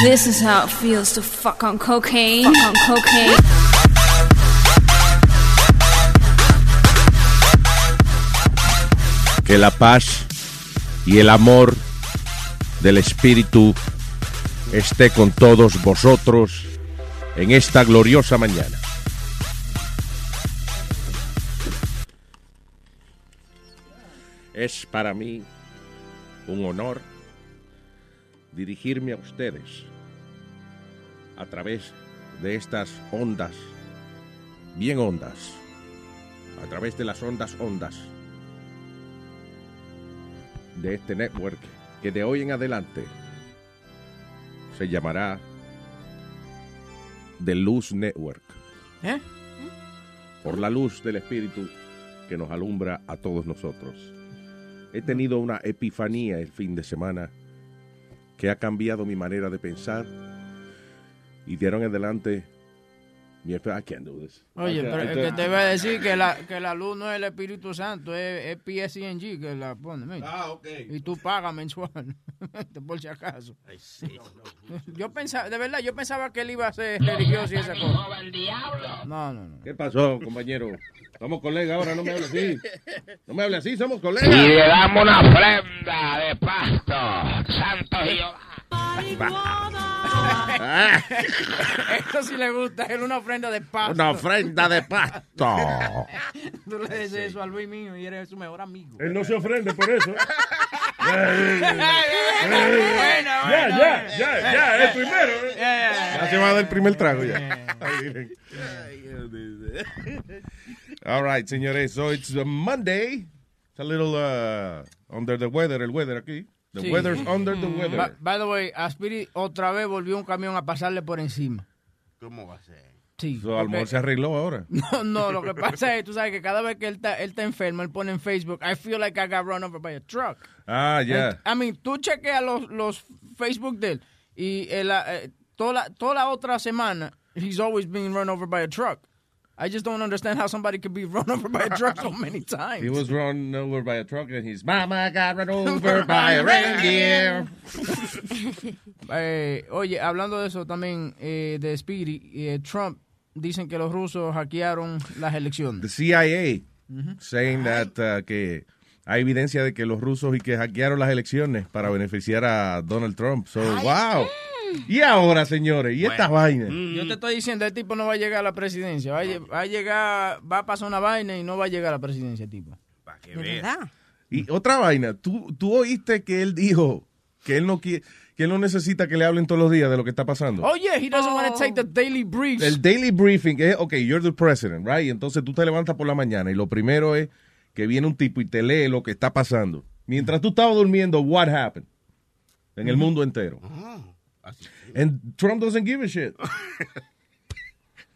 This is how it feels to fuck on cocaine. On cocaine. Que la paz y el amor del Espíritu esté con todos vosotros en esta gloriosa mañana. Es para mí un honor dirigirme a ustedes a través de estas ondas, bien ondas, a través de las ondas ondas de este network que de hoy en adelante se llamará The Luz Network. ¿Eh? Por la luz del Espíritu que nos alumbra a todos nosotros. He tenido una epifanía el fin de semana que ha cambiado mi manera de pensar y dieron adelante I can't do this. Oye, I pero es que te iba a decir que la, que la luz no es el Espíritu Santo, es, es PSNG que la pone. mira. Ah, ok. Y tú pagas mensual, por si acaso. Yo pensaba, de verdad, yo pensaba que él iba a ser religioso y esa cosa. No, no, no. ¿Qué pasó, compañero? Somos colegas ahora, no me hable así. No me hable así, somos Y colegas. le damos una ofrenda de pasto, Santo Jehová. Eso sí le gusta, es una ofrenda de paz. una ofrenda de pasto. Tú le dices eso a Luis mío y eres su mejor amigo. Él no se ofrende por eso. Ya, ya, ya, ya, el primero. Ya, se va a dar el primer trago ya. All right, señores. So it's a Monday. It's a little uh, under the weather, el weather aquí. The Sí. weather's under the By, weather. by the way, a Spirit otra vez volvió un camión a pasarle por encima. ¿Cómo va a ser? Sí. So, porque- se arregló ahora. No, no, lo que pasa es, tú sabes que cada vez que él está, él está enfermo, él pone en Facebook, I feel like I got run over by a truck. Ah, ya. I mean, tú chequeas los, los Facebook de él y él, eh, toda, la, toda la otra semana, he's always being run over by a truck. I just don't understand how somebody could be run over by a truck so many times. He was run over by a truck and his mama got run over by a reindeer. Eh, oye, hablando de eso también, eh, de Speedy, eh, Trump, dicen que los rusos hackearon las The elecciones. CIA saying that uh, que hay evidencia de que los rusos y que hackearon las elecciones para beneficiar a Donald Trump. So, wow. Y ahora, señores, y esta vaina. Yo te estoy diciendo, el tipo no va a llegar a la presidencia. Va a, lle- va a llegar, va a pasar una vaina y no va a llegar a la presidencia, el tipo. Para que ¿De vean. verdad? Y otra vaina, ¿tú, tú oíste que él dijo que él no quiere, que él no necesita que le hablen todos los días de lo que está pasando. Oh, yeah, he doesn't want to take the daily briefs. El daily briefing es, ok, you're the president, right? Entonces tú te levantas por la mañana y lo primero es que viene un tipo y te lee lo que está pasando. Mientras tú estabas durmiendo, what happened? En el mundo entero. And Trump doesn't give a shit.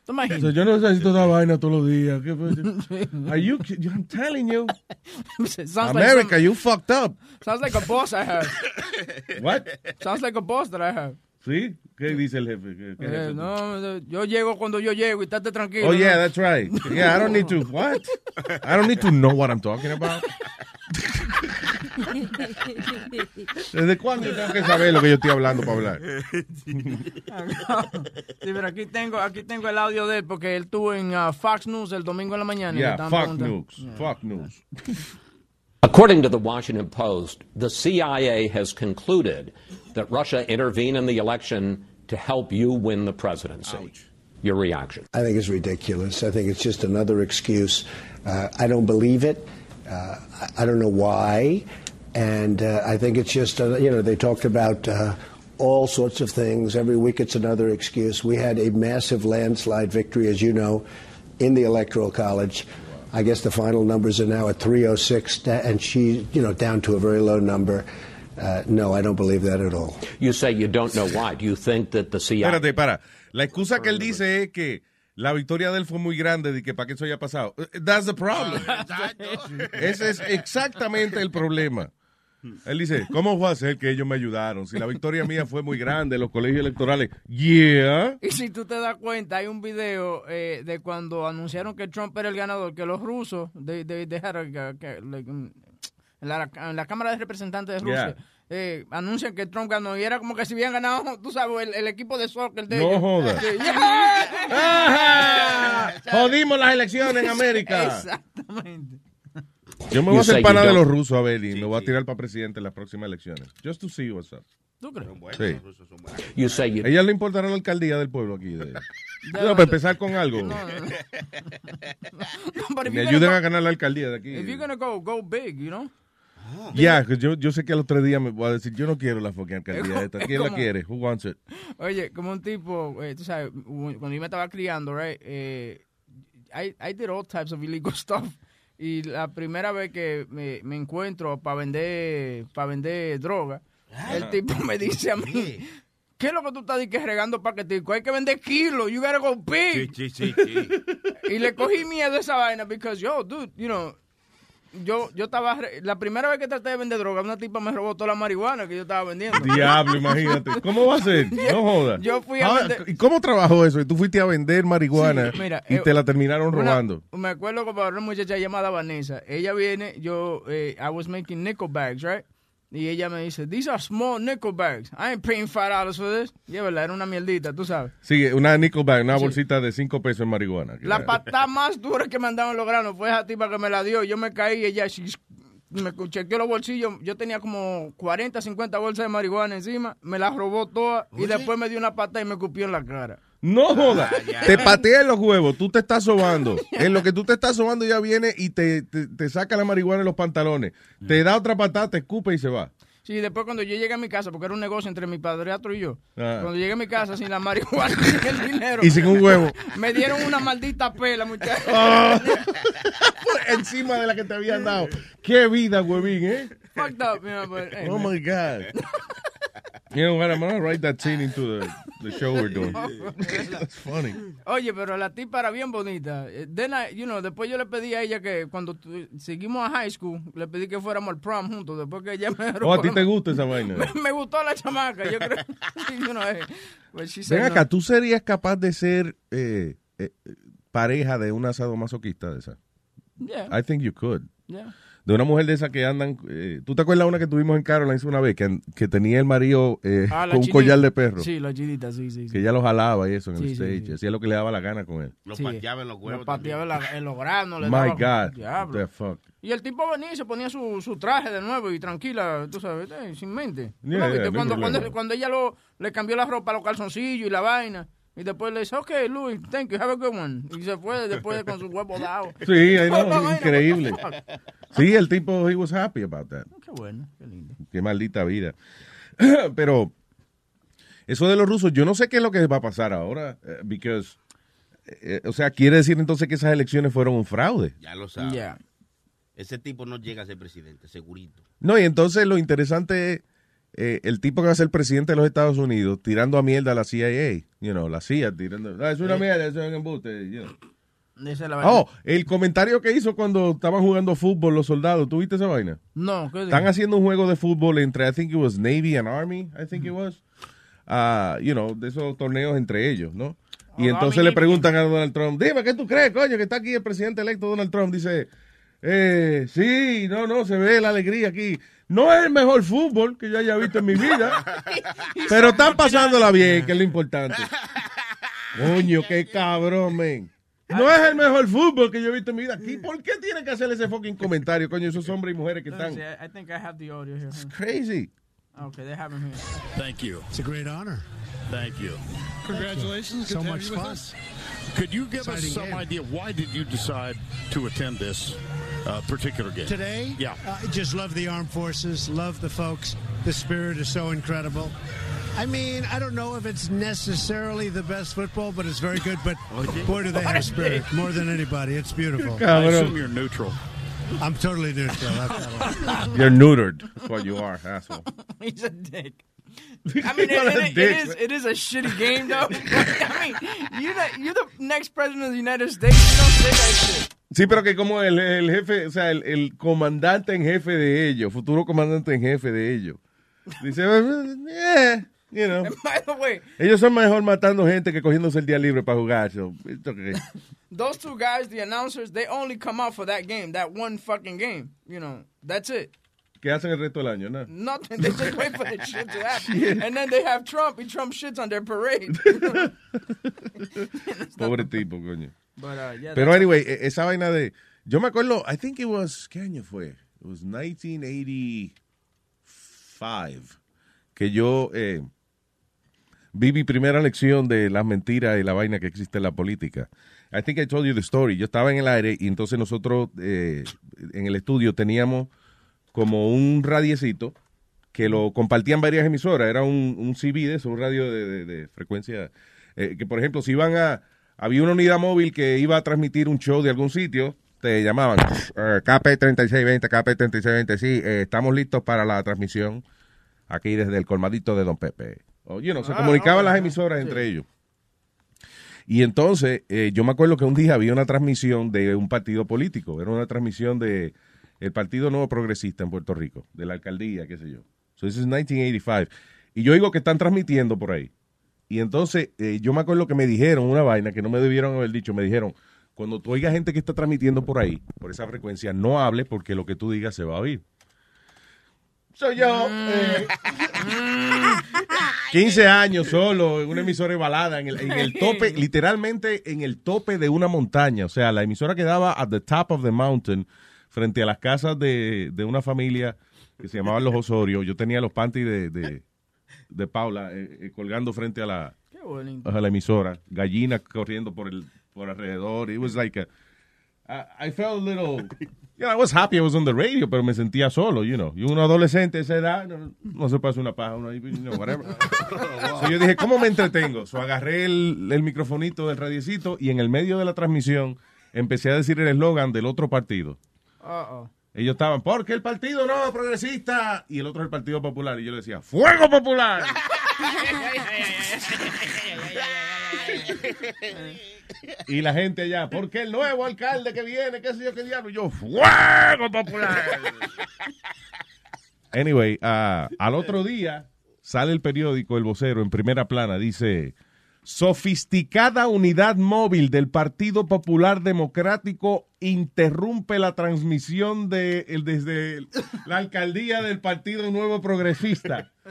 ¿Te imaginas? So, yo no necesito esa vaina todos los días. ¿Qué fue? Are you, ki- I'm telling you, sounds, like America, some- you fucked up. sounds like a boss I have. What? Sounds like a boss that I have. ¿Sí? ¿Qué dice el jefe? ¿Qué- qué Eh, jefe? no, yo llego cuando yo llego y estate tranquilo. Oh, ¿no? yeah, that's right. Yeah, I don't need to, what? I don't need to know what I'm talking about. ¿Desde cuándo yo tengo que saber lo que yo estoy hablando para hablar? Sí, pero aquí tengo, aquí tengo el audio de él porque él estuvo en uh, Fox News el domingo en la mañana. Yeah, estaban fuck preguntando. news. Fuck news. According to the Washington Post, the CIA has concluded that Russia intervened in the election to help you win the presidency. Your reaction? I think it's ridiculous. I think it's just another excuse. Uh, I don't believe it. Uh, I- I don't know why. And uh, I think it's just, uh, you know, they talked about uh, all sorts of things. Every week it's another excuse. We had a massive landslide victory, as you know, in the Electoral College. I guess the final numbers are now at 306, and she, you know, down to a very low number. uh, no, I don't believe that at all. You say you don't know why. Do you think that the CIA... Espérate, para. La excusa que él dice es que la victoria de él fue muy grande y que para que eso haya pasado. That's the problem. Ese es exactamente el problema. Él dice, ¿cómo fue a ser que ellos me ayudaron? Si la victoria mía fue muy grande, los colegios electorales, yeah. Y si tú te das cuenta, hay un video eh, de cuando anunciaron que Trump era el ganador, que los rusos de, de, dejaron que, en, la, en la Cámara de Representantes de Rusia Yeah. Eh, anuncian que Trump ganó y era como que si hubieran ganado, tú sabes, el, el equipo de soccer de No ellos. joda. Sí, yeah. Jodimos las elecciones en América. Exactamente. Yo me voy a You hacer pana you de los rusos a ver y me voy a tirar para presidente en las próximas elecciones. Just to see what's up. ¿Tú crees? Sí. You say you... Ella le importará la alcaldía del pueblo aquí. De... No, para empezar con algo. No, but if Me you're ayuden a ganar la alcaldía de go- If aquí. you're gonna go, go big, you know? Ya, que yo, yo sé que al otro día me voy a decir, yo no quiero la fucking alcaldía Es esta. ¿Quién la quiere? Who wants it? Oye, como un tipo, eh, tú sabes, cuando yo me estaba criando, right, eh, I, I did all types of illegal stuff. Y la primera vez que me, me encuentro para vender, para vender droga, el tipo me dice a mí, ¿qué es lo que tú estás que regando paqueticos? Hay que vender kilos, you gotta go big. Sí, sí, sí. Y le cogí miedo a esa vaina, because yo, dude, you know, yo, yo estaba, la primera vez que traté de vender droga, una tipa me robó toda la marihuana que yo estaba vendiendo. Diablo, imagínate. ¿Cómo va a ser? No jodas. Yo fui a Ah, vender- ¿Y cómo trabajó eso? Y tú fuiste a vender marihuana Sí, mira, y eh, te la terminaron Una- robando. me acuerdo como una muchacha llamada Vanessa. Ella viene, yo, eh, I was making nickel bags, right? Y ella me dice, these are small nickel bags. I ain't paying five dollars for this. Y es verdad, era una mierdita, tú sabes. Sí, una nickelback, una Sí. bolsita de cinco pesos en marihuana. La patada más dura que me andaban los granos fue esa tipa que me la dio. Yo me caí y ella me chequeó los bolsillos. Yo tenía como 40, 50 bolsas de marihuana encima. Me las robó todas y después me dio una patada y me cupió en la cara. No jodas. Te patea en los huevos, tú te estás sobando. En lo que tú te estás sobando ya viene y te, te, te saca la marihuana en los pantalones. Te da otra patada, te escupe y se va. Sí, después cuando yo llegué a mi casa, porque era un negocio entre mi padrastro y yo, Ah. cuando llegué a mi casa sin la marihuana y el dinero, Y sin un huevo. me dieron una maldita pela, muchachos. Ah. Encima de la que te habían dado. Qué vida, huevín, ¿eh? Fucked up, you know, but, hey, Oh man. my God. You know what? I'm gonna write that scene into the, the show we're doing. That's funny. Oye, pero la tipa era bien bonita. Eh, Then I- you know, después yo le pedí a ella que cuando tu- seguimos a high school, le pedí que fuéramos al prom juntos, después que ella me Oh, a ti te gusta esa vaina. me, me gustó la chamaca, yo creo. you know, eh, but she said Ven no. acá, ¿tú serías capaz de ser eh, eh, pareja de una sadomasoquista de esa? Yeah, I think you could. yeah. De una mujer de esa que andan. eh, ¿Tú te acuerdas una que tuvimos en Caroline una vez? Que, que tenía el marido eh, Ah, con un chinita. collar de perro. Sí, la chidita, sí, sí. sí. Que ella lo jalaba y eso en Sí, el sí, stage. sí. Hacía lo que le daba la gana con él. Lo Sí. pateaba en los Lo huevos. pateaba en, la- en los granos. le My daba- God. Diablo. The fuck. Y el tipo venía y se ponía su, su traje de nuevo y tranquila, tú sabes, eh, sin mente. Cuando, cuando, cuando ella lo, le cambió la ropa, los calzoncillos y la vaina. Y después le dice, ok, Luis, thank you, have a good one. Y se fue después con su huevo dado. Sí, I know, La vaina, increíble. Sí, el tipo, he was happy about that. Qué bueno, qué lindo. Qué maldita vida. Pero eso de los rusos, yo no sé qué es lo que va a pasar ahora, eh, because, eh, o sea, quiere decir entonces que esas elecciones fueron un fraude. Ya lo sabes. Ya. Ese tipo no llega a ser presidente, segurito. No, y entonces lo interesante es eh, el tipo que va a ser presidente de los Estados Unidos tirando a mierda a la CIA, you know, la CIA tirando, "Ah, es una mierda, eso es un embuste, you know. Esa es la vaina. Oh, el comentario que hizo cuando estaban jugando fútbol los soldados, ¿tú viste esa vaina? No, ¿qué Están haciendo un juego de fútbol entre, I think it was Navy and Army, I think it was. Ah, you know, de esos torneos entre ellos, ¿no? Y Oh, entonces Army, le preguntan a Donald Trump, dime, ¿qué tú crees, coño, que está aquí el presidente electo Donald Trump? Dice, eh, sí, no, no, se ve la alegría aquí. No es el mejor fútbol que yo haya visto en mi vida, pero están pasándola bien, que es lo importante. Coño, qué cabrón, men. No es el mejor fútbol que yo he visto en mi vida. ¿Y por qué tienen que hacer ese fucking comentario, coño, esos hombres y mujeres que están... I, think I have the audio here. Crazy. Okay, they have him here. Thank you. It's a great honor. Thank you. Congratulations. So Good have much fun. us. Could you give us Exciting some game. idea why did you decide to attend this uh, particular game? Today, Yeah. I just love the armed forces, love the folks. The spirit is so incredible. I mean, I don't know if it's necessarily the best football, but it's very good. But boy, do they have spirit more than anybody. It's beautiful. I assume you're neutral. I'm totally neutral. You're neutered. That's what you are, asshole. He's a dick. I mean, it, it, it, dick, it, is, it is a shitty game though. I mean, you're the, you're the next president of the United States. You don't say that shit. Sí, pero que como el, el jefe, o sea, el, el comandante en jefe de ellos, futuro comandante en jefe de ellos, dice, eh, you know, And by the way, ellos son mejor matando gente que cogiéndose el día libre para jugar. So, okay. those two guys, the announcers, they only come out for that game, that one fucking game. You know, that's it. ¿Qué hacen el resto del año? No. Nothing. They just wait for the shit to happen, and then they have Trump. And Trump shits on their parade. Pobre tipo, coño. But uh, yeah, Pero anyway, e- esa vaina de... Yo me acuerdo, I think it was, ¿qué año fue? It was 1985. Que yo eh, vi mi primera lección de las mentiras y la vaina que existe en la política. I think I told you the story. Yo estaba en el aire y entonces nosotros eh, en el estudio teníamos como un radiecito que lo compartían varias emisoras. Era un, un CB de eso, un radio de, de- de frecuencia. eh, que por ejemplo, si iban a. Había una unidad móvil que iba a transmitir un show de algún sitio, te llamaban eh, KP3620, KP3620. Sí, eh, estamos listos para la transmisión aquí desde el colmadito de Don Pepe. O, you know, se Ah, comunicaban no, las no, emisoras sí. entre ellos. Y entonces, eh, yo me acuerdo que un día había una transmisión de un partido político. Era una transmisión de el Partido Nuevo Progresista en Puerto Rico, de la alcaldía, qué sé yo. So this is 1985. Y yo digo que están transmitiendo por ahí. Y entonces, eh, yo me acuerdo que me dijeron una vaina que no me debieron haber dicho. Me dijeron, cuando tú oigas gente que está transmitiendo por ahí, por esa frecuencia, no hable porque lo que tú digas se va a oír. Soy yo. eh, 15 años solo en una emisora de balada, en el, en el tope, literalmente en el tope de una montaña. O sea, la emisora quedaba at the top of the mountain, frente a las casas de, de una familia que se llamaban Los Osorio. Yo tenía los panties de, de, de Paula eh, eh, colgando frente a la, a la emisora. Gallinas corriendo por el por alrededor. It was like a, I, I felt a little, you know, I was happy I was on the radio, pero me sentía solo, you know. Y un adolescente de esa edad, no, no se pasa una paja, uno you know, whatever. So yo dije, ¿cómo me entretengo? So agarré el, el microfonito del radiecito y en el medio de la transmisión empecé a decir el eslogan del otro partido. Uh-oh. Ellos estaban, porque el partido no progresista y el otro es el Partido Popular. Y yo le decía, ¡Fuego Popular! Y la gente allá, porque el nuevo alcalde que viene, qué sé yo, qué diablo. Y yo, ¡Fuego Popular! Anyway, ah, al otro día sale el periódico El Vocero en primera plana, dice, sofisticada unidad móvil del Partido Popular Democrático interrumpe la transmisión de el, desde la alcaldía del Partido Nuevo Progresista.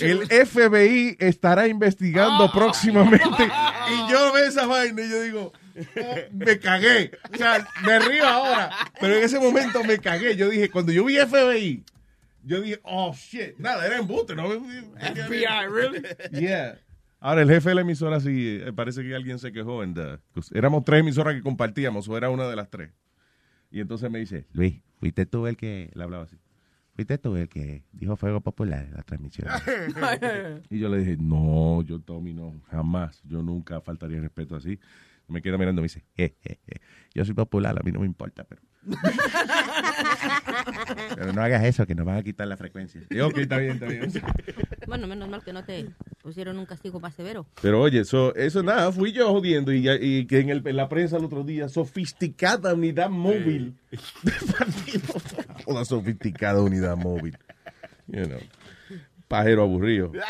El FBI estará investigando próximamente. Y yo veo esa vaina y yo digo, "Oh, me cagué. O sea, me río ahora, pero en ese momento me cagué. Yo dije, cuando yo vi FBI, yo dije, oh shit. Nada, era embuste, ¿no? FBI, really? Yeah. Ahora, el jefe de la emisora sí, eh, parece que alguien se quejó. En the- pues, éramos tres emisoras que compartíamos, o era una de las tres. Y entonces me dice, Luis, fuiste tú el que, le hablaba así, fuiste tú el que dijo Fuego Popular en la transmisión. y yo le dije, no, yo Tommy no, jamás, yo nunca faltaría respeto así. Me queda mirando y me dice, "Je, je, je, yo soy popular, a mí no me importa, pero... pero no hagas eso, que nos van a quitar la frecuencia. Y, ok, está bien, está bien. Bueno, menos mal que no te pusieron un castigo más severo. Pero oye, eso, eso nada, fui yo jodiendo y, ya- y que en, el- en la prensa el otro día, sofisticada unidad móvil. Una sofisticada unidad móvil. You know, pajero aburrido.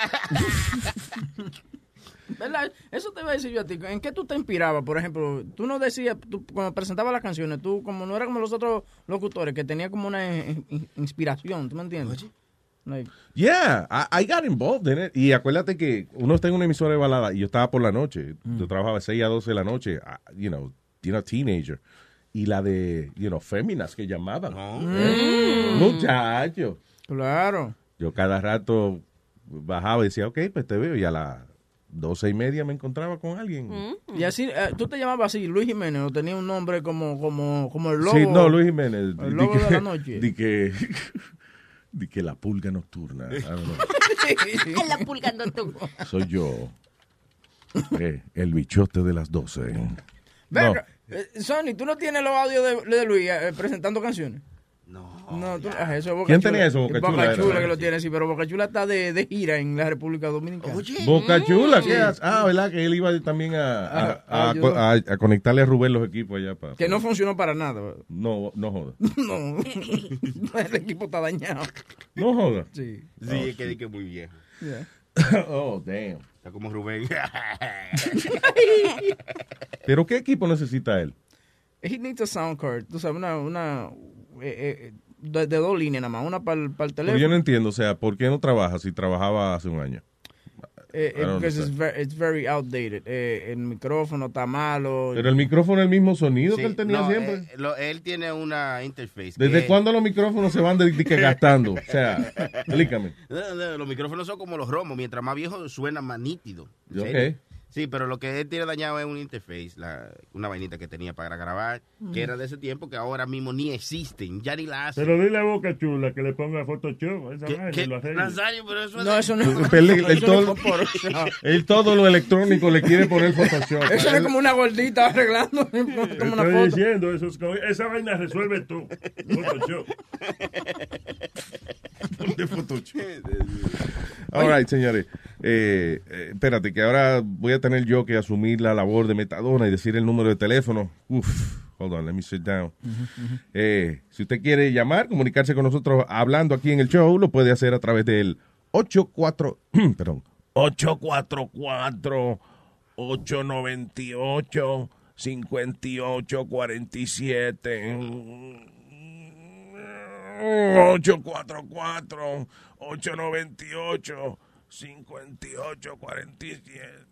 ¿Verdad? Eso te iba a decir yo a ti. ¿En qué tú te inspirabas? Por ejemplo, tú no decías, tú, cuando presentabas las canciones, tú como no era como los otros locutores, que tenía como una in- in- inspiración, ¿tú me entiendes? Like, Yeah, I, I got involved in it. Y acuérdate que uno está en una emisora de balada y yo estaba por la noche. Yo trabajaba de 6 a 12 de la noche, ah, you know, you know, teenager. Y la de, you know, féminas que llamaban. Eh, Mm. Muchacho. Claro. Yo cada rato bajaba y decía, ok, pues te veo. Y a las doce y media me encontraba con alguien. Y así, eh, tú te llamabas así, Luis Jiménez, o tenía un nombre como, como, como el lobo. Sí, no, Luis Jiménez. El Di lobo que- de la noche. Di que, di que la pulga nocturna. La pulgando tú. Soy yo. Eh, el bichote de las doce. No. Eh, Sony, ¿tú no tienes los audios de, de Luis eh, presentando canciones? No. No, tú, ah, eso es Boca ¿Quién Chula. tenía eso? Boca Chula era, Chula que lo tiene, sí, pero Boca Chula está de, de gira en la República Dominicana. Boca Chula, Sí. ¿qué hace? Ah, ¿verdad? Que él iba también a, a, a- a- a conectarle a Rubén los equipos allá para. Que no funcionó para nada. No, no joda. No, el equipo está dañado. No joda. Sí. Sí, es que es que es muy viejo. Yeah. oh, damn. Está como Rubén. ¿Pero qué equipo necesita él? He needs a sound card. Tú sabes, una, una eh, eh, de, de dos líneas nada más. Una para el, Porque teléfono. yo no entiendo, o sea, ¿por qué no trabaja si trabajaba hace un año? Eh, don't because it's understand. very, it's very outdated. Eh, el micrófono está malo. Pero el micrófono es el mismo sonido Sí, que él tenía no, siempre. eh, lo- él tiene una interface. ¿Desde cuándo los micrófonos se van de, de que gastando? O sea, explícame. No, no, Los micrófonos son como los romos. Mientras más viejos suena más nítido. ¿En Ok. serio? Sí, pero lo que él tiene dañado es un interface, la, una vainita que tenía para grabar, que era de ese tiempo que ahora mismo ni existen, ya ni la hacen. Pero dile a Boca Chula que le ponga Photoshop. Esa ¿Qué- vaina, qué? lo arregla. Nazario, pero eso es No, de- eso no eso no todo, es Photoshop. él todo lo electrónico le quiere poner Photoshop. Eso es como una gordita arreglando. Toma una Estoy foto. diciendo, eso es como- esa vaina resuelve tú. Photoshop. de Photoshop. All right, señores. Eh, eh, espérate, que ahora voy a tener yo que asumir la labor de metadona y decir el número de teléfono. Uf, hold on, let me sit down. Eh, si usted quiere llamar, comunicarse con nosotros hablando aquí en el show, lo puede hacer a través del 84, perdón, 844 898 5847 844 898 5847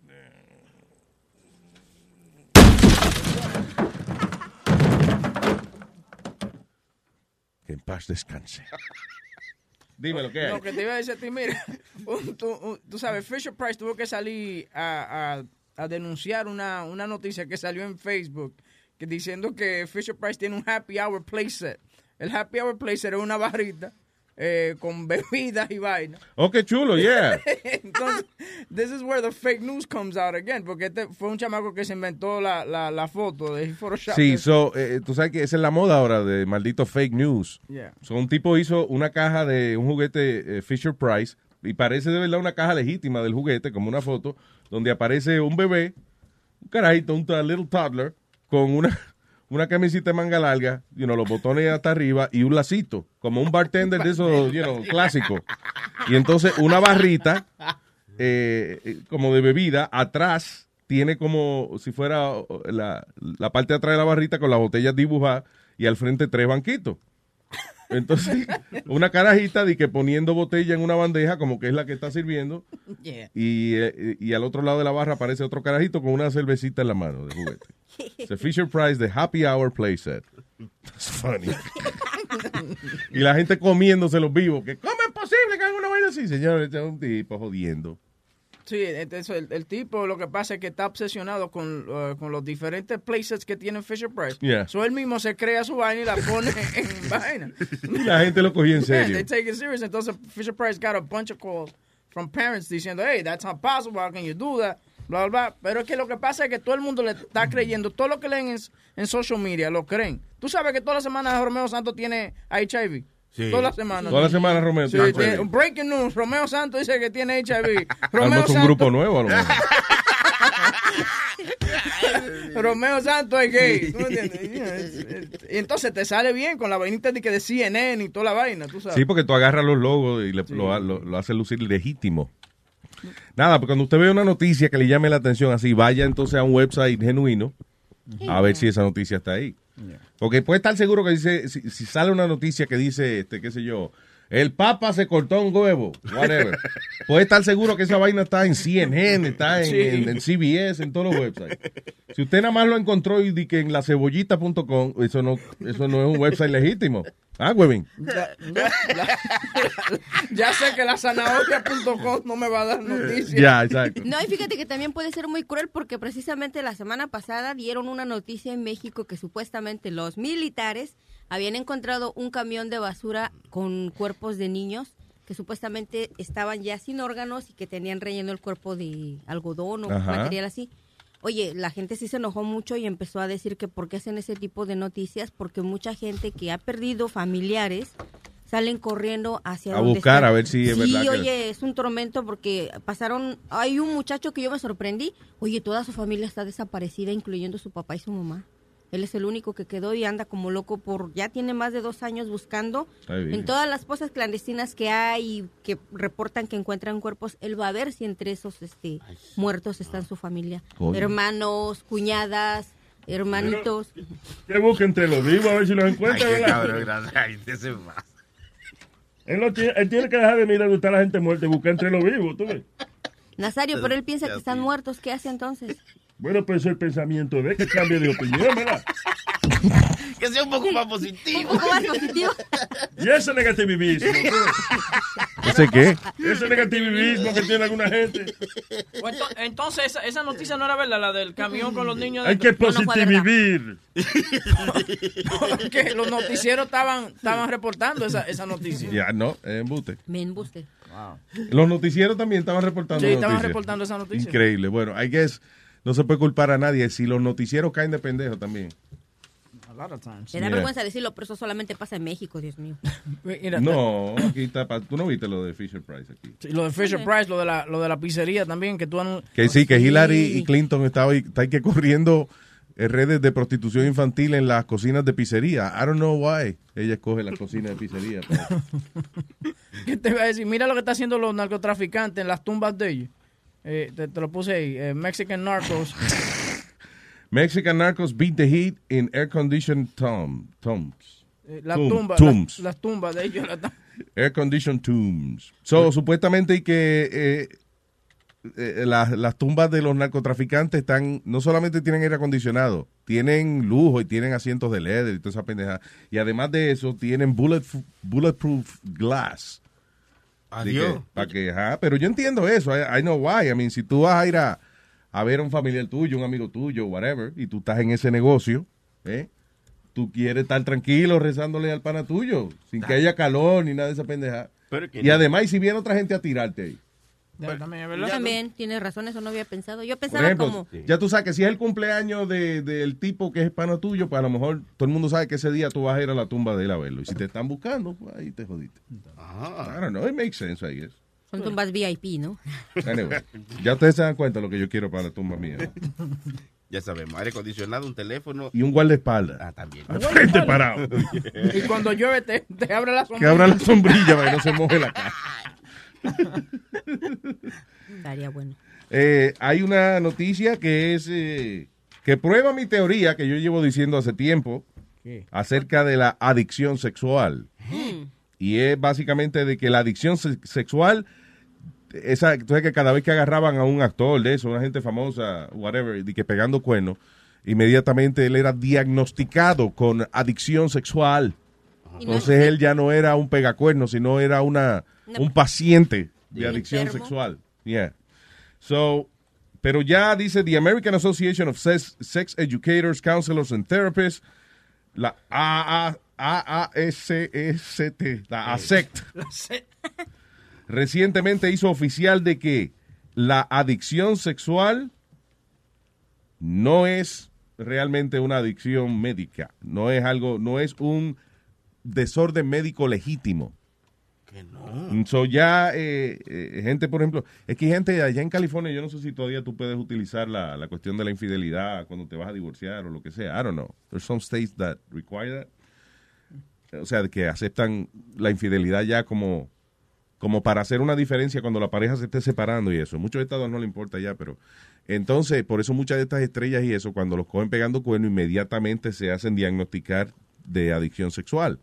Que en paz descanse. Dime lo que hay. Lo que te iba a decir a ti, mira, un- tú, un- tú sabes, Fisher Price tuvo que salir a, a- a denunciar una, una noticia que salió en Facebook que diciendo que Fisher Price tiene un happy hour playset. El happy hour playset es una barrita eh, con bebidas y vaina. Oh, qué chulo, yeah. Entonces, this is where the fake news comes out again, porque este fue un chamaco que se inventó la, la, la foto de Photoshop. Sí, so, eh, tú sabes que esa es la moda ahora de maldito fake news. Yeah. So, un tipo hizo una caja de un juguete eh, Fisher Price y parece de verdad una caja legítima del juguete, como una foto, donde aparece un bebé, un carajito, un little toddler, con una, una camisita de manga larga, you know, los botones hasta arriba y un lacito, como un bartender de esos, you clásico. Y entonces una barrita, eh, eh, como de bebida, atrás tiene como si fuera la, la parte de atrás de la barrita con las botellas dibujadas y al frente tres banquitos. Entonces, una carajita de que poniendo botella en una bandeja, como que es la que está sirviendo, Yeah. y, eh, y al otro lado de la barra aparece otro carajito con una cervecita en la mano de juguete. The Fisher Price, the Happy Hour Playset. That's funny. y la gente comiéndose los vivos. Que, ¿Cómo es posible que haga una vaina así? Señor, este es un tipo jodiendo. Sí, entonces el, el tipo lo que pasa es que está obsesionado con, uh, con los diferentes playsets que tiene Fisher Price. Yeah. So él mismo se crea su vaina y la pone en vaina. Y la gente lo cogió en Yeah, serio. they take it serious. Entonces Fisher Price got a bunch of calls from parents diciendo, hey, that's not possible, how can you do that? Bla, bla, bla. Pero es que lo que pasa es que todo el mundo le está creyendo, todo lo que leen en, en social media lo creen. Tú sabes que toda la semana Romeo Santos tiene HIV. Sí. Toda la semana. Toda la semana Romeo Sí, tiene breaking news, Romeo Santos dice que tiene HIV. Romeo Armamos un Santos, grupo nuevo, a lo mejor. Romeo Santos es gay. Y entonces te sale bien con la vainita de que de CNN y toda la vaina, tú sabes. Sí, porque tú agarras los logos y le- lo, lo, lo haces lucir legítimo. Nada, porque cuando usted ve una noticia que le llame la atención así, vaya entonces a un website genuino a ver si esa noticia está ahí. Porque puede estar seguro que dice, si, si sale una noticia que dice, este, qué sé yo, el Papa se cortó un huevo, whatever. puede estar seguro que esa vaina está en CNN, está en, Sí. en- en CBS, en todos los websites. Si usted nada más lo encontró y di que en lasebollita.com, eso no, eso no es un website legítimo. Ah, huevín. Ya, ya- la- ya sé que la zanahoria.com no me va a dar noticias. Ya, exacto. No, y fíjate que también puede ser muy cruel porque precisamente la semana pasada dieron una noticia en México que supuestamente los militares habían encontrado un camión de basura con cuerpos de niños que supuestamente estaban ya sin órganos y que tenían relleno el cuerpo de algodón o Ajá. material así. Oye, la gente sí se enojó mucho y empezó a decir que por qué hacen ese tipo de noticias, porque mucha gente que ha perdido familiares salen corriendo hacia A donde buscar, están. a ver si es sí, verdad que- oye, es un tormento porque pasaron, hay un muchacho que yo me sorprendí, oye, toda su familia está desaparecida, incluyendo su papá y su mamá. Él es el único que quedó y anda como loco por, ya tiene más de dos años buscando Ay, en todas las pozas clandestinas que hay y que reportan que encuentran cuerpos, él va a ver si entre esos este, muertos está su familia. Coño. Hermanos, cuñadas, hermanitos. Que busque entre los vivos a ver si los encuentra. Ay, cabrón. Ay, va. Él, no tiene, él tiene que dejar de mirar dónde está la gente muerta y buscar entre los vivos, ¿tú ves? Nazario, pero él piensa que están muertos, ¿qué hace entonces? Bueno, pues eso es el pensamiento de que cambie de opinión, ¿verdad? Que sea un poco más positivo. Un poco más positivo. Y ese negativismo. ¿Ese qué? Ese negativismo que tiene alguna gente. Entonces, esa, esa noticia no era verdad, la del camión con los niños. Hay que positivivir. Porque los noticieros estaban, estaban reportando esa, esa noticia. Ya, no, es embuste. Me embuste. Los noticieros también estaban reportando Sí, estaban reportando esa noticia. Increíble. Bueno, I guess no se puede culpar a nadie si los noticieros caen de pendejo también. A lot of times. Me da Yeah. vergüenza decirlo, pero eso solamente pasa en México, Dios mío. Mira, No, aquí está. pa- Tú no viste lo de Fisher Price aquí. Sí, lo de Fisher Price, lo de la, lo de la pizzería también, que tú Que sí, que Hillary y Clinton estaban está ahí que corriendo eh, redes de prostitución infantil en las cocinas de pizzería. I don't know why. Ella escoge la cocina de pizzería. pero- ¿Qué te iba a decir? Mira lo que están haciendo los narcotraficantes en las tumbas de ellos. Eh, te, te lo puse ahí. eh, Mexican Narcos. Mexican narcos beat the heat in air-conditioned tom- tombs. Eh, la Tomb- tumba, tombs. Las, las tumbas de ellos. la- Air-conditioned tombs. So, supuestamente y que eh, eh, las, las tumbas de los narcotraficantes están, no solamente tienen aire acondicionado, tienen lujo y tienen asientos de leather y toda esa pendeja. Y además de eso, tienen bullet, bulletproof glass. Adiós. Para que, ajá, pero yo entiendo eso. I, I know why. I mean, si tú vas a ir a, a ver a un familiar tuyo, un amigo tuyo, whatever, y tú estás en ese negocio, ¿eh? tú quieres estar tranquilo rezándole al pana tuyo, sin que haya calor ni nada de esa pendeja. Pero que Y no. además, y si viene otra gente a tirarte ahí. También, verdad. También tienes razón, eso no había pensado. Yo pensaba ejemplo, como... ya tú sabes que si es el cumpleaños de- del tipo que es pana tuyo, pues a lo mejor todo el mundo sabe que ese día tú vas a ir a la tumba de él a verlo. Y si te están buscando, pues ahí te jodiste. I don't know, it makes sense, I guess. Son tumbas VIP, ¿no? Anyway, ya ustedes se dan cuenta de lo que yo quiero para la tumba mía. ¿no? Ya sabemos, aire acondicionado, un teléfono. Y un guardaespaldas. Ah, también. Al frente parado. Y cuando llueve te, te abre la sombrilla. Que abra la sombrilla para que no se moje la cara. Estaría bueno. Eh, hay una noticia que es eh, que prueba mi teoría que yo llevo diciendo hace tiempo acerca de la adicción sexual. Y es básicamente de que la adicción se- sexual, esa, sabes que cada vez que agarraban a un actor de eso, una gente famosa, whatever, de que pegando cuernos, inmediatamente él era diagnosticado con adicción sexual. Entonces él ya no era un pegacuerno, sino era una, Un paciente de Sí. adicción Enfermo. sexual. Yeah. So, pero ya dice the American Association of Sex, Sex Educators, Counselors and Therapists, la AA AASST, la ASECT, recientemente hizo oficial de que la adicción sexual no es realmente una adicción médica, no es algo, no es un desorden médico legítimo. Que no. So ya, eh, eh, gente, por ejemplo, es que gente allá en California, yo no sé si todavía tú puedes utilizar la, la cuestión de la infidelidad cuando te vas a divorciar o lo que sea. I don't know. There's some states that require. O sea, que aceptan la infidelidad ya como, como para hacer una diferencia cuando la pareja se esté separando y eso. Muchos estados no le importa ya, pero entonces, por eso muchas de estas estrellas y eso, cuando los cogen pegando cuerno, inmediatamente se hacen diagnosticar de adicción sexual.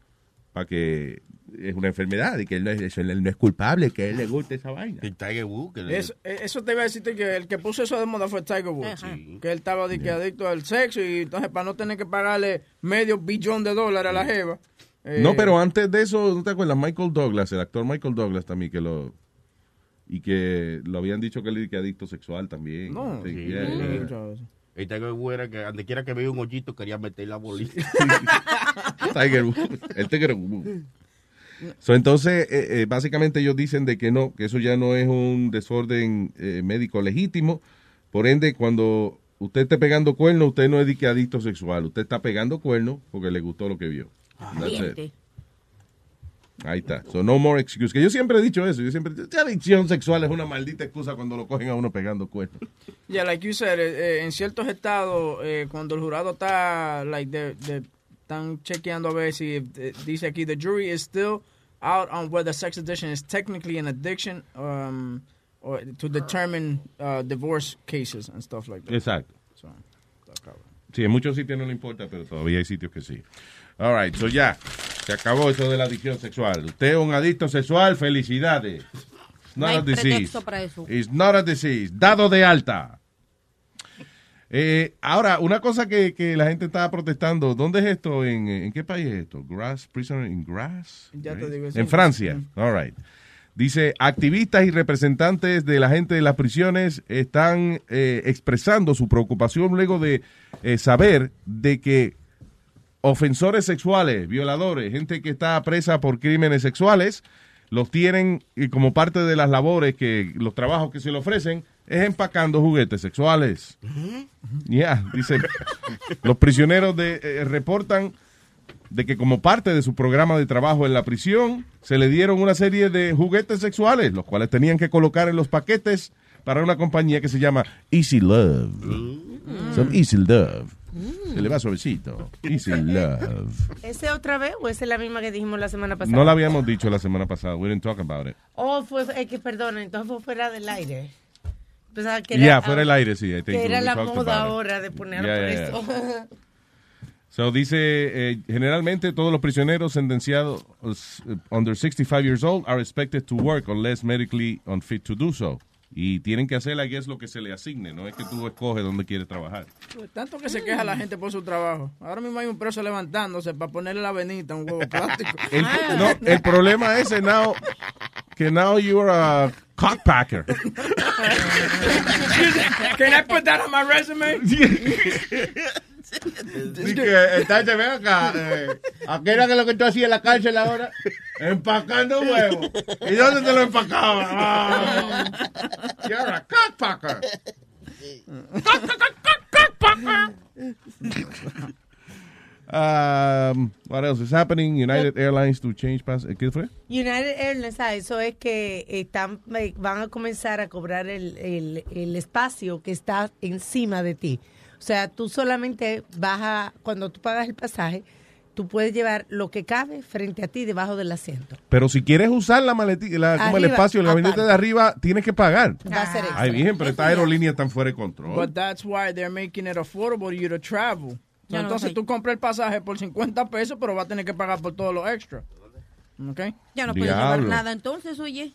Para que es una enfermedad y que él no es, él no es culpable, que a él le guste esa vaina. Y Tiger Woods. que le- Eso, eh, eso te iba a decirte que el que puso eso de moda fue Tiger Woods. Que él estaba de que adicto al sexo y entonces para no tener que pagarle medio billón de dólares a la jeva. eh, No, pero antes de eso, ¿no te acuerdas? Michael Douglas, el actor Michael Douglas también, que lo. Y que lo habían dicho que él que adicto sexual también. No, Sí, sí, yeah, sí. yeah. El Tiger Woods era que donde quiera que veía un hoyito quería meter la bolita. Tiger Woods, el Tiger Woods. So, entonces, eh, eh, básicamente ellos dicen de que no, que eso ya no es un desorden eh, médico legítimo. Por ende, cuando usted esté pegando cuernos, usted no es de que adicto sexual. Usted está pegando cuernos porque le gustó lo que vio. Ardiente. Ahí está. So no more excuse. Que yo siempre he dicho eso. Yo siempre he dicho, "Esta adicción sexual es una maldita excusa cuando lo cogen a uno pegando cuernos. Yeah, like you said, eh, eh, en ciertos estados, eh, cuando el jurado está, like, de, de- están chequeando a ver si eh, dice aquí, the jury is still out on whether sex addiction is technically an addiction um, or to determine uh, divorce cases and stuff like that. Exacto. So. Sí, en muchos sitios no le importa, pero todavía hay sitios que sí. All right, so ya. Se acabó eso de la adicción sexual. Usted es un adicto sexual, felicidades. It's No not hay a disease. para eso. It's not a disease. Dado de alta. Eh, ahora, una cosa que, que la gente estaba protestando, ¿dónde es esto? ¿En, en qué país es esto? Grass, prisoner in Grass. Ya te digo, sí. En Francia. All right. Dice, activistas y representantes de la gente de las prisiones están eh, expresando su preocupación luego de eh, saber de que ofensores sexuales, violadores, gente que está presa por crímenes sexuales, los tienen y como parte de las labores que los trabajos que se le ofrecen es empacando juguetes sexuales. Ya, dice, los prisioneros de, eh, reportan de que como parte de su programa de trabajo en la prisión, se le dieron una serie de juguetes sexuales, los cuales tenían que colocar en los paquetes para una compañía que se llama Easy Love. Some Easy Love. Se le va suavecito. Easy Love. ¿Ese otra vez o esa es la misma que dijimos la semana pasada? No la habíamos dicho la semana pasada. We didn't talk about it. Oh, fue, es que perdón, entonces fue fuera del aire. Pensaba que Ya, era, fuera del aire, sí. I think Que era la moda ahora de ponerlo Yeah, por yeah, eso. So dice, eh, generalmente todos los prisioneros sentenciados uh, under 65 years old are expected to work unless medically unfit to do so. Y tienen que hacer, I guess, lo que se le asigne, no es que tú escoges dónde quieres trabajar. Tanto que se queja la gente por su trabajo. Ahora mismo hay un preso levantándose para ponerle la venita a un huevo plástico. El, no, el problema es now, que now you're a cockpacker. Can I put that on my resume? Dice que, entonces, ven acá. Eh, ¿A qué era que lo que tú hacías en la cárcel ahora? Empacando huevos. ¿Y dónde te lo empacaba? Ah, you're a cockpacker. Um, what else is happening? United Airlines to change pass. ¿Qué fue? United Airlines, ah, eso es que están, eh, van a comenzar a cobrar el, el, el espacio que está encima de ti. O sea, tú solamente vas a, cuando tú pagas el pasaje, tú puedes llevar lo que cabe frente a ti debajo del asiento. Pero si quieres usar la maletita, la- como el espacio, el gabinete aparte. de arriba, tienes que pagar. Va a ser. Ay, bien, pero estas aerolíneas están fuera de control. But that's why they're making it affordable for you to travel. So, Yo no entonces tú compras el pasaje por 50 pesos, pero vas a tener que pagar por todo lo extra. ¿Ok? Ya no puedes llevar nada entonces, oye.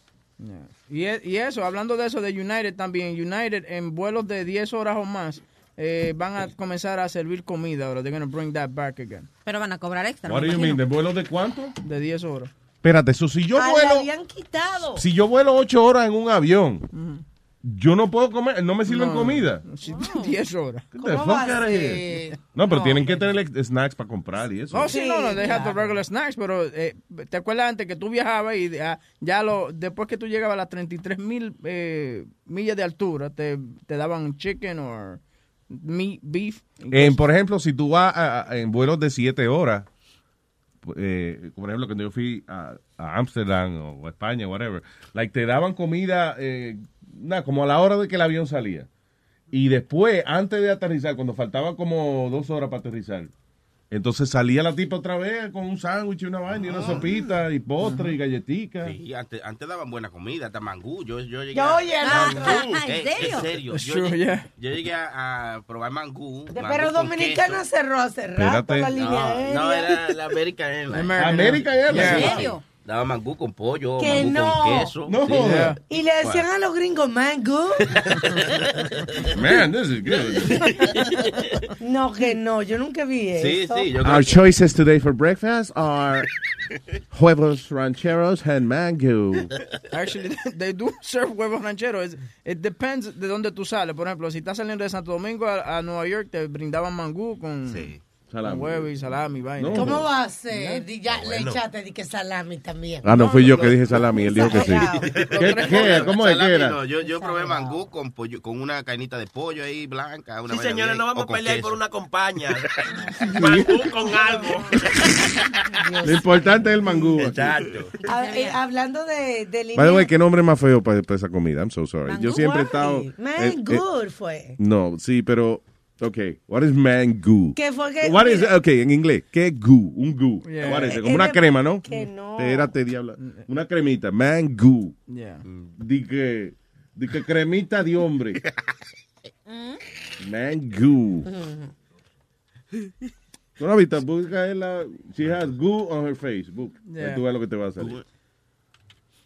Y, e- y eso, hablando de eso de United también, United en vuelos de 10 horas o más eh, van a comenzar a servir comida ahora. They're going to bring that back again. Pero van a cobrar extra. What do you mean? ¿De vuelo de cuánto? De 10 horas. Espérate, eso si yo Ah, la vuelo, habían quitado. si yo vuelo ocho horas en un avión, yo no puedo comer, no me sirven No. comida. Sí, 10 horas. Of here. No, pero tienen que tener snacks para comprar y eso. Oh, sí, no, no, the claro. regular snacks, pero eh, ¿te acuerdas antes que tú viajabas y ah, ya lo, después que tú llegabas a las 33 mil eh, millas de altura, te, te daban chicken o meat, beef? En, por ejemplo, si tú vas a- a- en vuelos de siete horas, eh, por ejemplo, cuando yo fui a a Ámsterdam o a España, whatever, like, te daban comida eh, nada, como a la hora de que el avión salía. Y después, antes de aterrizar, cuando faltaba como dos horas para aterrizar, entonces salía la tipa otra vez con un sándwich y una vaina y una sopita y postre y galletica. Sí, antes, antes daban buena comida, hasta mangú. Yo, yo llegué a- oye, no. Mangú. ¿En serio? En serio. It's Yo, true, llegué, yeah. yo llegué a, a probar mangú. De- mangú Pero con Dominicana queso. cerró hace rato Espérate. la línea No, no, era la American Airlines. American Airlines. ¿En serio? Daba mangú con pollo, Que mangú no. con queso. No Sí. Y le decían a los gringos, mango. Man, this is good. no, que no, yo nunca vi Sí, eso. sí, yo Our choices today for breakfast are huevos rancheros and mango. Actually, they do serve huevos rancheros. It depends de dónde tú sales. Por ejemplo, si estás saliendo de Santo Domingo a, a Nueva York, te brindaban mangú con, Sí. Salami. Huevo y salami, vaina. No. ¿Cómo va a ser? Di- Ya le Bueno. echaste de que salami también. Ah, no, fui yo que dije salami, él dijo que sí. ¿Qué, qué? ¿Cómo es que era? no, yo, yo probé mangú con pollo, con una cainita de pollo ahí blanca. Una Sí, señores, no vamos a pelear queso. por una compañía. Mangú con algo. Lo importante es el mangú. Ah, eh, hablando de, de By the way, línea... qué nombre más feo para, para esa comida. I'm so sorry. Yo siempre he estado. Man, eh, eh, good fue. no, sí, pero. Ok, what is mango? ¿Qué fue que- What is, ok, en inglés, ¿qué es goo? Un goo. Yeah. What is it? Como una crema, ¿no? que no. Espérate, diablo. Una cremita, mango. Yeah. Di que, di que cremita de hombre. Mm. Mango. ¿Tú no has visto? Busca en la... She has goo on her face. Book. Yeah. Tú ves lo que te va a salir.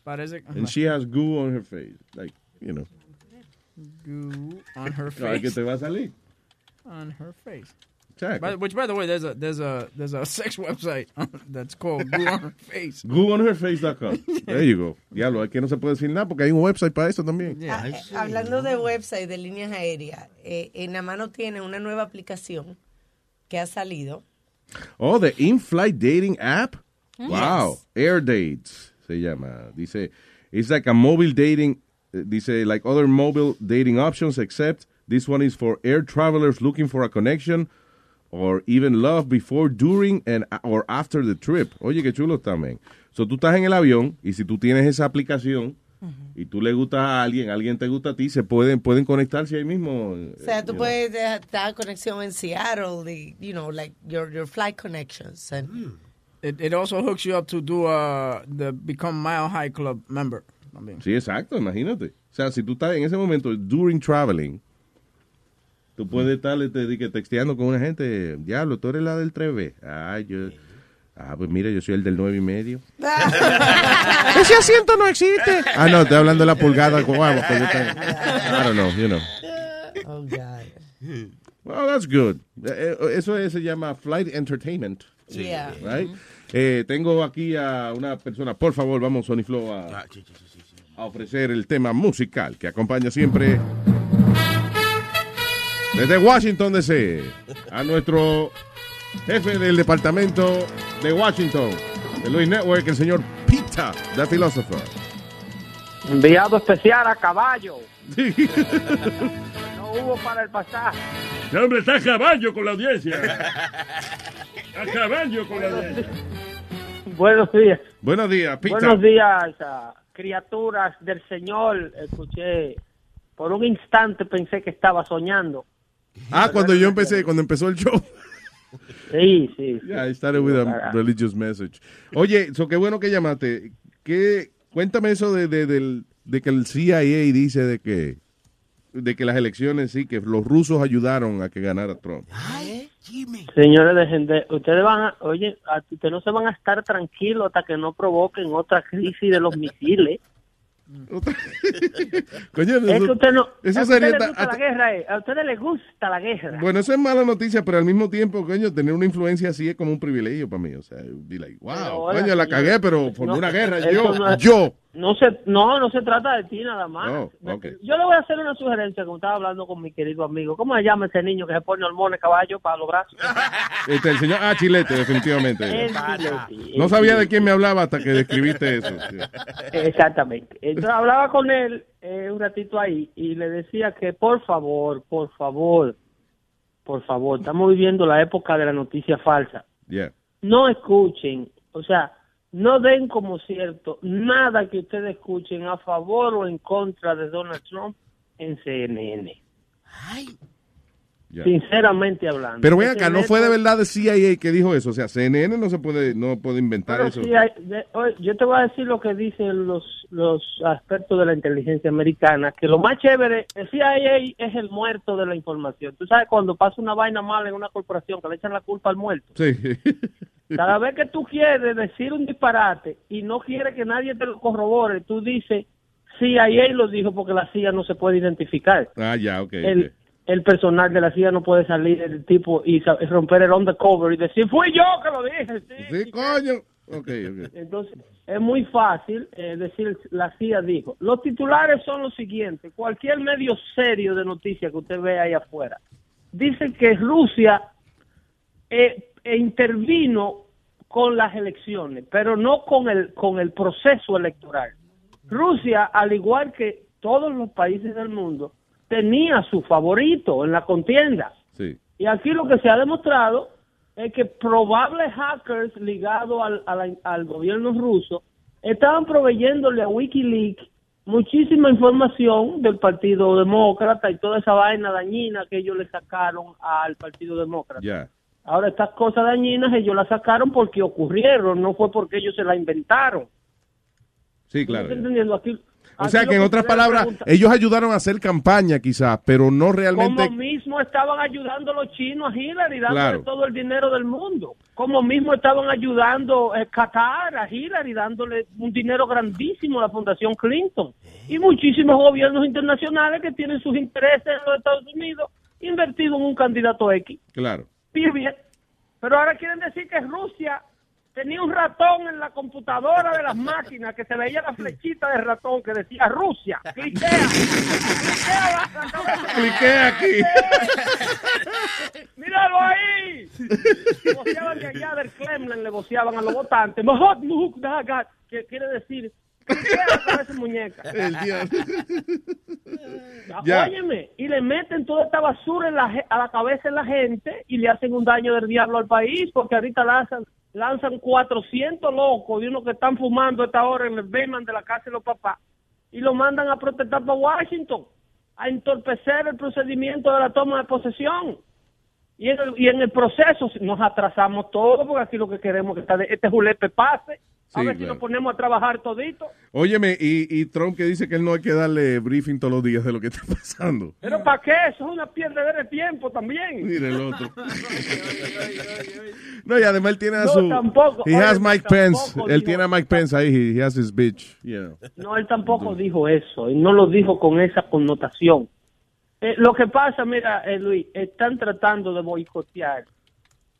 Parece And she has goo on her face. Like, you know. goo on her Claro que face. te va a salir. On her face. Check. By, which, by the way, there's a there's a there's a sex website that's called Goo on Her Face. Gooonherface.com. There you go. Diablo, aquí no se puede decir nada porque hay un website para eso también. Ah, eh, Hablando de website de líneas aéreas, eh, en la mano tiene una nueva aplicación que ha salido. Oh, the in-flight dating app. Yes. Wow. Air Dates se llama. Dice, it's like a mobile dating. eh, Dice, like other mobile dating options, except this one is for air travelers looking for a connection or even love before, during, and or after the trip. Oye, qué chulo también. So, tú estás en el avión y si tú tienes esa aplicación y tú le gustas a alguien, alguien te gusta a ti, se pueden, pueden conectarse ahí mismo. O sea, tú puedes dar conexión en Seattle, the, you know, like your, your flight connections. And, It, it also hooks you up to do uh, the Become Mile High Club member. también. Sí, exacto, imagínate. O sea, si tú estás en ese momento, during traveling, tú puedes estar que texteando con una gente, diablo, tú eres la del 3B. Ah, yo, ah, pues mira, yo soy el del 9 y medio. Ese asiento no existe. Ah, no, estoy hablando de la pulgada con agua. pues yo I don't know, you know. Oh, God. Well, that's good. Eh, eh, Eso es- se llama flight entertainment. Sí. Yeah. Right? Eh, tengo aquí a una persona, por favor, vamos, Sony Flow, a, a ofrecer el tema musical que acompaña siempre desde Washington DC a nuestro jefe del departamento de Washington, de Luis Network, el señor Pita, the philosopher. Enviado especial a caballo. No hubo para el pasaje. Este hombre está a caballo con la audiencia. A caballo con la audiencia. Buenos días. Buenos días, Pita. Buenos días, criaturas del Señor. Escuché, por un instante pensé que estaba soñando. Ah, cuando yo empecé, cuando empezó el show. Sí, sí. sí. Yeah, I started with a religious message. Oye, so qué bueno que llamaste. ¿Qué, cuéntame eso de, de, del- de que el CIA dice de que de que las elecciones sí, que los rusos ayudaron a que ganara Trump. Señores, de, ustedes van a, oye, ustedes no se van a estar tranquilos hasta que no provoquen otra crisis de los misiles. Coño, Es que eso, usted no, eso a sería gusta la guerra, eh, a ustedes les gusta la guerra. bueno, eso es mala noticia, pero al mismo tiempo, coño, tener una influencia así es como un privilegio para mí. O sea, be like, wow, Pero, coño, la cagué, pero formé no, una guerra. eso Yo, no es- yo. No se, no, no se trata de ti nada más. Oh. Yo le voy a hacer una sugerencia, como estaba hablando con mi querido amigo. ¿Cómo se llama ese niño que se pone hormonas caballo para los brazos? Este, el señor, ah, Chilete, definitivamente. El Chilete, No sabía de quién me hablaba hasta que describiste eso. sí. Exactamente. Entonces hablaba con él eh, un ratito ahí y le decía que por favor, por favor, por favor, estamos viviendo la época de la noticia falsa. Yeah. No escuchen, o sea, no den como cierto nada que ustedes escuchen a favor o en contra de Donald Trump en CNN. Sinceramente hablando. Pero ven acá, no fue de verdad de CIA que dijo eso. O sea, CNN no se puede, no puede inventar Pero eso. sí hay- de- oye, yo te voy a decir lo que dicen los, los expertos de la inteligencia americana, que lo más chévere, el CIA es el muerto de la información. Tú sabes, cuando pasa una vaina mala en una corporación, que le echan la culpa al muerto. Sí. Cada vez que tú quieres decir un disparate y no quieres que nadie te lo corrobore, tú dices, CIA lo dijo porque la CIA no se puede identificar. Ah, ya, ok. El, ok. El personal de la CIA no puede salir el tipo y romper el undercover y decir, fui yo que lo dije. Sí, Sí, coño. Ok, ok. entonces, es muy fácil eh, decir, la CIA dijo. Los titulares son los siguientes. Cualquier medio serio de noticias que usted vea ahí afuera. Dicen que Rusia eh, e intervino con las elecciones, pero no con el, con el proceso electoral. Rusia, al igual que todos los países del mundo, tenía su favorito en la contienda. Sí. Y aquí lo que se ha demostrado es que probables hackers ligados al, al- al gobierno ruso estaban proveyéndole a Wikileaks muchísima información del Partido Demócrata y toda esa vaina dañina que ellos le sacaron al Partido Demócrata. Ya. Ahora, estas cosas dañinas ellos las sacaron porque ocurrieron, no fue porque ellos se las inventaron. Sí, ¿Tú claro. estás entendiendo? Aquí, O sea que en otras palabras, ellos ayudaron a hacer campaña quizás, pero no realmente... Como mismo estaban ayudando los chinos a Hillary, dándole Claro. todo el dinero del mundo. Como mismo estaban ayudando eh, Qatar a Hillary, dándole un dinero grandísimo a la Fundación Clinton. Y muchísimos gobiernos internacionales que tienen sus intereses en los Estados Unidos invertidos en un candidato X. Claro. Bien, bien. Pero ahora quieren decir que Rusia tenía un ratón en la computadora de las máquinas que se veía la flechita de ratón que decía Rusia. Cliquea. Cliquea la- la. Cliquea aquí. ¡Míralo ahí! Le voceaban de allá del Kremlin, le voceaban a los votantes. Que quiere decir, cabeza muñeca. El diablo. Ya. Óyeme, y le meten toda esta basura en la a la cabeza de la gente y le hacen un daño del diablo al país, porque ahorita lanzan, lanzan 400 locos de unos que están fumando a esta hora en el Bayman de la casa de los papás y lo mandan a protestar para Washington, a entorpecer el procedimiento de la toma de posesión. Y en el, y en el proceso nos atrasamos todo, porque aquí lo que queremos es que este julepe pase, a Sí, ver si nos ponemos a trabajar todito. Óyeme, y, y Trump que dice que él no hay que darle briefing todos los días de lo que está pasando. Pero ¿para qué? Eso es una pierdedera de tiempo también. Mira el otro. No, y además él tiene a No, su... tampoco. He has Mike Pence. Él dijo- tiene a Mike Pence ahí. He, has his bitch. No, él tampoco dijo eso, y no lo dijo con esa connotación. Eh, lo que pasa, mira, eh, Luis, están tratando de boicotear.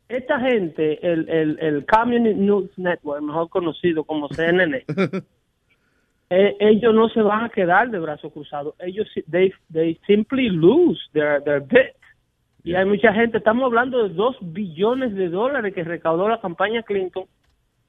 Esta gente, el, el, el Communist News Network, mejor conocido como CNN, eh, ellos no se van a quedar de brazos cruzados. Ellos, they, they simply lose their, their bit. Y hay mucha gente, estamos hablando de dos billones de dólares que recaudó la campaña Clinton,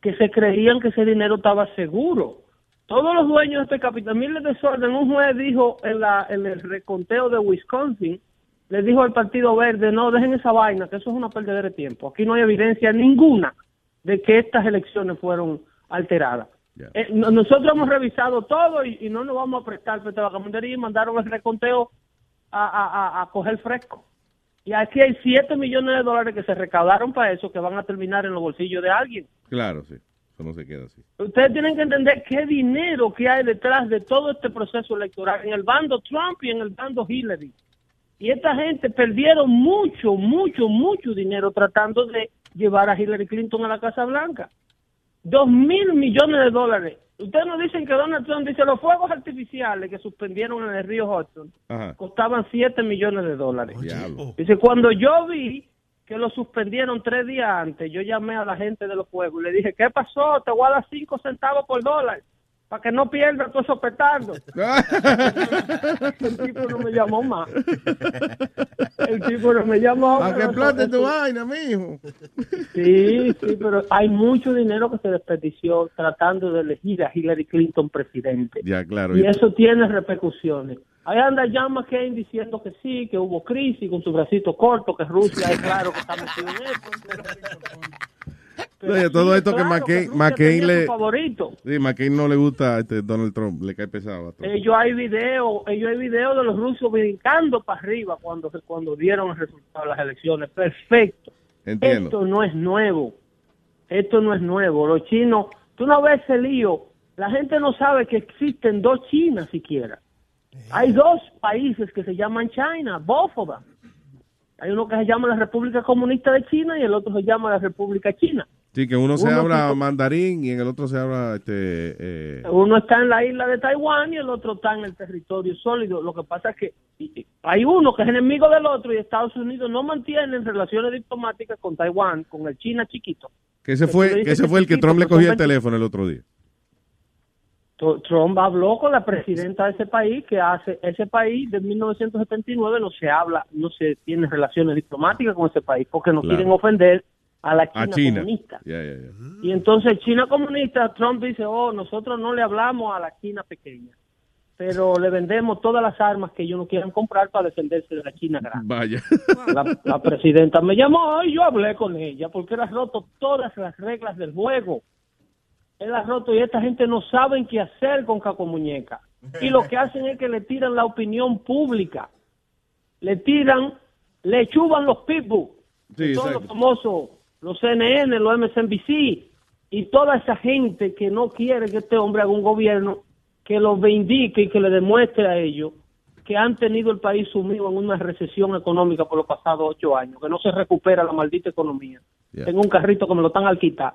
que se creían que ese dinero estaba seguro. Todos los dueños de este capital, miles de desorden, un juez dijo en, la, en el reconteo de Wisconsin, le dijo al Partido Verde, no, dejen esa vaina, que eso es una perdedera de tiempo. Aquí no hay evidencia ninguna de que estas elecciones fueron alteradas. Eh, no- nosotros hemos revisado todo y, y no nos vamos a prestar frente a la vagabundería y mandaron el reconteo a, a, a, a coger fresco. Y aquí hay 7 millones de dólares que se recaudaron para eso que van a terminar en los bolsillos de alguien. Claro, sí. Eso no se queda así. Ustedes tienen que entender qué dinero que hay detrás de todo este proceso electoral en el bando Trump y en el bando Hillary. Y esta gente perdieron mucho, mucho, mucho dinero tratando de llevar a Hillary Clinton a la Casa Blanca. Dos mil millones de dólares. Ustedes nos dicen que Donald Trump dice los fuegos artificiales que suspendieron en el río Hudson Ajá. costaban 7 millones de dólares. Dice, cuando yo vi que lo suspendieron tres días antes, yo llamé a la gente de los juegos y le dije, ¿qué pasó? Te voy a dar 5 centavos por dólar para que no pierdas todos esos petardos. El tipo no me llamó más. El tipo no me llamó. Para que eso- tu vaina, mijo. Sí, sí, pero hay mucho dinero que se desperdició tratando de elegir a Hillary Clinton presidente. Ya, claro. Y eso tiene repercusiones. Ahí anda John McCain diciendo que sí, que hubo crisis con su bracito corto, que Rusia es claro que está metido en eso. Oye, todo esto que claro, McCain, Rusia McCain le... favorito. Sí, McCain no le gusta a este Donald Trump. Le cae pesado a Trump. Ellos hay video, ellos hay video de los rusos brincando para arriba cuando cuando dieron el resultado de las elecciones. Perfecto. Entiendo. Esto no es nuevo. Esto no es nuevo. Los chinos, tú no ves ese lío. La gente no sabe que existen dos Chinas siquiera. Hay dos países que se llaman China, them. Hay uno que se llama la República Comunista de China y el otro se llama la República China. Sí, que uno se habla tipo- mandarín y en el otro se habla este, eh, Uno está en la isla de Taiwán y el otro está en el territorio sólido. Lo que pasa es que hay uno que es enemigo del otro y Estados Unidos no mantiene relaciones diplomáticas con Taiwán, con el China chiquito. que ese fue, que ese fue el que Trump le cogió el 20. teléfono el otro día. Tr- Trump habló con la presidenta de ese país que hace ese país de 1979 no se habla, no se tiene relaciones diplomáticas con ese país porque no Claro. quieren ofender a la China, A China. comunista. Yeah, yeah, yeah. Y entonces China comunista, Trump dice, oh, nosotros no le hablamos a la China pequeña, pero le vendemos todas las armas que ellos no quieran comprar para defenderse de la China grande. Vaya. La, la presidenta me llamó y yo hablé con ella porque él ha roto todas las reglas del juego. Él ha roto y esta gente no saben qué hacer con Caco Muñeca. Y lo que hacen es que le tiran la opinión pública. Le tiran, le chuban los pitbull. Sí, son los famosos, los CNN, los MSNBC y toda esa gente que no quiere que este hombre haga un gobierno que los vindique y que le demuestre a ellos que han tenido el país sumido en una recesión económica por los pasados ocho años, que no se recupera la maldita economía. Yeah. Tengo un carrito que me lo están al quitar.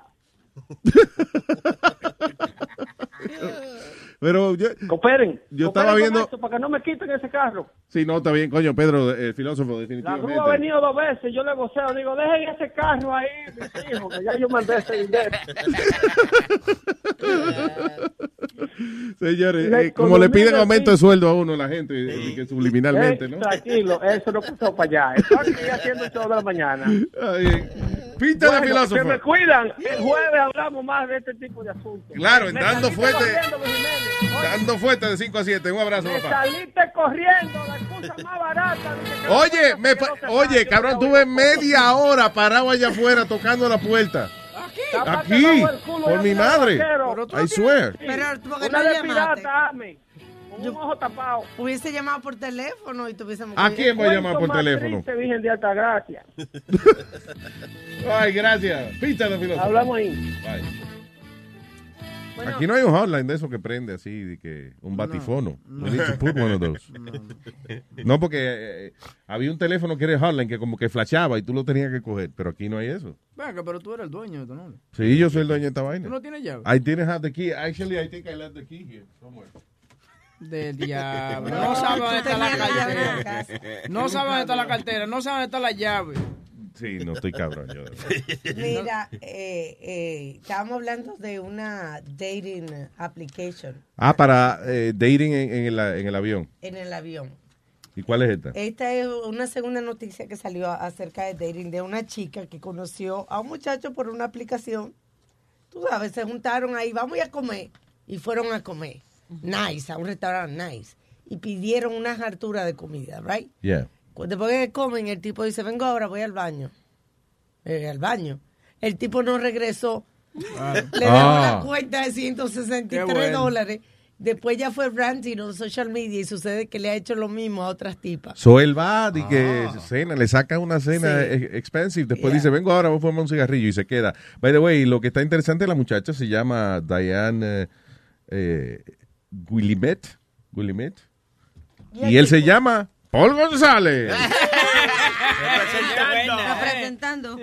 Pero yo, Cooperen. yo Cooperen estaba con viendo. esto para que no me quiten ese carro. Sí, no, está bien, coño, Pedro, el filósofo, La definitivamente. grúa ha venido dos veces, yo le voceo, digo, dejen ese carro ahí, mis hijos, que ya yo mandé ese dinero. Señores, eh, como le piden aumento de sueldo a uno la gente, que subliminalmente, Eh, ¿no? Tranquilo, eso no pasó para allá. Estoy aquí haciendo el show de la mañana. Pinta de Bueno, filósofo. Que me cuidan. El jueves hablamos más de este tipo de asuntos. Claro, Me dando fuerte. Dando fuerte de 5 a 7. Un abrazo, Me papá. saliste corriendo, la excusa más barata. Oye, me oye, cabrón, tuve media hora parado allá afuera tocando la puerta. Aquí, por mi te madre. I swear. Pero, ¿por qué Una no llamaste? pirata, Ame. Con un ojo tapado. Hubiese llamado por teléfono y tuviésemos... ¿A quién voy a llamar por teléfono? triste, Virgen de Altagracia. Ay, gracias. Pinta de filósofo. Hablamos ahí. Bye. Aquí no hay un hotline de eso que prende así, de que un batifono. We need to put one of those. No, porque eh, había un teléfono que era hotline que como que flashaba y tú lo tenías que coger, pero aquí no hay eso. Venga, pero tú eres el dueño de tu nombre. Sí, yo soy el dueño de esta vaina. ¿Tú no tienes llave? I didn't have the key. Actually, I think I left the key here somewhere. Del diablo. No sabe dónde está la cartera. No sabe dónde está la cartera. No sabe dónde está la llave. Sí, no estoy cabrón yo. Mira, eh, eh, estábamos hablando de una dating application Ah, para eh, dating en, en el, en el avión. en el avión. ¿Y cuál es esta? Esta es una segunda noticia que salió acerca de dating de una chica que conoció a un muchacho por una aplicación. Tú sabes, se juntaron ahí, vamos a comer. Y fueron a comer. Nice, a un restaurante nice. Y pidieron una hartura de comida, right? Yeah. Después que comen, el tipo dice, vengo ahora, voy al baño. Eh, al baño. El tipo no regresó. Le dejó Ah. la cuenta de 163 Qué bueno. dólares. Después ya fue ranting en social media y sucede que le ha hecho lo mismo a otras tipas. So él va y que cena, le saca una cena Sí. expensive, después Yeah. dice, vengo ahora, voy a fumar un cigarrillo y se queda. By the way, lo que está interesante, la muchacha se llama Diane eh, eh, y él se llama Paul González. Representando.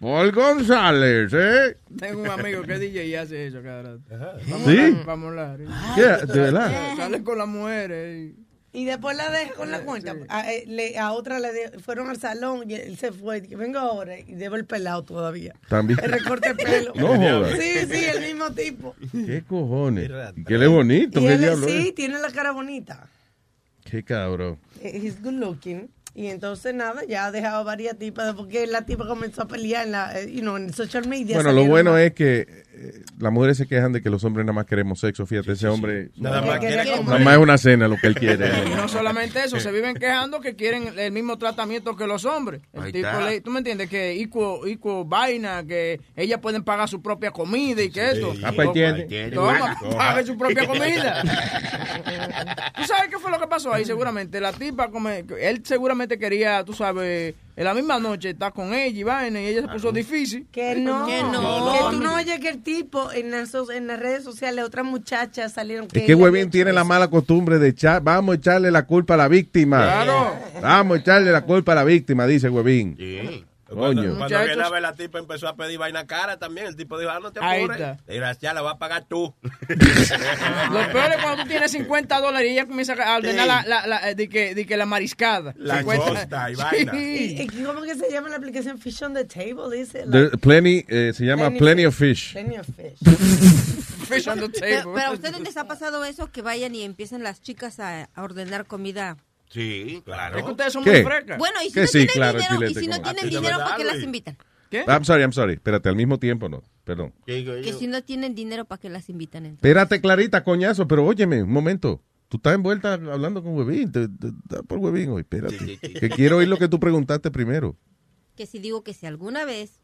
Paul González, ¿eh? Tengo un amigo que es DJ y hace eso cada rato. Vamos ¿Sí? a Vamos a hablar. ¿Qué? ¿De verdad? Sale con las mujeres. Y después la deja con la cuenta. A, eh, le- a otra le de- fueron al salón y él se fue. Dije, vengo ahora. Y debo el pelado todavía. También. El recorte de pelo. No jodas. Sí, sí, el mismo tipo. ¿Qué cojones? Y qué le bonito, Y qué él sí, es? tiene la cara bonita. Qué cabrón. Eh, He's good looking. Y entonces nada, ya ha dejado varias tipas porque la tipa comenzó a pelear en la, eh, you know, en social media. Bueno, lo bueno más. es que eh, las mujeres se quejan de que los hombres nada más queremos sexo. Fíjate, ese hombre Nada más quiere nada comer. más es una cena lo que él quiere. Y no solamente eso, se viven quejando que quieren el mismo tratamiento que los hombres. El Ahí tipo está. le- tú me entiendes que equal, equal vaina, que ellas pueden pagar su propia comida y que esto. Ah, pues. Toma, pague su propia comida. ¿Tú sabes qué fue lo que pasó ahí? Seguramente la tipa, come, él seguramente quería, tú sabes, en la misma noche estar con ella y vaina y ella se puso difícil. Que no, Que que no. tú no oyes que el tipo en las, so- en las redes sociales, otras muchachas salieron que Es que Huevín tiene la mala costumbre de echar, vamos a echarle la culpa a la víctima. Claro. Vamos a echarle la culpa a la víctima, dice Huevín. Sí. Coño. Cuando, cuando viene a ver la tipa empezó a pedir vaina cara también. El tipo dijo, ah, no te apures. Desgraciada, la vas a pagar tú. Lo peor es cuando tú tienes 50 dólares y ella comienza a ordenar Sí. la, la, la- eh, de que, de que la mariscada. La 50. costa y vaina. ¿Y- Sí. y ¿Cómo que se llama la aplicación Fish on the Table? Dice. There- plenty, eh, se llama Plenty of Fish. Plenty of Fish. Fish on the table. pero a ustedes les ha pasado eso que vayan y empiecen las chicas a, a ordenar comida. Sí, claro. Es que ustedes son ¿Qué? muy frecas. Bueno, y si Que no sí, tienen claro, dinero, y Chilete, si no tienen A ti de dinero, ¿para qué las invitan? ¿Qué? I'm sorry, I'm sorry. Espérate, al mismo tiempo no. Perdón. Que si no tienen dinero, ¿para qué las invitan? entonces? Espérate, Clarita, coñazo, pero óyeme, un momento. Tú estás envuelta hablando con Huevín. Te, te- da por Huevín hoy, espérate. Que quiero oír lo que tú preguntaste primero. Que si digo que si alguna vez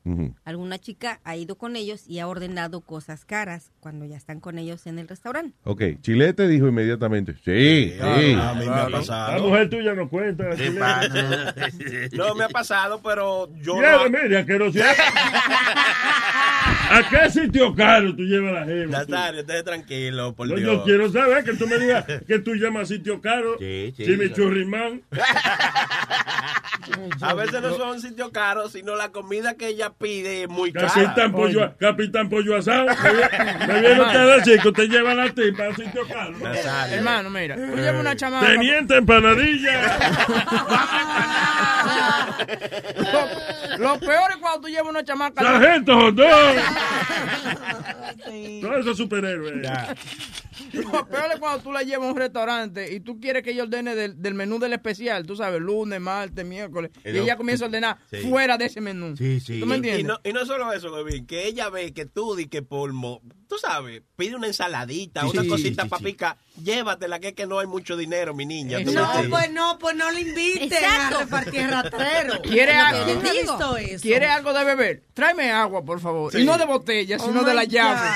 alguna chica ha ido con ellos y ha ordenado cosas caras cuando ya están con ellos en el restaurante. Ok, Chilete dijo inmediatamente. Sí, sí. a mí me ha pasado. La mujer tuya no cuenta. ¿Qué Chile. pasa? No, me ha pasado, pero yo Mira, no... mira, que no sea- ¿A qué sitio caro tú llevas la? Nazario, esté tranquilo, por No, Dios. yo quiero saber que tú me digas que tú llamas sitio caro. Sí, sí. Chimichurrimán. A veces no son sitios caros, sino la comida que ella pide es muy cara. Capitán pollo, Capitán pollo asado. Me vi- Me viene usted a decir que usted lleva la tipa a sitio caro. ¿no? Hermano, mira, tú llevas una chamaca. Teniente empanadilla. Lo, lo peor es cuando tú llevas una chamaca. Sargento Jondón. Todo eso es superhéroe. Lo peor es cuando tú la llevas a un restaurante y tú quieres que ella ordene del, del menú del especial, tú sabes, lunes, martes, miércoles, y ella comienza a ordenar Sí. fuera de ese menú. Sí, sí. ¿Tú me Y- entiendes? Y, no, y no solo eso, Bebín, que ella ve que tú di que por, mo- tú sabes, pide una ensaladita, una cosita para picar, llévatela, que es que no hay mucho dinero, mi niña. ¿tú me No, pues no, pues no le inviten Exacto. a repartir rastrero. ¿Quiere algo? no. ¿Quiere algo de beber? Tráeme agua, por favor. Sí. Y no de botella, Oh sino de la llave.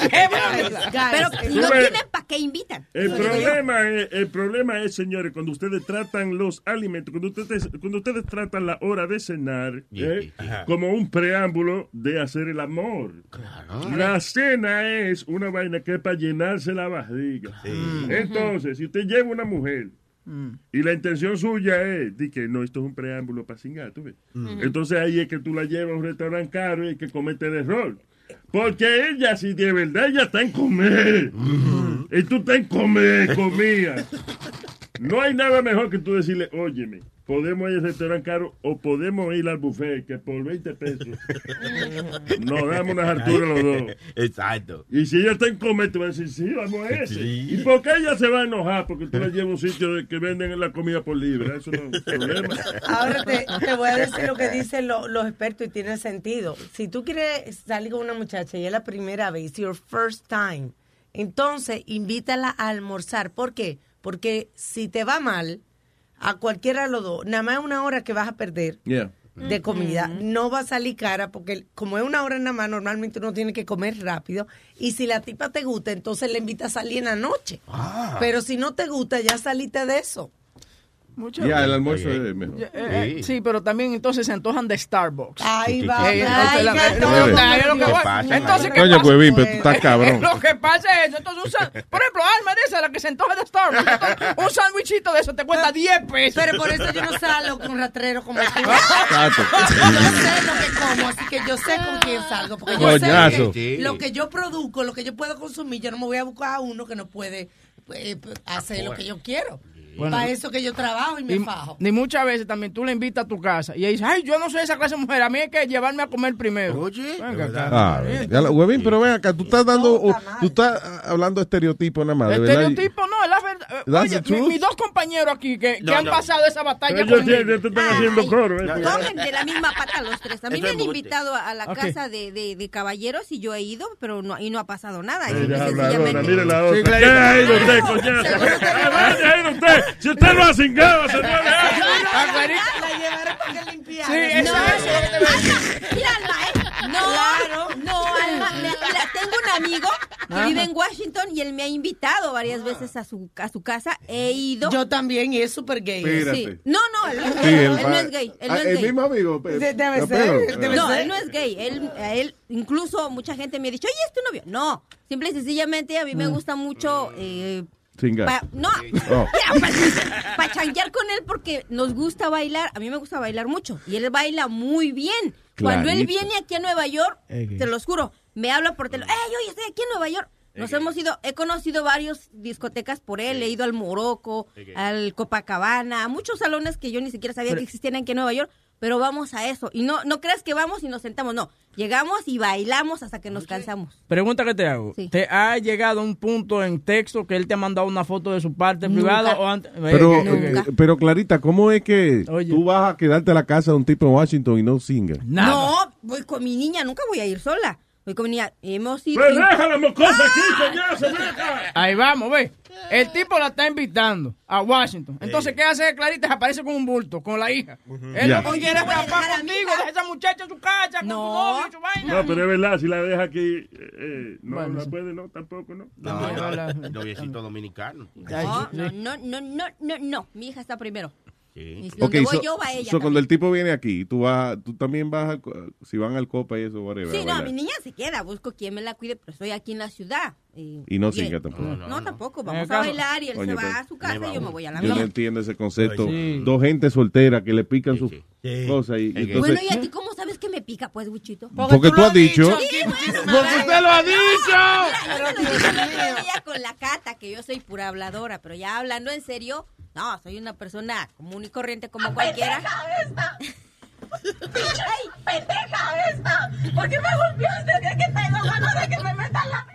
Llévatela. Pero si no tienen, ¿para qué invitan? El problema, es, el problema es, señores, cuando ustedes tratan los alimentos, cuando ustedes, cuando ustedes tratan la hora de cenar ¿eh? como un preámbulo de hacer el amor. La cena es una vaina que es para llenarse la barriga. Entonces, si usted lleva una mujer y la intención suya es de que no, esto es un preámbulo para cingar, ¿tú ves? Entonces ahí es que tú la llevas a un restaurante caro y hay que comete el error. Porque ella, si de verdad ella está en comer, y tú estás en comer, comida, no hay nada mejor que tú decirle, óyeme, podemos ir al restaurante caro o podemos ir al buffet, que por 20 pesos nos damos unas alturas los dos. Exacto. Y si ella está en comer, te va a decir, sí, vamos a ese. Sí. ¿Y por qué ella se va a enojar? Porque tú la llevas a un sitio de que venden la comida por libre. Eso no es problema. Ahora te, te voy a decir lo que dicen lo- los expertos y tiene sentido. Si tú quieres salir con una muchacha y es la primera vez, your first time, entonces invítala a almorzar. ¿Por qué? Porque si te va mal, a cualquiera de los dos, nada más una hora que vas a perder Yeah. de comida, no va a salir cara porque como es una hora nada más, normalmente uno tiene que comer rápido y si la tipa te gusta, entonces le invita a salir en la noche. Pero si no te gusta, ya saliste de eso. Muchas Ya, el almuerzo es mejor. Eh, eh, sí, pero también entonces se antojan de Starbucks. Ahí va. Eh, ay, entonces eh, ¿qué Coño, pasa? Huevín, pero tú estás cabrón. Lo que pasa es eso. Entonces, un san- por ejemplo, Alma de esa, la que se antoja de Starbucks. entonces, un sándwichito de eso te cuesta 10 pesos. Pero por eso yo no salgo con rastrero como tú. Exacto. Yo sé lo que como, así que yo sé con quién salgo. Porque yo Coñazo. sé que lo que yo produzco, lo que yo puedo consumir, yo no me voy a buscar a uno que no puede eh, hacer lo que yo quiero. Bueno. Para eso que yo trabajo y me Y, fajo. ni muchas veces también tú le invitas a tu casa y ella dice, ay, yo no soy esa clase de mujer, a mí hay que llevarme a comer primero. Oye, Venga acá. Ah, la- Huevín, pero ven acá, tú estás dando, tú estás ah, hablando de estereotipos nada más, verdad. Estereotipo, no, es la verdad. Oye, mi- mis dos compañeros aquí que, que No, han no. pasado esa batalla Ellos conmigo. te están haciendo coro. ¿eh? Cogen de la misma pata los tres. A mí me han invitado a la Ok. casa de, de, de caballeros y yo he ido, pero no, y no ha pasado nada. Mire la otra. ¿Qué ha ido usted, coñazo? ¿A dónde ha ido usted? Si usted no ha cingado, señores. Ah. La llevaron para que limpiara. Sí, eso No, es lo que te voy a decir. Mira, Alma, ¿eh? No, no, Alma. me- mira, tengo un amigo que Ajá. vive en Washington y él me ha invitado varias veces a su, a su casa. He ido. Yo también, y es súper gay. Espérate. Sí. No, no, él, no es Sí, gay, el él no es gay. Él no Ah, es el gay. mismo amigo. pe- De- debe ser, debe No, ser. él no es gay. Él, a él, incluso mucha gente me ha dicho, oye, ¿es tu novio? No, simple y sencillamente a mí me gusta mucho. Eh. Pa- no, Oh. para changuear con él porque nos gusta bailar. A mí me gusta bailar mucho y él baila muy bien. Cuando él viene aquí a Nueva York, te los juro, me habla por teléfono. ¡Ey, oye, estoy aquí en Nueva York! Nos hemos ido, he conocido varias discotecas por él, he ido al Morocco, al Copacabana, a muchos salones que yo ni siquiera sabía Pero- que existían aquí en Nueva York, pero vamos a eso. Y no, no creas que vamos y nos sentamos, no. Llegamos y bailamos hasta que nos cansamos. Pregunta que te hago. Sí. ¿Te ha llegado un punto en texto que él te ha mandado una foto de su parte Nunca. privada o antes? Pero, Eh, eh, pero Clarita, ¿cómo es que Oye. tú vas a quedarte a la casa de un tipo en Washington y no singa? No, voy con mi niña, nunca voy a ir sola. Voy con mi niña. Hemos ido. Pues deja la mocosa aquí, coñazo, deja. Ahí vamos, ve. El tipo la está invitando a Washington. Entonces, ¿qué hace Clarita? Se aparece con un bulto, con la hija. Él Ya. no quiere escapar contigo, deja a esa muchacha en su casa, con su novio su vaina. No, pero es verdad, si la deja aquí, eh, eh, no Bueno, la sí. puede, no, tampoco, no. No, no, noviecito dominicano. No, no, no, no, no, no, no. Mi hija está primero. Sí. Y Ok, donde voy so- yo va ella. so cuando el tipo viene aquí, tú vas, tú también vas, a, si van al copa y eso, whatever. Sí, no, mi niña se queda, busco quien me la cuide, pero estoy aquí en la ciudad. Y no singa tampoco. No, tampoco, vamos Eh, a bailar y él se va a su casa y yo me voy a la Yo no mía. entiendo ese concepto. Sí. Dos gente soltera que le pican sus cosas y, entonces... Bueno, ¿y a ti cómo sabes que me pica, pues, Wichito? Porque tú has dicho... Sí, bueno, Porque usted lo ha dicho. Con la cata que yo soy pura habladora, pero ya hablando en serio, no, soy una persona común y corriente como cualquiera. ¡Ay, pendeja esta! ¿Por qué me golpeaste? Es que tengo ganas de que me metan la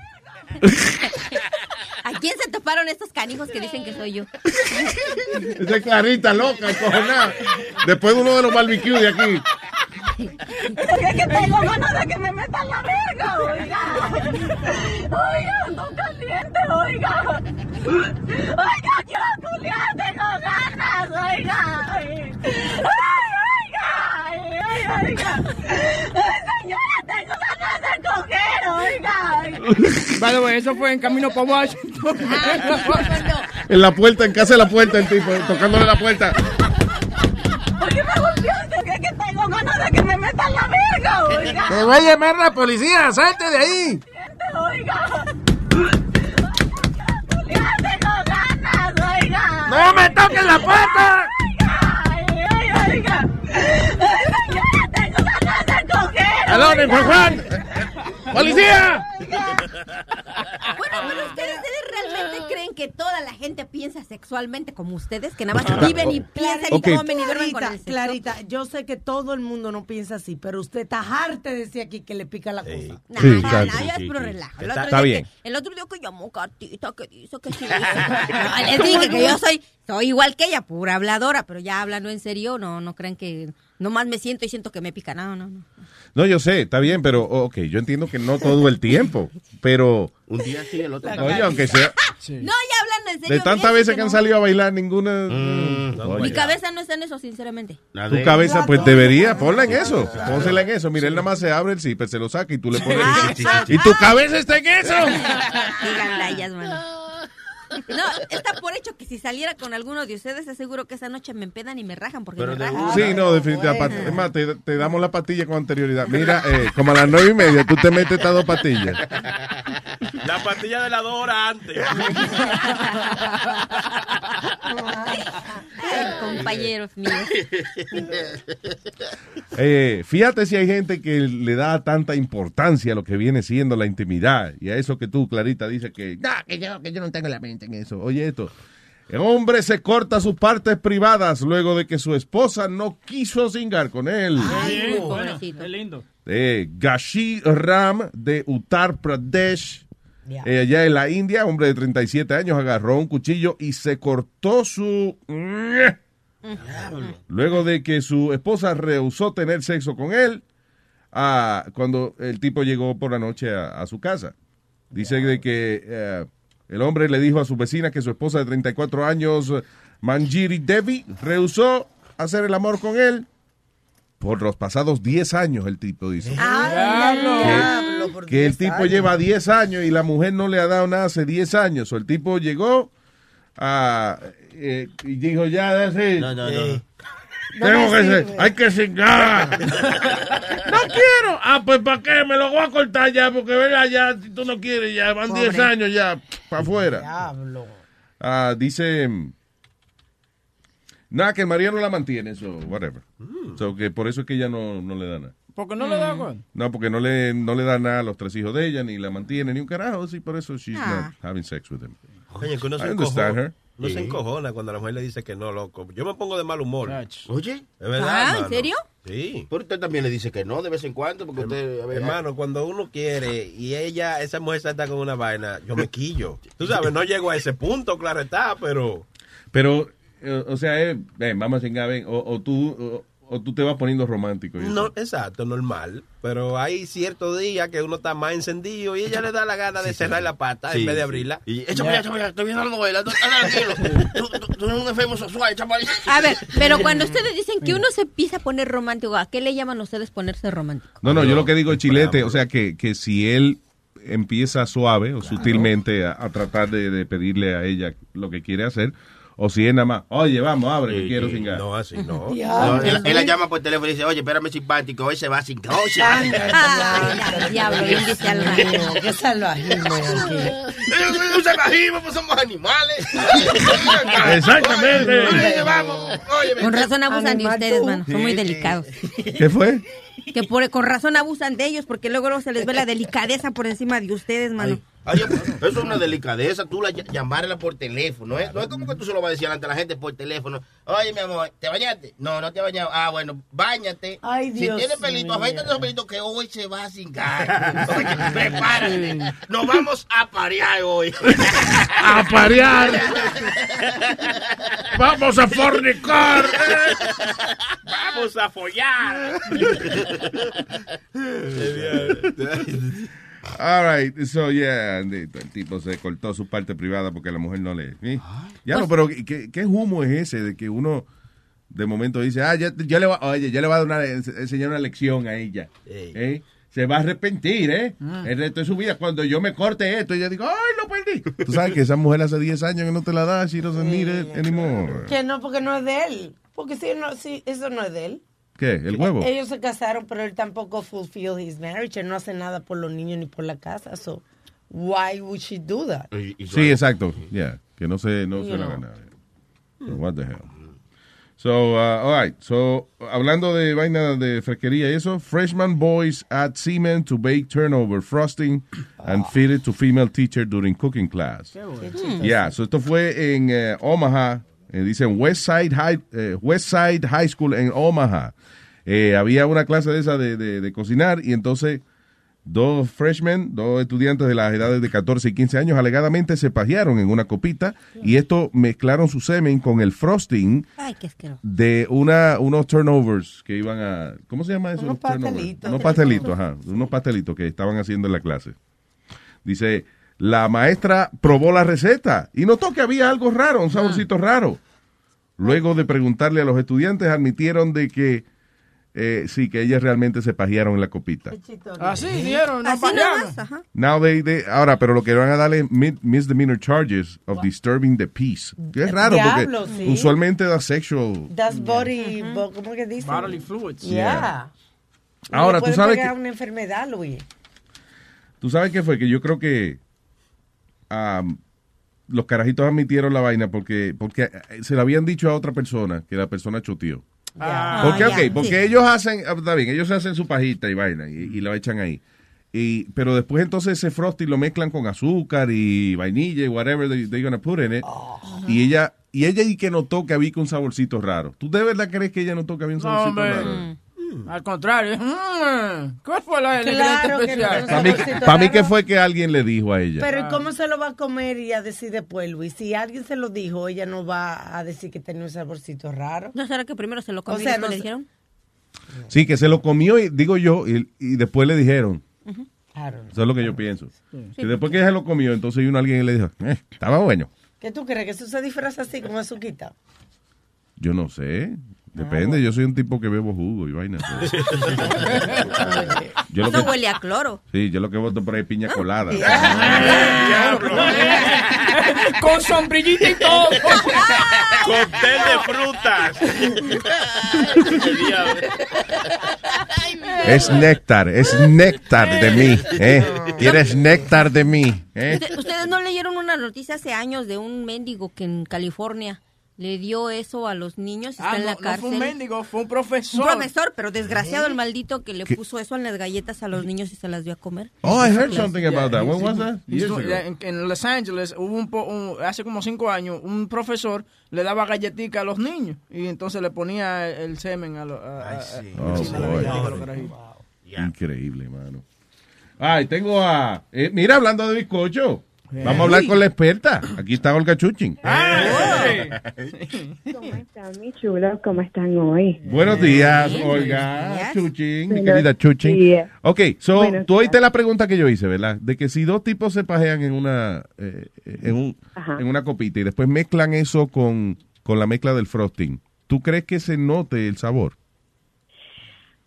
¿A quién se toparon estos canijos que dicen que soy yo? Esa es Clarita, loca, encojonada. Después de uno de los barbecues de aquí. Es que tengo ganas de que me metan la verga, oiga. Oiga, ando caliente, oiga. Oiga, quiero culiar, tengo ganas, oiga. Ay, oiga. Ay, ay, oiga. Ay, señora, tengo ganas de coger, oiga. By the way, eso fue en camino para Washington. En la puerta, en casa de la puerta, el tipo, tocándole la puerta. ¿Por qué me golpeaste? Es que tengo ganas de que me metan la verga, oiga. Te va a llamar la policía, salte de ahí. Oiga. Ganas, oiga. ¡No me toques la puerta! Ay, ay, oiga. Coger. ¡Aló, oiga. Juan Juan! ¡Policía! Bueno, pero ustedes, ¿ustedes realmente creen que toda la gente piensa sexualmente como ustedes? Que nada más viven y piensan y comen y duermen con Clarita, el sexo. Clarita, yo sé que todo el mundo no piensa así, pero usted está harta de decir aquí que le pica la cosa. No, Sí, no, exacto. no, yo es Sí, puro sí. relajo. El Está- otro, está día bien. Que, el otro día que llamó Catita, que dice que sí. No, les dije que yo soy, soy igual que ella, pura habladora, pero ya hablando en serio, no, no crean que nomás me siento y siento que me pica. No, no, no. No, yo sé, está bien, pero ok, yo entiendo que no todo el tiempo, pero... Un día sí, el otro Oye, aunque sea... No, ya hablando en serio. De tantas veces que han no. salido a bailar, ninguna... Mm, Mi cabeza no está en eso, sinceramente. Tu cabeza, pues debería, ponla en eso. Pónsela en eso. Mira, él nada más se abre el zipper, se lo saca y tú le pones. y tu cabeza está en eso. Qué gandallas, mano. No, está por hecho que si saliera con alguno de ustedes, es seguro que esa noche me empedan y me rajan porque me rajan. Sí, no, definitivamente. Es más, te, te damos la pastilla con anterioridad. Mira, eh, como a las nueve y media, tú te metes estas dos pastillas. La pastilla de la dos horas antes. Ay, compañeros míos. Eh, fíjate si hay gente que le da tanta importancia a lo que viene siendo la intimidad y a eso que tú, Clarita, dices que, "Nah, que, yo, que yo no tengo la mente en eso. Oye, esto. El hombre se corta sus partes privadas luego de que su esposa no quiso cingar con él. Ay, bueno, qué lindo. Eh, Gashi Ram de Uttar Pradesh, eh, allá en la India, hombre de 37 años, agarró un cuchillo y se cortó su... Luego de que su esposa rehusó tener sexo con él, ah, cuando el tipo llegó por la noche a, a su casa. Dice de que eh, el hombre le dijo a su vecina que su esposa de 34 años, Manjiri Devi, rehusó hacer el amor con él por los pasados 10 años, el tipo dice. Diablo, por Que el 10 tipo años. lleva 10 años y la mujer no le ha dado nada hace 10 años. O el tipo llegó a, eh, y dijo, ya, así. No, no, no. Tengo que ser- hay que cingar. No quiero. Ah, pues ¿para qué? Me lo voy a cortar ya, porque verá, ya, si tú no quieres, ya van 10 Pobre. años ya para afuera. Diablo. Ah, dice, mm, nada, que marido no la mantiene, eso, whatever. So, que por eso es que ella no, no le da nada. Porque no le da con. No, porque no le, no le da nada a los tres hijos de ella, ni la mantiene, ni un carajo, sí, por eso she's Ah. not having sex with him. Que uno I se understand her. No se encojona cuando la mujer le dice que no, loco. Yo me pongo de mal humor. Oye, Es verdad. Ah, ¿en serio? Sí. Pero usted también le dice que no de vez en cuando, porque usted... a ver, Hermano, cuando uno quiere y ella, esa mujer está con una vaina, yo me quillo. Tú sabes, no llego a ese punto, claro está, pero... Pero, eh, o sea, eh, ven, vamos a chingar, ven, o, o tú, o, o tú te vas poniendo romántico. y eso. No, exacto, normal. Pero hay ciertos días que uno está más encendido y ella le da la gana de cerrar la pata Sí, en vez de sí. abrirla. Y échame allá, échame allá, estoy viendo la novela. tú- anda, tranquilo. Tú, tú- tú eres un enfermo sexual. A ver, pero cuando ustedes dicen que uno se empieza a poner romántico, ¿a qué le llaman ustedes ponerse romántico? No, no, yo lo que digo es chilete, o sea, que, que si él empieza suave o sutilmente a, a tratar de, de pedirle a ella lo que quiere hacer, o si es nada más, oye, vamos, abre, que quiero cingar. No, así no. No, él, él la llama por teléfono y dice, oye, espérame simpático, hoy se va sin. Ay, diablo, dice algo. Qué salvajismo. Un salvajismo, pues somos animales. Exactamente. Oye, vamos, oye, Con razón abusan de ustedes, mano. Son muy delicados. ¿Qué fue? Que por, con razón abusan de ellos, porque luego, luego se les ve la delicadeza por encima de ustedes, mano. Oye, eso es una delicadeza, tú la ll- llamarla por teléfono, ¿eh? No es como que tú se lo vas a decir ante la gente por teléfono. Oye, mi amor, ¿te bañaste? No, no te bañado. Ah, bueno, bañate. Ay, si Dios tienes pelito, mío. afeítate esos pelitos que hoy se va a cingar. Oye, prepárate. Nos vamos a parear hoy. A parear. Vamos a fornicar. Vamos a follar. All right, so yeah, el tipo se cortó su parte privada porque la mujer no le... ¿sí? Ya no, pero ¿qué, ¿qué humo es ese de que uno de momento dice, ah, ya, ya le va, oye, ya le va a dar una, enseñar una lección a ella, ¿eh? Se va a arrepentir, ¿eh? El resto de su vida. Cuando yo me corte esto, ella digo, ¡ay, lo perdí! Tú sabes que esa mujer hace 10 años que no te la da, she doesn't need it anymore. Que no, porque no es de él. Porque si, no, si eso no es de él. ¿Qué? ¿El huevo? Ellos se casaron, pero él tampoco fulfill his marriage. Él no hace nada por los niños ni por la casa. So, why would she do that? Sí, exacto. Yeah, que no se, no se You la know. gana. So, what the hell. So, uh, all right. So, hablando de vaina de fresquería y eso, freshman boys add semen to bake turnover frosting and feed it to female teacher during cooking class. Yeah, so esto fue en eh, Omaha, eh, dicen West Side High, eh, West Side High School en Omaha. Eh, había una clase de esa de, de- de cocinar y entonces dos freshmen, dos estudiantes de las edades de 14 y 15 años alegadamente se pajearon en una copita y esto mezclaron su semen con el frosting Ay, de una unos turnovers que iban a ¿cómo se llama eso? Unos pastelitos. Unos pastelitos, ajá, unos pastelitos que estaban haciendo en la clase. Dice, la maestra probó la receta y notó que había algo raro, un saborcito raro. Luego de preguntarle a los estudiantes, admitieron de que eh, sí, que ellas realmente se pajearon en la copita. Así dijeron, no. Now they, they- ahora, pero lo que van a darle mid- misdemeanor charges of disturbing the peace. Que es raro Diablo, porque sí. usualmente da sexual. That's body, bo- ¿cómo que dice? Bodily fluids. Yeah. Ahora, tú sabes pegar que, una enfermedad, Luis. tú sabes qué fue que yo creo que los carajitos admitieron la vaina porque porque eh, se lo habían dicho a otra persona que la persona choteó. Ah, Porque, ya, ok, porque sí. ellos hacen, ah, está bien, ellos se hacen su pajita y vaina y, y lo echan ahí. Y, pero después entonces ese frosty lo mezclan con azúcar y vainilla y whatever they, they're gonna put in it. Y ella, y ella y que notó que había un saborcito raro. ¿Tú de verdad crees que ella notó que había un No, saborcito hombre. raro? Al contrario. mm, ¿Cuál fue la Claro ingrediente que no. especial? Para mí, pa' mí que fue que alguien le dijo a ella. Pero ¿y ¿cómo se lo va a comer y a decir después, Luis? Si alguien se lo dijo, ella no va a decir que tenía un saborcito raro. ¿No será que primero se lo comió O y sea, no le dijeron? Sí, que se lo comió, y, digo yo, y, y después le dijeron. Claro. Eso es lo que yo pienso. Que después que ella se lo comió, entonces vino alguien y le dijo, eh, estaba bueno. ¿Qué tú crees? ¿Que eso se disfraza así, con azuquita? Yo no sé. Depende, yo soy un tipo que bebo jugo y vaina. pues. Yo lo Eso que- huele a cloro. Sí, yo lo que voto por ahí es piña colada. Con sombrillita y todo. Cóctel de frutas. Es néctar, es néctar de mí. ¿eh? ¿Quieres néctar de mí? ¿eh? Usted- ¿Ustedes no leyeron una noticia hace años de un mendigo que en California le dio eso a los niños y Ah, está en no, la no cárcel. fue un mendigo, fue un profesor. Un profesor, pero desgraciado el maldito que le ¿Qué? puso eso en las galletas a los niños y se las dio a comer. Oh, I heard something about that. When Sí, was that? Years ago. En, en Los Ángeles hubo un, po- un- hace como cinco años un profesor le daba galletica a los niños y entonces le ponía el semen a los. Increíble, mano. Ay, tengo a. eh, mira, hablando de bizcocho. Vamos a hablar con la experta. Aquí está Olga Chuchin. ¿Cómo están, mi chulos? ¿Cómo están hoy? Buenos días, Olga Chuchin, mi querida Chuchin. días. Ok, so, tú oíste la pregunta que yo hice, ¿verdad? De que si dos tipos se pajean en una, eh, en un, Ajá. en una copita y después mezclan eso con, con la mezcla del frosting, ¿tú crees que se note el sabor?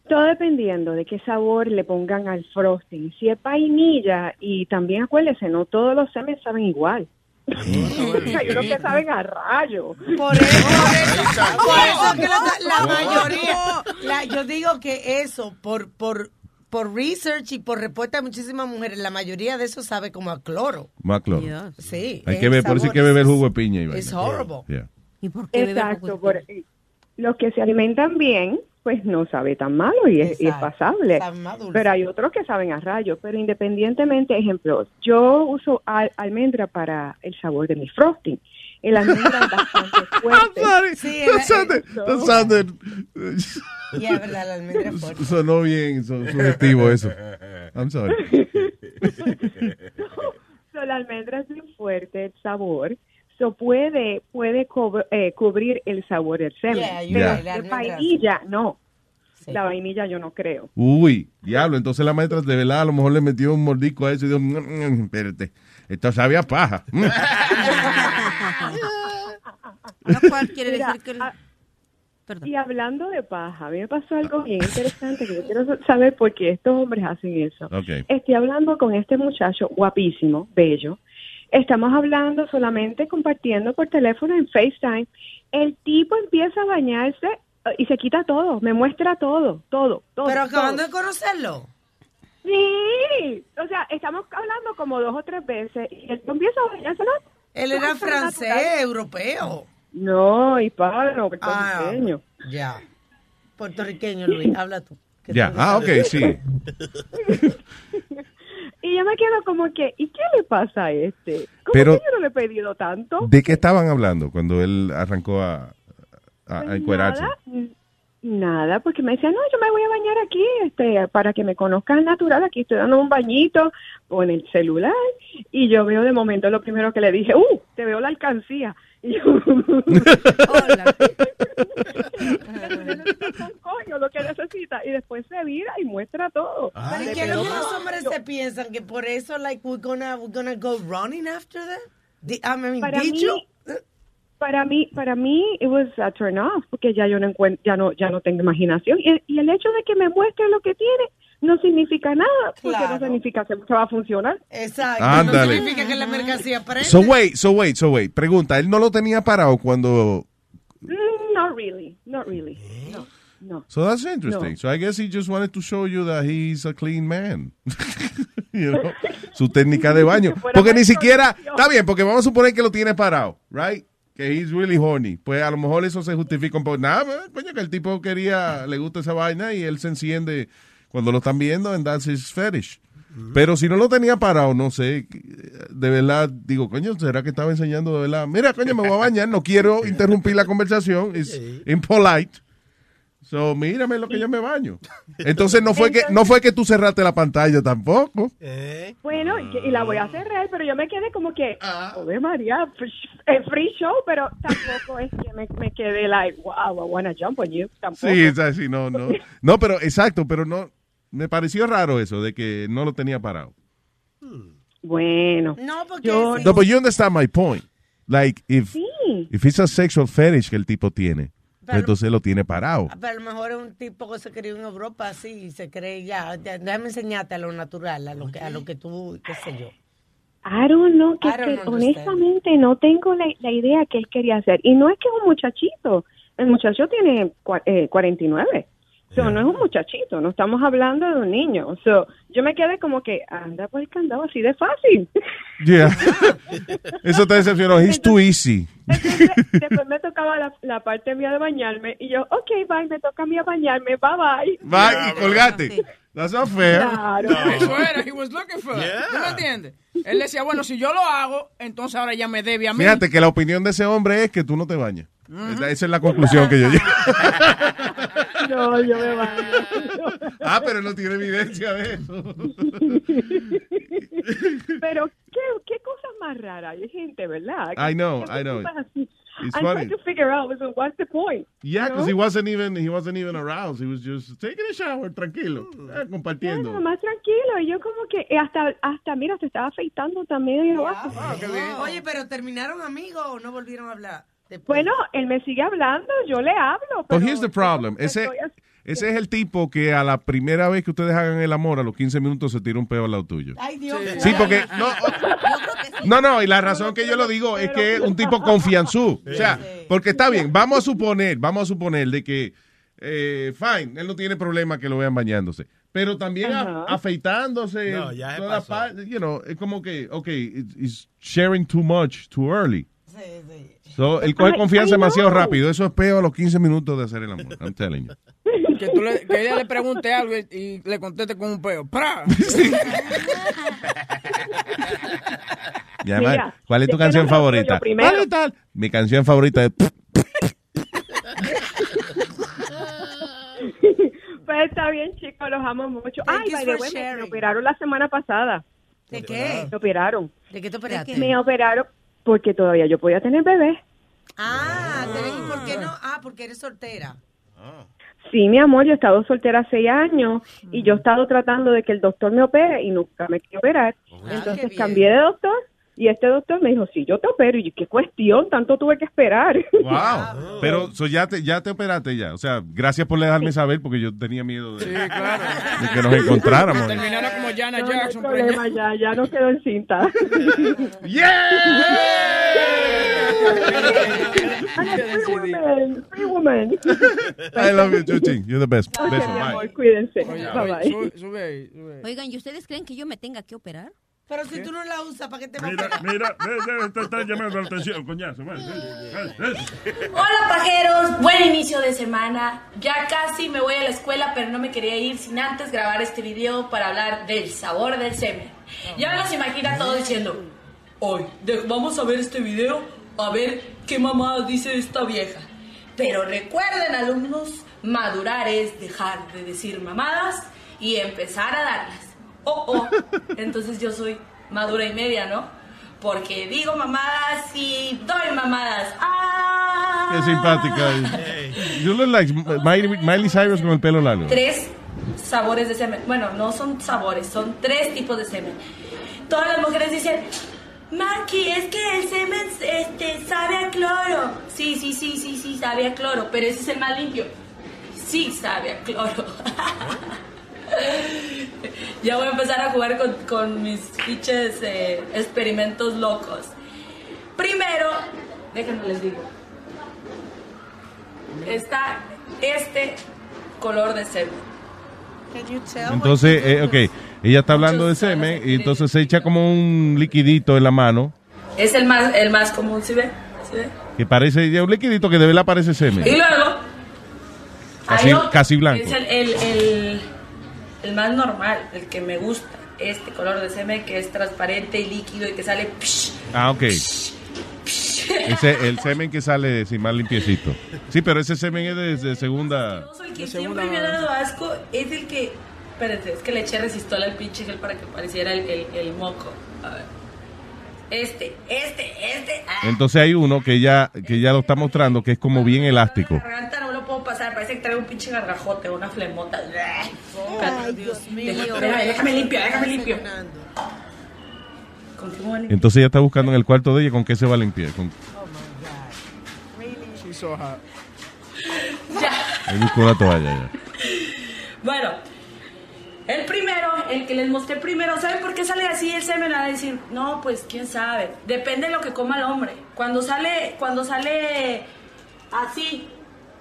Todo dependiendo de qué sabor le pongan al frosting. Si es vainilla, y también acuérdense, no todos los semen saben igual. Hay unos que saben a rayo. Por eso, por eso que la, la mayoría, la- yo digo que eso, por, por, por research y por respuesta de muchísimas mujeres, la mayoría de eso sabe como a cloro. Más cloro. Sí. Hay que ver, por eso hay que beber jugo de piña. Es horrible. Yeah. ¿Y por Exacto. por- los que se alimentan bien, pues no sabe tan malo y es, y es pasable. Pero hay otros que saben a rayo. Pero independientemente, ejemplo, yo uso al- almendra para el sabor de mi frosting. El almendra es bastante fuerte. Sí, That el- sounded- No. that sounded- Ya, verdad, la almendra es fuerte. Sonó bien, su- sugestivo eso. I'm sorry. So, la almendra es bien fuerte, el sabor. So, puede puede eh, cubrir el sabor del semen. Yeah, Pero la vainilla, no. La vainilla yo no creo. Uy, diablo, entonces la maestra de verdad a lo mejor le metió un mordisco a eso y dijo, "Mm, mm, espérate, esto sabe a paja. Lo cual quiere Mira, decir que... el- ah, Y hablando de paja, a mí me pasó algo bien interesante que yo quiero saber por qué estos hombres hacen eso. Estoy hablando con este muchacho guapísimo, bello. Estamos hablando solamente compartiendo por teléfono en FaceTime. El tipo empieza a bañarse eh, y se quita todo, me muestra todo, todo, todo. Pero acabando todo. de conocerlo. Sí, o sea, estamos hablando como dos o tres veces y él empieza a bañarse. ¿no? Él era francés, natural. europeo. No, hispano, Ah, puertorriqueño. Ya. Puertorriqueño, Luis, habla tú. Ya, ah, ok, sí. Y yo me quedo como que, ¿y qué le pasa a este? ¿Cómo Pero- que yo no le he pedido tanto? ¿De qué estaban hablando cuando él arrancó a, a, a encuerarse? Nada, nada, porque me decía, no, yo me voy a bañar aquí este, para que me conozcan natural. Aquí estoy dando un bañito con el celular. Y yo veo de momento lo primero que le dije, ¡uh! Te veo la alcancía. Con coño, lo que necesita. Y después se vira y muestra todo. Pero ¿y qué es lo que los hombres se piensan? Que por eso, like, we're gonna, we're gonna go running after them? Di- I mean, Para dicho. mí, para mí, para mí, it was a turn off, porque ya yo no encuentro, ya no, ya no tengo imaginación. Y, y el hecho de que me muestre lo que tiene no significa nada, porque Claro. no significa que se va a funcionar. Exacto. Ándale. No significa que la mercancía prende. So wait, so wait, so wait. Pregunta, ¿él no lo tenía parado cuando... Mm, not really, not really. No, no. So that's interesting. No. So I guess he just wanted to show you that he's a clean man. You know, Su técnica de baño. Porque ni siquiera... Está bien, porque vamos a suponer que lo tiene parado, right? Que he's really horny. Pues a lo mejor eso se justifica un poco. Nada, coño, que el tipo quería, le gusta esa vaina y él se enciende cuando lo están viendo and that's his fetish. Pero si no lo tenía parado, no sé, de verdad, digo, coño, ¿será que estaba enseñando de verdad? Mira, coño, me voy a bañar, no quiero interrumpir la conversación, es impolite. So, mírame lo que yo me baño. Entonces no fue que no fue que tú cerraste la pantalla tampoco. Bueno, y, la voy a cerrar, pero yo me quedé como que, joder María, free, free show, pero tampoco es que me, me quedé like, wow, I wanna jump on you. Tampoco. Sí, es así, no, no. No, pero exacto, pero no me pareció raro eso de que no lo tenía parado. Bueno. No, porque Yo- sí. No, but you understand my point. Like if Sí. if it's a sexual fetish que el tipo tiene, Pero- entonces lo tiene parado. Pero a lo mejor es un tipo que se crió en Europa así y se cree ya, ya, déjame enseñarte a lo natural, a lo que, a lo que tú, qué sé yo. I don't know, que, I don't que understand. honestamente no tengo la, la idea que él quería hacer. Y no es que es un muchachito, el muchacho tiene cua- eh, 49. So, no es un muchachito, no estamos hablando de un niño. So, yo me quedé como que, anda por el candado así de fácil. Yeah. Eso te decepcionó. He's too easy. Después me tocaba la, la parte mía de bañarme y yo, ok, bye, me toca a mí a bañarme, bye bye. Va y colgate. That's not fair. Claro. Eso era, he was looking for that. ¿Tú me entiendes? Él decía, bueno, si yo lo hago, entonces ahora ya me debe a mí. Fíjate que la opinión de ese hombre es que tú no te bañas. Esa- Esa es la conclusión que yo llego. No, yo me baño. Ah, pero no tiene evidencia de eso. Pero, ¿qué, qué cosas más raras? Hay gente, ¿verdad? I know, ¿Qué I know. It's I'm funny. trying to figure out, so what's the point? Yeah, because he wasn't even he wasn't even aroused. He was just taking a shower, tranquilo, eh, compartiendo. Más tranquilo. Y yo como que eh, hasta, hasta mira, se estaba afeitando también. Ah, "Ah". Oye, pero ¿terminaron amigos o no volvieron a hablar? Bueno, él me sigue hablando, yo le hablo. But Pero here's the problem. Ese, ese es el tipo que a la primera vez que ustedes hagan el amor, a los 15 minutos se tira un peo al lado tuyo. Ay, Dios. Sí, porque no, no, no, y la razón que yo lo digo es que es un tipo confianzú. O sea, porque está bien, vamos a suponer, vamos a suponer de que, eh, fine, él no tiene problema que lo vean bañándose. Pero también a- afeitándose. No, ya se toda pasó. parte, you know, es como que, ok, it's it's sharing too much too early. So, él coge Ay, confianza ay, no. demasiado rápido. Eso es peo a los 15 minutos de hacer el amor. I'm telling you. Que, tú le, que ella le pregunte algo y, y le conteste con un peo. ¡Pra! Y además, Mira, ¿cuál es tu ¿de qué canción favorita? yo primero? ¿Cuál es tal? Mi canción favorita es... Pues está bien, chicos, los amo mucho. Thank Ay, by the way, me- operaron la semana pasada. ¿De qué? Me operaron. ¿De qué te operaste? Me operaron porque todavía yo podía tener bebé. Ah, ¿y por qué no? Ah, porque eres soltera. Sí, mi amor, yo he estado soltera seis años y yo he estado tratando de que el doctor me opere y nunca me quiere operar. Entonces cambié de doctor y este doctor me dijo, sí, yo te opero. Y yo, qué cuestión, tanto tuve que esperar. Wow. Pero so, ya, te, ya te operaste ya. O sea, gracias por dejarme saber porque yo tenía miedo de, Sí, claro. de que nos encontráramos. Terminara como Jana No, no hay Jackson. problema, ya, ya no quedó en cinta. Free woman, free woman. I love you, Chuchi. You're the best. Mi bye. cuídense. Bye oye, bye. sube, sube ahí, sube ahí. Oigan, ¿y ustedes creen que yo me tenga que operar? Pero si tú no la usas, ¿para qué te va a Mira, operar? mira, ve, te está llamando la atención, coñazo. vale, vale, vale. Hola pajeros, buen inicio de semana. Ya casi me voy a la escuela, pero no me quería ir sin antes grabar este video para hablar del sabor del semen. Ya me los imagina todos diciendo, hoy vamos a ver este video a ver qué mamá dice esta vieja. Pero recuerden alumnos, madurar es dejar de decir mamadas y empezar a darlas. Oh, oh, entonces yo soy madura y media, ¿no? Porque digo mamadas y doy mamadas. ¡Ah! Qué simpática. You look like Miley, Cyrus con el pelo largo. tres sabores de semen. Bueno, no son sabores, son tres tipos de semen. Todas las mujeres dicen, Maki, es que el semen este, sabe a cloro. Sí, sí, sí, sí, sí, sabe a cloro, pero ese es el más limpio. Sí, sabe a cloro. ya voy a empezar a jugar con, con mis fiches eh, experimentos locos. Primero, déjenme les digo. Está este color de semen. Entonces, eh, ok, ella está hablando de semen y entonces se echa como un liquidito en la mano Es el más, el más común, ¿sí ve? ¿Sí ve? que parece, ya un liquidito que de verdad parece semen. Y luego, Casi, hay otro, casi blanco. Es el, el, el, el más normal, el que me gusta. Este color de semen que es transparente y líquido y que sale... psh, Ah, ok. Ese, el semen que sale sin más limpiecito. Sí, pero ese semen es de, de segunda. El que siempre me ha dado asco es el que... Espérense, es que le eché resistol al pinche gel para que pareciera el, el, el moco. A ver. Este, este, este... ah, Entonces hay uno que ya, que ya lo está mostrando que es como bien elástico. La garganta no lo puedo pasar, parece que trae un pinche gargajote, una flemota. Ay, Dios mío. Déjame, déjame limpio, déjame limpio. Continúa limpio. Entonces ella está buscando en el cuarto de ella con qué se va a limpiar. Con, She's so hot. ahí buscó una toalla ya. Bueno, el primero, el que les mostré primero, ¿saben por qué sale así el semen? A decir, no, pues quién sabe. Depende de lo que coma el hombre. Cuando sale, cuando sale así,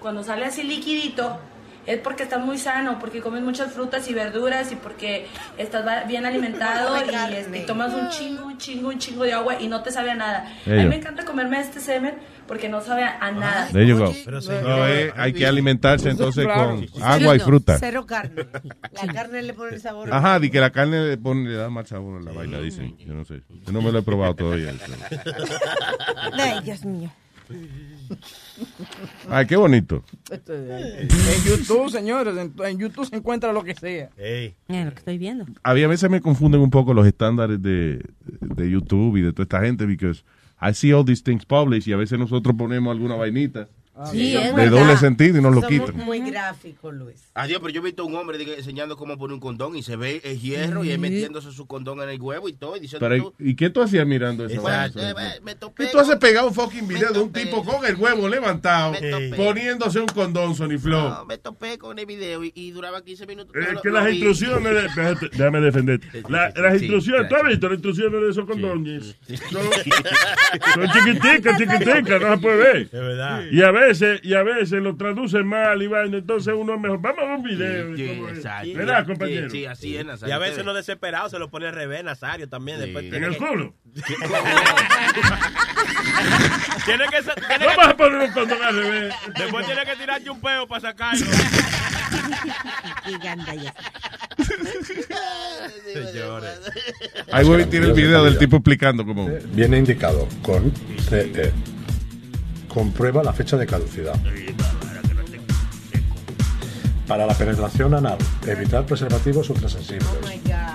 cuando sale así liquidito, es porque estás muy sano, porque comes muchas frutas y verduras y porque estás bien alimentado y, este, y tomas un chingo, un chingo, un chingo de agua y no te sabe a nada. A mí me encanta comerme este semen porque no sabe a nada. There you go. Pero No, señor, eh, hay que alimentarse entonces Claro. con agua y fruta. Cero carne. La carne le pone el sabor. Ajá, di que la carne le, pone, le da más sabor a la vaina, dicen. Yo no sé. Yo no me lo he probado todavía. Ay, Dios mío. Ay, qué bonito. En YouTube, señores, en, en YouTube se encuentra lo que sea. Mira lo que estoy viendo. A mí a veces me confunden un poco los estándares de, de YouTube y de toda esta gente, because I see all these things published y a veces nosotros ponemos alguna vainita Sí, es de verdad. doble sentido y nos lo quitan. muy gráficos, Luis. Adiós, pero yo he visto un hombre diga, enseñando cómo poner un condón y se ve el hierro y él metiéndose su condón en el huevo y todo. Y diciendo, Pero, tú, ¿Y qué tú hacías mirando eso? Pues, eh, topé ¿Qué tú haces pegado un fucking video de un tipo con el huevo levantado poniéndose un condón Sony Flow? No, me topé con el video y, y duraba 15 minutos. Es que lo las vi. instrucciones, de, déjame defenderte. La- las sí, instrucciones, ¿tú has visto las instrucciones de esos condones? Son, son chiquiticas, chiquiticas, no se puede ver. Es verdad. Y a veces, y a veces lo traducen mal y vaina, entonces uno es mejor. Vamos a ver un video. Sí, de cómo es. exacto. ¿Verdad, compañero? Sí, sí, así es, Nazario. Y a veces uno desesperado se lo pone al revés, Nazario, también. Después En el que, culo. tiene que, tiene Vamos a que, poner un condón al revés. después tiene que tirarte un peo para sacarlo. Señores. Ahí voy a tirar el video del tipo explicando cómo. Viene indicado con. Comprueba la fecha de caducidad. Para la penetración anal, evitar preservativos ultrasensibles.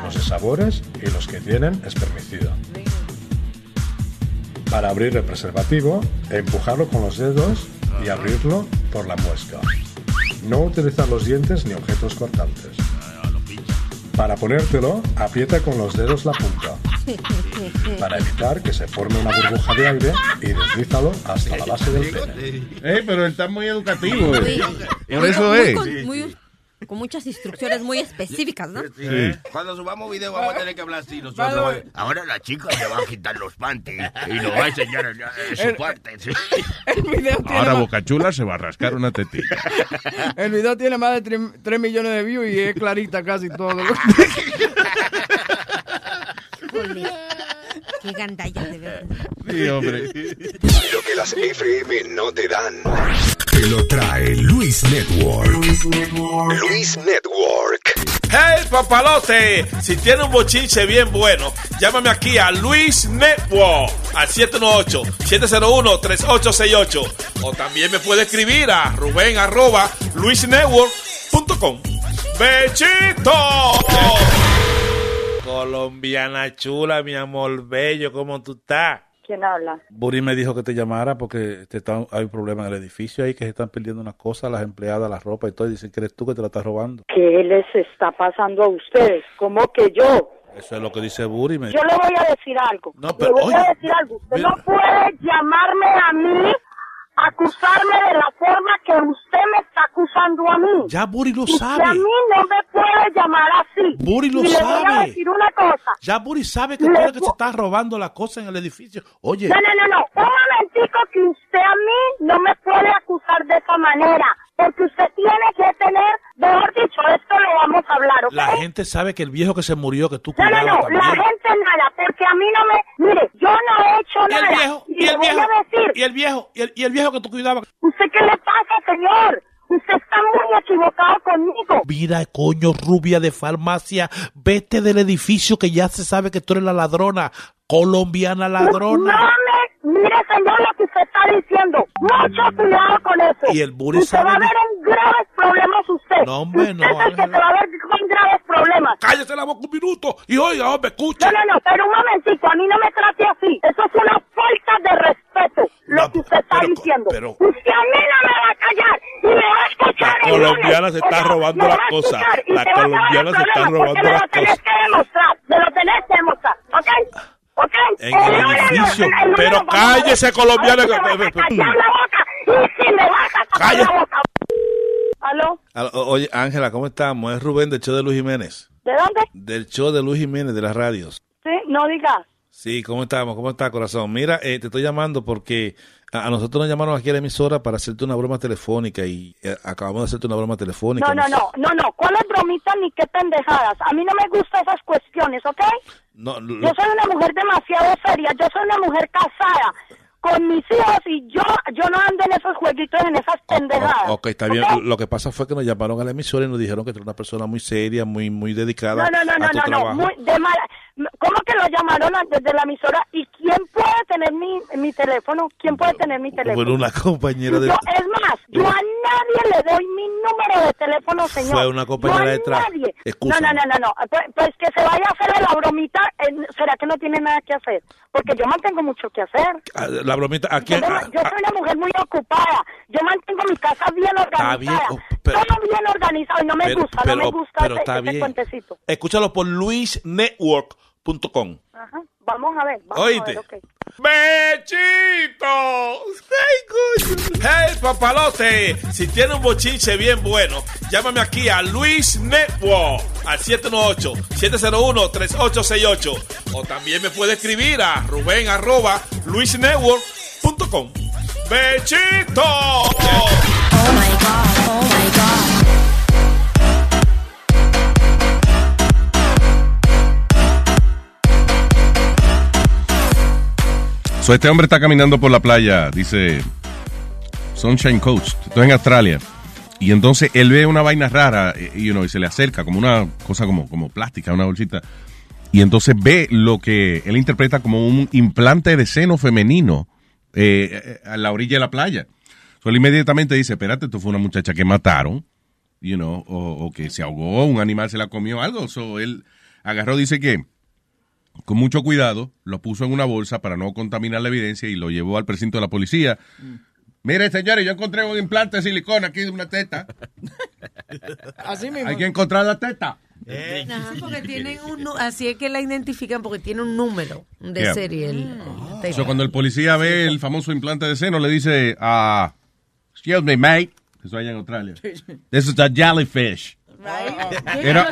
Los de sabores y los que tienen espermicida. Para abrir el preservativo, empujarlo con los dedos y abrirlo por la muesca. No utilizar los dientes ni objetos cortantes. Para ponértelo, aprieta con los dedos la punta. Para evitar que se forme una burbuja de aire y deslízalo hasta la base del pene. Eh, pero él está muy educativo. eh. Por eso muy es. con- muy- con muchas instrucciones muy específicas, ¿no? Sí. Cuando subamos video vamos a tener que hablar así nosotros. Ahora la chica le va a quitar los panties y nos va a enseñar eh, su parte. sí. El video tiene, Ahora más, Boca Chula se va a rascar una tetilla. el video tiene más de 3, millones de views y es clarita casi todo. Qué gandalla, de verdad. Sí, hombre. Lo que las FM no te dan. Te lo trae Luis Network. Luis Network. ¡Hey, papalote! Si tiene un bochinche bien bueno, llámame aquí a Luis Network al 718-701-3868. O también me puede escribir a Rubén arroba luisnetwork.com. ¡Bechito! Colombiana chula, mi amor bello, ¿cómo tú estás? ¿Quién habla? Buri me dijo que te llamara porque te está- hay un problema en el edificio ahí que se están perdiendo unas cosas, las empleadas, la ropa y todo. Y dicen que eres tú que te la estás robando. ¿Qué les está pasando a ustedes? ¿Cómo que yo? Eso es lo que dice Buri. Me... Yo le voy a decir algo. No, le pero, voy oye, a decir algo. Usted mira. no puede llamarme a mí, acusarme de la forma que usted me está acusando a mí. Ya Buri lo Usted sabe. a mí no me puede llamar así. Buri lo y le voy a sabe. decir una cosa. Ya Buri sabe que tú eres que se está robando la cosa en el edificio. Oye, No, no, no, no. Un momentico que usted a mí no me puede acusar de esa manera. Porque usted tiene que tener, mejor dicho, esto lo vamos a hablar, ¿ok? la gente sabe que el viejo que se murió, que tú No, no, no, también. la gente nada, porque a mí no me... Mire, yo no he hecho Y el nada. viejo, y y el voy viejo, a decir, y el viejo, y el, y el viejo que tú cuidabas. ¿usted qué le pasa, señor? Usted está muy equivocado conmigo. Mira, coño, rubia de farmacia, vete del edificio que ya se sabe que tú eres la ladrona, colombiana ladrona. No me... Mire, señor, lo que usted está diciendo. Mucho cuidado con eso. Y el usted sabe va a ver en graves problemas usted. No, hombre, no, Usted es el que se va a ver con graves problemas. Cállese la boca un minuto y oiga, hombre, escucha. No, no, no, pero un momentico, a mí no me trate así. Eso es una falta de respeto, lo que usted está diciendo. pero- usted a mí no me va a callar y me va a escuchar La el colombiana se está robando las cosas. La colombiana se está robando las lo tenés cosas. que demostrar, me lo tenés que demostrar, ¿ok? ¿Ok? En el edificio. el lunes Pero cállese, colombiana, Cállese. la boca. ¿Aló? Oye, Ángela, ¿cómo estamos? Es Rubén del show de Luis Jiménez. ¿De dónde? Del show de Luis Jiménez de las radios. Sí, no digas. Sí, ¿cómo estamos? ¿Cómo está, corazón? Mira, eh, te estoy llamando porque a, a nosotros nos llamaron aquí a la emisora para hacerte una broma telefónica y eh, acabamos de hacerte una broma telefónica. No, no, no, no, no. ¿Cuáles bromitas ni qué pendejadas? A mí no me gustan esas cuestiones, ¿ok? No, lo- Yo soy una mujer demasiado seria. Yo soy una mujer casada con mis hijos y yo yo no ando en esos jueguitos, en esas pendejadas. Ok, está bien. Lo que pasa fue que nos llamaron a la emisora y nos dijeron que tú eres una persona muy seria, muy muy dedicada No, no, no, a no, tu no, no, muy de mala. ¿Cómo que lo llamaron desde la emisora? ¿Y quién puede tener mi, mi teléfono? ¿Quién puede tener mi teléfono? Fue una compañera de... Yo, es más, yo a nadie le doy mi número de teléfono, señor. Fue una compañera no a de trabajo. nadie. No, no, no, no, no. Pues, pues que se vaya a hacer la bromita. eh, ¿Será que no tiene nada que hacer? Porque yo mantengo mucho que hacer. La bromita, aquí... Yo, me- yo soy una mujer muy ocupada. Yo mantengo mi casa bien organizada. Bien, oh, pero- Todo bien organizado y no me pero- gusta, pero- no me gusta pero ese, está ese bien. cuentecito. Escúchalo por luisnetwork.com. Ajá. Vamos a ver, vamos Oíste. a ver. ¡Bechito! ¡Ay, coño! ¡Hey, papalote! Si tiene un bochinche bien bueno, llámame aquí a Luis Network al 718-701-3868. O también me puede escribir a Rubén arroba luisnetwork.com. ¡Bechito! So, este hombre está caminando por la playa, dice Sunshine Coast, esto es en Australia. Y entonces él ve una vaina rara eh, you know, y se le acerca como una cosa como, como plástica, una bolsita. Y entonces ve lo que él interpreta como un implante de seno femenino eh, eh, a la orilla de la playa. So, él inmediatamente dice, espérate, esto fue una muchacha que mataron, you know, o, o que se ahogó, un animal se la comió, algo. So, él agarró, dice que con mucho cuidado, lo puso en una bolsa para no contaminar la evidencia y lo llevó al precinto de la policía. Mire, señores, yo encontré un implante de silicona aquí de una teta. Así mismo. Hay que encontrar la teta. Ajá, porque tienen un, así es que la identifican porque tiene un número de Yeah. serie. el- el- So, cuando el policía ve el famoso implante de seno, le dice, ah, excuse me, mate. Eso allá en Australia. This is a jellyfish. Era-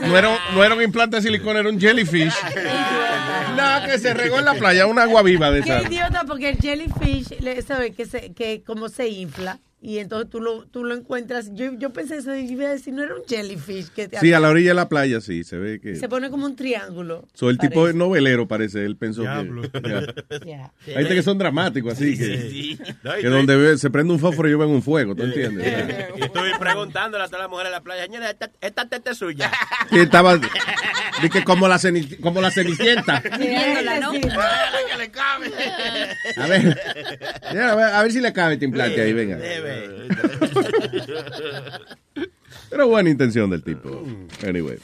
no, era, un- no era un implante de silicona, era un jellyfish. no, que se regó en la playa, un agua viva de Qué esa. idiota, porque el jellyfish, le- ¿sabes? Que, se, que como se infla. Y entonces tú lo, tú lo encuentras. Yo, yo pensé eso y iba a decir, no era un jellyfish. Que te- Sí, a la orilla de la playa, sí, se ve que... Se pone como un triángulo. So, el tipo novelero, parece. Él pensó Diablo. que. ya. Ya. Hay gente que son dramáticos, así que. Sí. No, y que donde ve- se prende un fósforo y yo ven un fuego, ¿tú entiendes? Y estoy preguntándole a todas las mujeres en la playa, señora, esta, esta teta es suya. Y estaba. Dije, como la, ceni- como la cenicienta. ¿no? que le cabe. A ver. A ver. a ver si le cabe este implante ahí, venga. Pero buena intención del tipo. Anyway.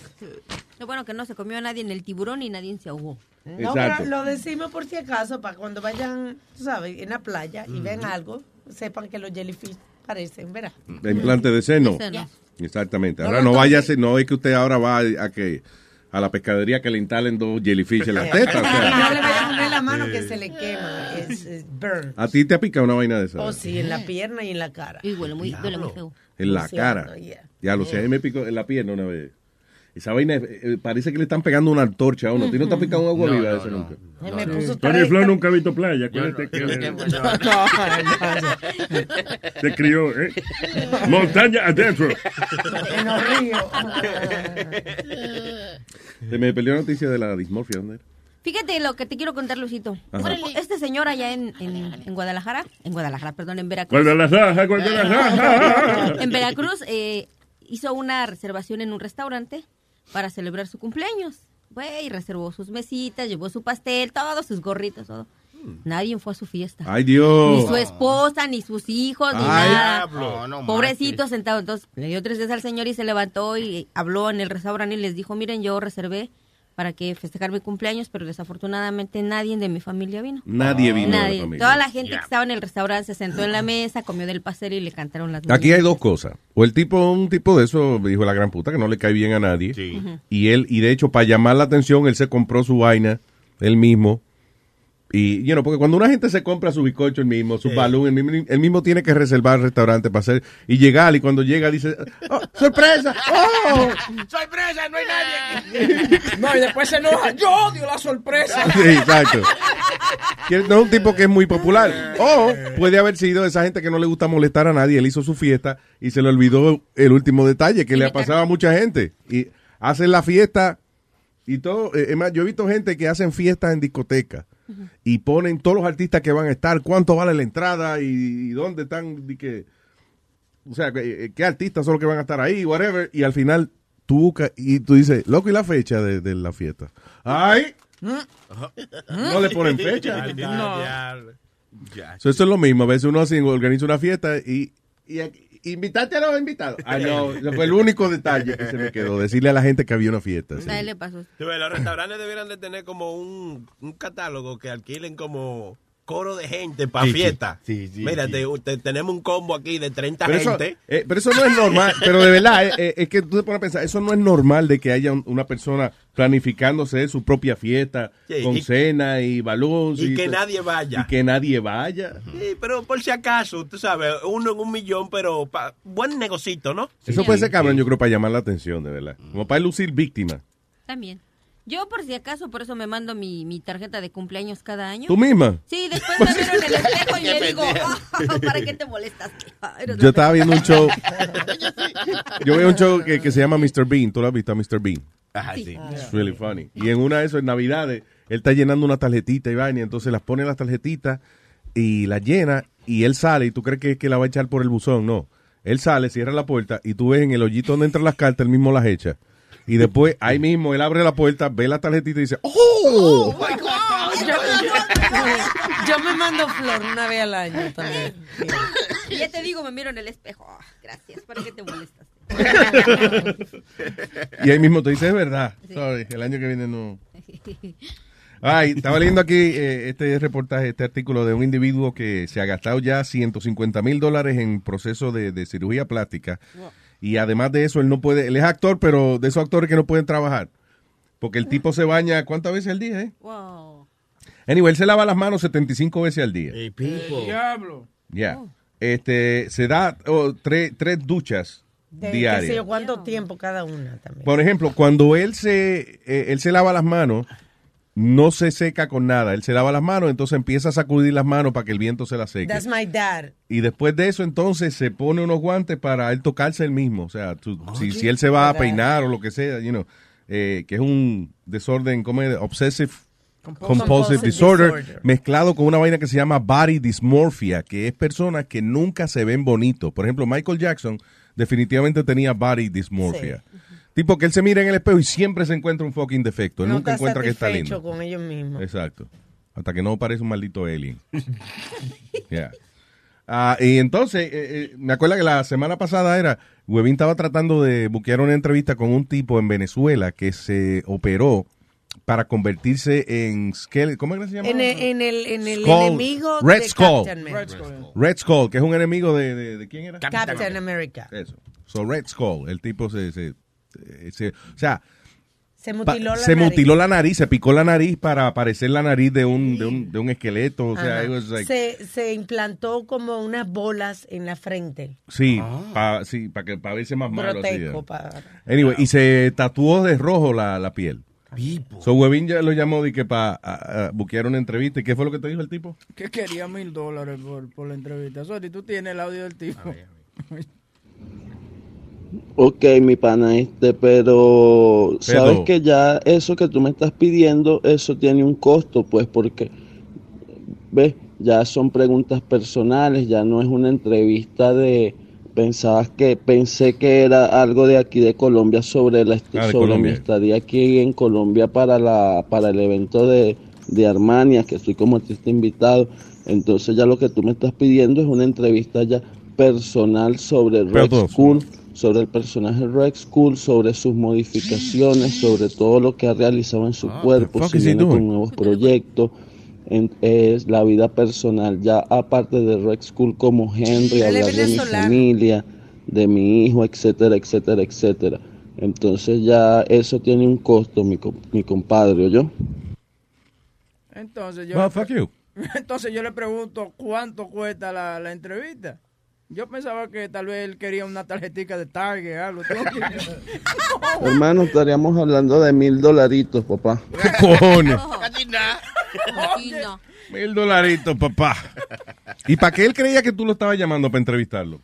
Lo bueno que no se comió a nadie en el tiburón y nadie se ahogó. No, Exacto. pero lo decimos por si acaso, para cuando vayan, tú sabes, en la playa y ven algo, sepan que los jellyfish parecen, ¿verdad? De implante de seno. De seno. Exactamente. Ahora no, no vaya a entonces- ser, no es que usted ahora va a que a la pescadería que le instalen dos jellyfish en la teta. o no le vayan a poner la mano que se le quema, es, es burn. a ti te ha picado una vaina de esa. O sí, en la pierna y en la cara. Y huele muy, duele muy feo. En la cara. Ya lo sé, a mí me picó en la pierna una vez. Esa vaina eh, eh, parece que le están pegando una antorcha a uno. ¿A ti no te ha picado un agua No, viva no. nunca? Se me puso Tony tres- Flo nunca ha visto playa. Acuérdate que se crió, ¿eh? Montaña adentro. En los ríos. Se me perdió la noticia de la dismorfia. ¿dónde era? Fíjate lo que te quiero contar, Lucito. Ajá. Este señor allá en, en, en Guadalajara, en Guadalajara, perdón, en Veracruz. En Veracruz eh, hizo una reservación en un restaurante para celebrar su cumpleaños. Güey, reservó sus mesitas, llevó su pastel, todos sus gorritos, todo. Nadie fue a su fiesta. Ay, Dios. Ni su esposa, ni sus hijos, ni Ay, nada. No, no Pobrecito sentado. Entonces le dio tres veces al señor y se levantó y habló en el restaurante y les dijo, miren, yo reservé para que festejar mi cumpleaños, pero desafortunadamente nadie de mi familia vino. Nadie vino de la familia. Toda la gente que estaba en el restaurante se sentó en la mesa, comió del pastel y le cantaron las Aquí hay dos cosas. O el tipo, un tipo de eso, dijo la gran puta, que no le cae bien a nadie. Y él, y de hecho, para llamar la atención, él se compró su vaina, él mismo, Y, you know, porque cuando una gente se compra su bizcocho el mismo, su balón, el mismo, el mismo tiene que reservar el restaurante para hacer, y llegar, y cuando llega dice, "Oh, ¡sorpresa! ¡Oh! ¡Sorpresa! ¡No hay nadie aquí! No, y después se enoja. ¡Yo odio la sorpresa! Sí, exacto. No es un tipo que es muy popular. O puede haber sido esa gente que no le gusta molestar a nadie. Él hizo su fiesta y se le olvidó el último detalle que le ha pasado a mucha gente. Y hacen la fiesta y todo. Eh, Es más, yo he visto gente que hacen fiestas en discotecas y ponen todos los artistas que van a estar, cuánto vale la entrada y, y dónde están. y que, o sea, que- eh, qué artistas son los que van a estar ahí, whatever. Y al final tú buscas y tú dices, loco, ¿y la fecha de, de la fiesta? ¡Ay! No le ponen fecha. So, eso es lo mismo. A veces uno así organiza una fiesta y, y, invitaste a los invitados. Ah, no, fue el único detalle que se me quedó. Decirle a la gente que había una fiesta. sí. A él le pasó. Los restaurantes debieran de tener como un, un catálogo que alquilen como coro de gente para Sí, fiesta. Sí, sí, Mira, sí. te- te- tenemos un combo aquí de 30 Pero eso, gente. eh, pero eso no es normal. Pero de verdad, eh, eh, es que tú te pones a pensar, eso no es normal de que haya un- una persona planificándose su propia fiesta Sí, con y- cena y balón. y que nadie vaya. Y que nadie vaya. Sí, pero por si acaso, tú sabes, uno en un millón, pero pa- buen negocito, ¿no? Eso puede ser cabrón, yo creo, para llamar la atención, de verdad. Como para lucir víctima. También. Yo, por si acaso, por eso me mando mi, mi tarjeta de cumpleaños cada año. ¿Tú misma? Sí, después me miro en el espejo y me digo, "Ah, ¿para qué te molestas? Ah, Yo estaba viendo un show. pendeja". Yo veo un show que, que se llama Mr. Bean. ¿Tú lo has visto a Mr. Bean? Ajá, sí. It's really funny. Y en una de esas, en Navidades, él está llenando una tarjetita y vaina, y entonces las pone en las tarjetitas y las llena, y él sale, y tú crees que, que la va a echar por el buzón. No. Él sale, cierra la puerta, y tú ves en el hoyito donde entran las cartas, él mismo las echa. Y después, ahí mismo, él abre la puerta, ve la tarjetita y dice, ¡Oh! Yo me mando flor una vez al año también. Y ya te digo, me miro en el espejo. "Ah, gracias, ¿para qué te molestas? Y ahí mismo te dice, es verdad. Sorry, el año que viene no. Ay, estaba leyendo aquí eh, este reportaje, este artículo de un individuo que se ha gastado ya 150 mil dólares en proceso de, de cirugía plástica. Y además de eso, él no puede, él es actor, pero de esos actores que no pueden trabajar. Porque el tipo se baña, ¿cuántas veces al día, eh? Wow. Anyway, él se lava las manos 75 veces al día. El diablo. Ya. Este, se da oh, tres, tres duchas De, qué diarias. sé yo, ¿Cuánto tiempo cada una también? Por ejemplo, cuando él se, eh, él se lava las manos, no se seca con nada. Él se lava las manos, entonces empieza a sacudir las manos para que el viento se las seque. That's my dad. Y después de eso, entonces se pone unos guantes para él tocarse él mismo. O sea, tú- si, si él se va a peinar o lo que sea, you know, eh, que es un desorden, ¿cómo es? Obsessive Compulsive compulsive disorder, disorder. mezclado con una vaina que se llama body dysmorphia, que es personas que nunca se ven bonitos. Por ejemplo, Michael Jackson definitivamente tenía body dysmorphia. Tipo que él se mira en el espejo y siempre se encuentra un fucking defecto. Él no nunca está encuentra que está lindo. con ellos mismos. Exacto. Hasta que no parece un maldito alien. Yeah. Ah, y entonces, eh, eh, me acuerdo que la semana pasada era, Webin estaba tratando de buquear una entrevista con un tipo en Venezuela que se operó para convertirse en ¿cómo es que se llama? En el, en el, en el Skull- enemigo Red de Skull. Captain America. Red Skull, que es un enemigo de, de, de quién era? Captain America. Eso. So Red Skull, el tipo se, se, se- o sea, Se pa- mutiló la se nariz. mutiló la nariz, se picó la nariz para parecer la nariz de un, de un, de un esqueleto, o sea, like- se, se implantó como unas bolas en la frente. sí, para sí, pa que para verse más malo. pa- Anyway, y se tatuó de rojo la, la piel. So Webin ya lo llamó de que para buquear una entrevista. ¿Y qué fue lo que te dijo el tipo? Que quería mil dólares por, por la entrevista. Sorry, tú tienes el audio del tipo. Ok, mi pana, este, pero sabes que ya eso que tú me estás pidiendo, eso tiene un costo, pues, porque, ves, ya son preguntas personales, ya no es una entrevista de, pensabas que, pensé que era algo de aquí de Colombia sobre la, Ah, sobre Colombia. mi estadía aquí en Colombia para la, para el evento de, de Armania, que estoy como artista invitado, entonces ya lo que tú me estás pidiendo es una entrevista ya personal sobre Red todo. Sobre el personaje Rex Skull, sobre sus modificaciones, sobre todo lo que ha realizado en su cuerpo, fuck si viene con nuevos proyectos, en- es la vida personal, ya aparte de Rex Skull como Henry, hablar de mi familia, de mi hijo, etcétera, etcétera, etcétera. Entonces ya eso tiene un costo, mi, mi compadre, yo. Entonces yo, Well, fuck you. entonces yo le pregunto cuánto cuesta la, la entrevista. Yo pensaba que tal vez él quería una tarjetita de Target, algo. Hermano, estaríamos hablando de mil dolaritos, papá. ¿Qué cojones? Mil dolaritos, papá. ¿Y para qué él creía que tú lo estabas llamando para entrevistarlo?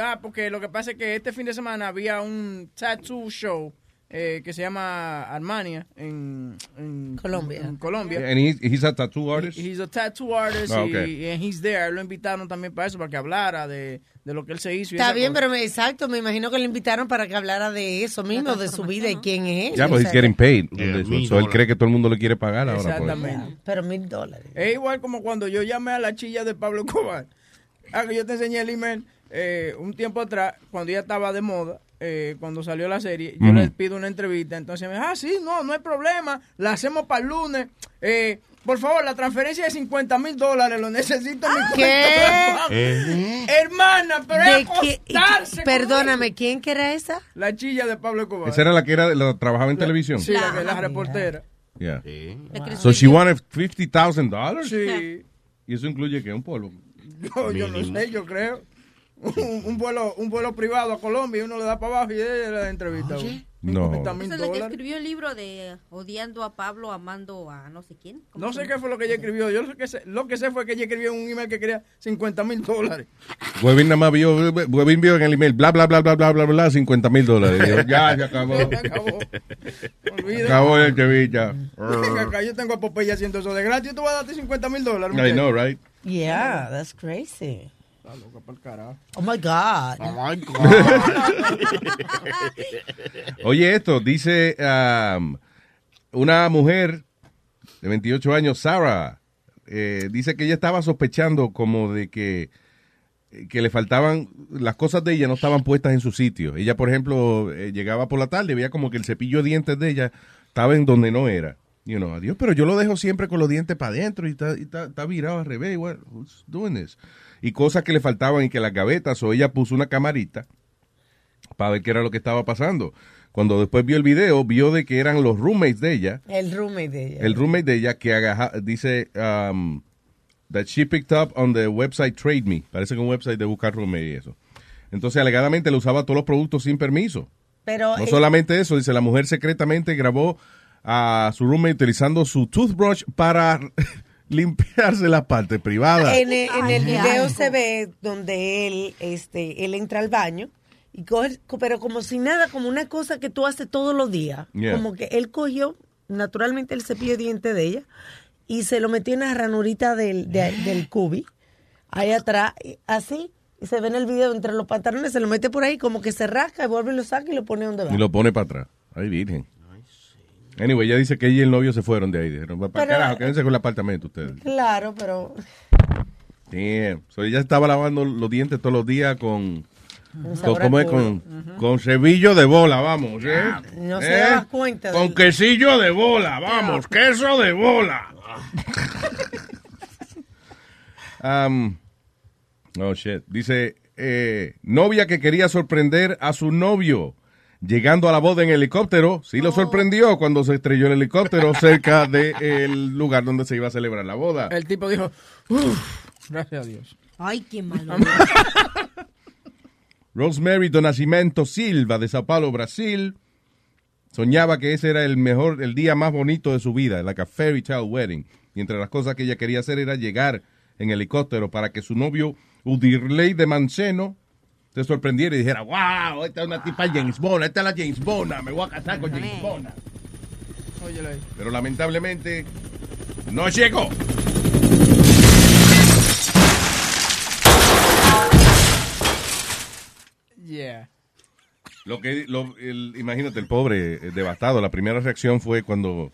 Ah, porque lo que pasa es que este fin de semana había un tattoo show eh, que se llama Armania en, en Colombia. En Colombia. And he, he's a tattoo artist? He's a tattoo artist Ah, y, y he's there. Lo invitaron también para eso, para que hablara de, de lo que él se hizo. Está bien, cosa. pero me, exacto, me imagino que le invitaron para que hablara de eso mismo, de su vida y quién es él. Ya, pues he's getting paid. Yeah, So- mil so él cree que todo el mundo le quiere pagar ahora. pues. Exactamente. Pero mil dólares. Es igual como cuando yo llamé a la chilla de Pablo Escobar. Ah, que yo te enseñé el email eh, un tiempo atrás, cuando ella estaba de moda, eh, cuando salió la serie, yo Ujú. le pido una entrevista. Entonces me dijo, ah, sí, no, no hay problema, la hacemos para el lunes. Eh, por favor, la transferencia de 50 mil dólares, lo necesito en mi ¿Qué? cuenta de banco". Hermana, pero ¿De es qué- Perdóname, ¿quién que era esa? La chilla de Pablo Escobar. Esa era la que era, la, trabajaba en televisión. Sí, la, la reportera. Yeah. Wow. So she wanted $50,000? Sí. ¿Y eso incluye qué? ¿Un polvo? Yo, yo no sé, yo creo. Un, un vuelo un vuelo privado a Colombia y uno le da para abajo y ella le da entrevista. uno. No. 50 mil Esa es la que dólares. escribió el libro de Odiando a Pablo, amando a no sé quién. ¿Cómo No sé qué fue lo que ella escribió. Yo lo que sé, lo que sé fue que ella escribió un email que quería 50 mil dólares. Huevín nada más vio, Huevín vio en el email, bla, bla, bla, bla, bla, bla, bla, 50 mil dólares. Dijo, ya, se acabó. Se acabó. Olvida. Acabó el acá, yo tengo a Popeye haciendo eso de gratis. Tú vas a darte 50 mil dólares. I know, right? Yeah, that's crazy. Está loca pa'l carajo. Oh my God. Oh my Oye, esto, dice um, una mujer de 28 años, Sarah, eh, dice que ella estaba sospechando como de que, que le faltaban, las cosas de ella no estaban puestas en su sitio. Ella, por ejemplo, eh, llegaba por la tarde y veía como que el cepillo de dientes de ella estaba en donde no era. You know, adiós, pero yo lo dejo siempre con los dientes para adentro y está, y está, está virado al revés. What, who's doing this? Y cosas que le faltaban y que las gavetas, o ella puso una camarita para ver qué era lo que estaba pasando. Cuando después vio el video, vio de que eran los roommates de ella, El roommate de ella. el roommate de ella que agaja- dice um, that she picked up on the website Trade Me, parece que un website de buscar roommate y eso. Entonces, alegadamente le usaba todos los productos sin permiso. Pero No eh, solamente eso, dice la mujer secretamente grabó a su roommate utilizando su toothbrush para limpiarse la parte privada. en, el- en el video se ve donde él, este, él entra al baño y coge, pero como si nada, como una cosa que tú haces todos los días. Yeah. Como que él cogió naturalmente el cepillo de diente de ella y se lo metió en la ranurita del, de- del cubi, ahí atrás, así. Y se ve en el video entre los pantalones, se lo mete por ahí, como que se rasca y vuelve y lo saca y lo pone donde va. Y lo pone para atrás. Ay, virgen. Anyway, ella dice que ella y el novio se fueron de ahí. Dijeron, para Pero- carajo, quédense con el apartamento ustedes. Claro, pero Damn. So ella estaba lavando los dientes todos los días con... Con ¿Cómo es? Con, con cebillo de bola, vamos. ¿eh? no se ¿Eh? cuenta. Con del- quesillo de bola, vamos. Queso de bola. Um, oh, shit. Dice, eh, novia que quería sorprender a su novio. Llegando a la boda en helicóptero, sí Oh. lo sorprendió cuando se estrelló el helicóptero cerca del lugar donde se iba a celebrar la boda. El tipo dijo, "Uf, gracias a Dios. Ay, qué malo. Rosemary do Nascimento Silva de Sao Paulo, Brasil, soñaba que ese era el mejor, el día más bonito de su vida, like a fairy tale wedding. Y entre las cosas que ella quería hacer era llegar en helicóptero para que su novio Udirley de Manceno se sorprendiera y dijera, wow, esta es una tipa James Bond, esta es la James Bond, me voy a casar con James Bond. Pero lamentablemente no llegó. Yeah. Lo que, lo- el- imagínate, el pobre eh, devastado. La primera reacción fue cuando,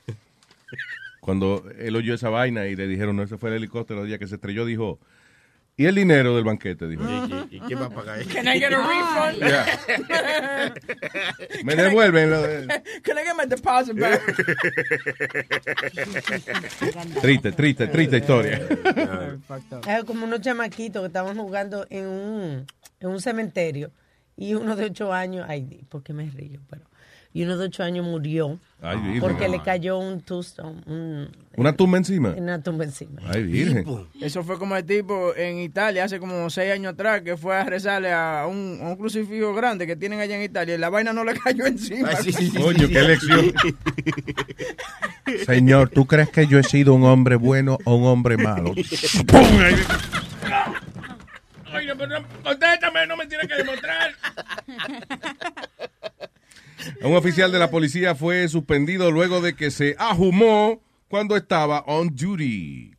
cuando él oyó esa vaina y le dijeron, no, ese fue el helicóptero el día que se estrelló, dijo, ¿y el dinero del banquete? Dijo. ¿Y quién va a pagar eso? Can I get a refund? Me devuelven. lo de- Can I get my deposit back? Triste, triste, triste historia. Es como unos chamaquitos que estaban jugando en un, en un cementerio y uno de ocho años, ay, di- ¿por qué me río? Pero y uno de ocho años murió Ay, virgen. porque le cayó un tombstone, un- Una tumba encima. una tumba encima. Ay, virgen. Eso fue como el tipo en Italia hace como seis años atrás que fue a rezarle a un, a un crucifijo grande que tienen allá en Italia y la vaina no le cayó encima. Coño, qué lección. Señor, ¿tú crees que yo he sido un hombre bueno o un hombre malo? ¡Pum! Ahí- Oye, pero no- contéstame, no me tienes que demostrar. Un oficial de la policía fue suspendido luego de que se ahumó cuando estaba on duty.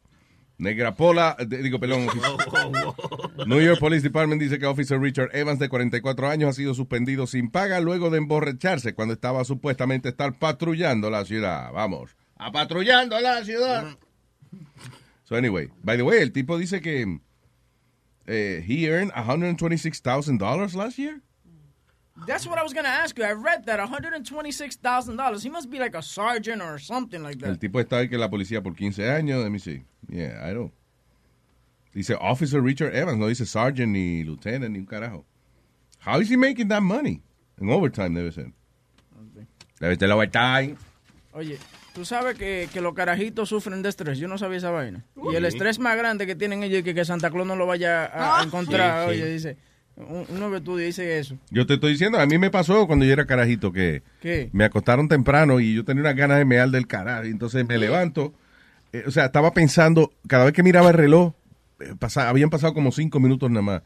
Negrapola, digo, perdón. New York Police Department dice que Officer Richard Evans, de 44 años, ha sido suspendido sin paga luego de emborracharse cuando estaba supuestamente estar patrullando la ciudad. Vamos. A patrullando la ciudad. So anyway, by the way, el tipo dice que eh, he earned $126,000 last year. That's what I was going to ask you. I read that $126,000. He must be like a sergeant or something like El that. tipo está ahí que la policía por 15 años. Let me see. Yeah, I don't. Dice Officer Richard Evans, no dice Sergeant ni Lieutenant ni un carajo. How is he making that money? En overtime debe ser. Debe ser overtime. Oye, tú sabes que, que los carajitos sufren de estrés. Yo no sabía esa vaina. Y el estrés más grande que tienen ellos es que, que Santa Claus no lo vaya a, a encontrar. Sí, sí. Oye, dice, uno que tú dice eso. Yo te estoy diciendo, a mí me pasó cuando yo era carajito que ¿Qué? me acostaron temprano y yo tenía unas ganas de mear del carajo. Y entonces me levanto. eh, o sea, estaba pensando, cada vez que miraba el reloj, eh, pasa- habían pasado como cinco minutos nada más.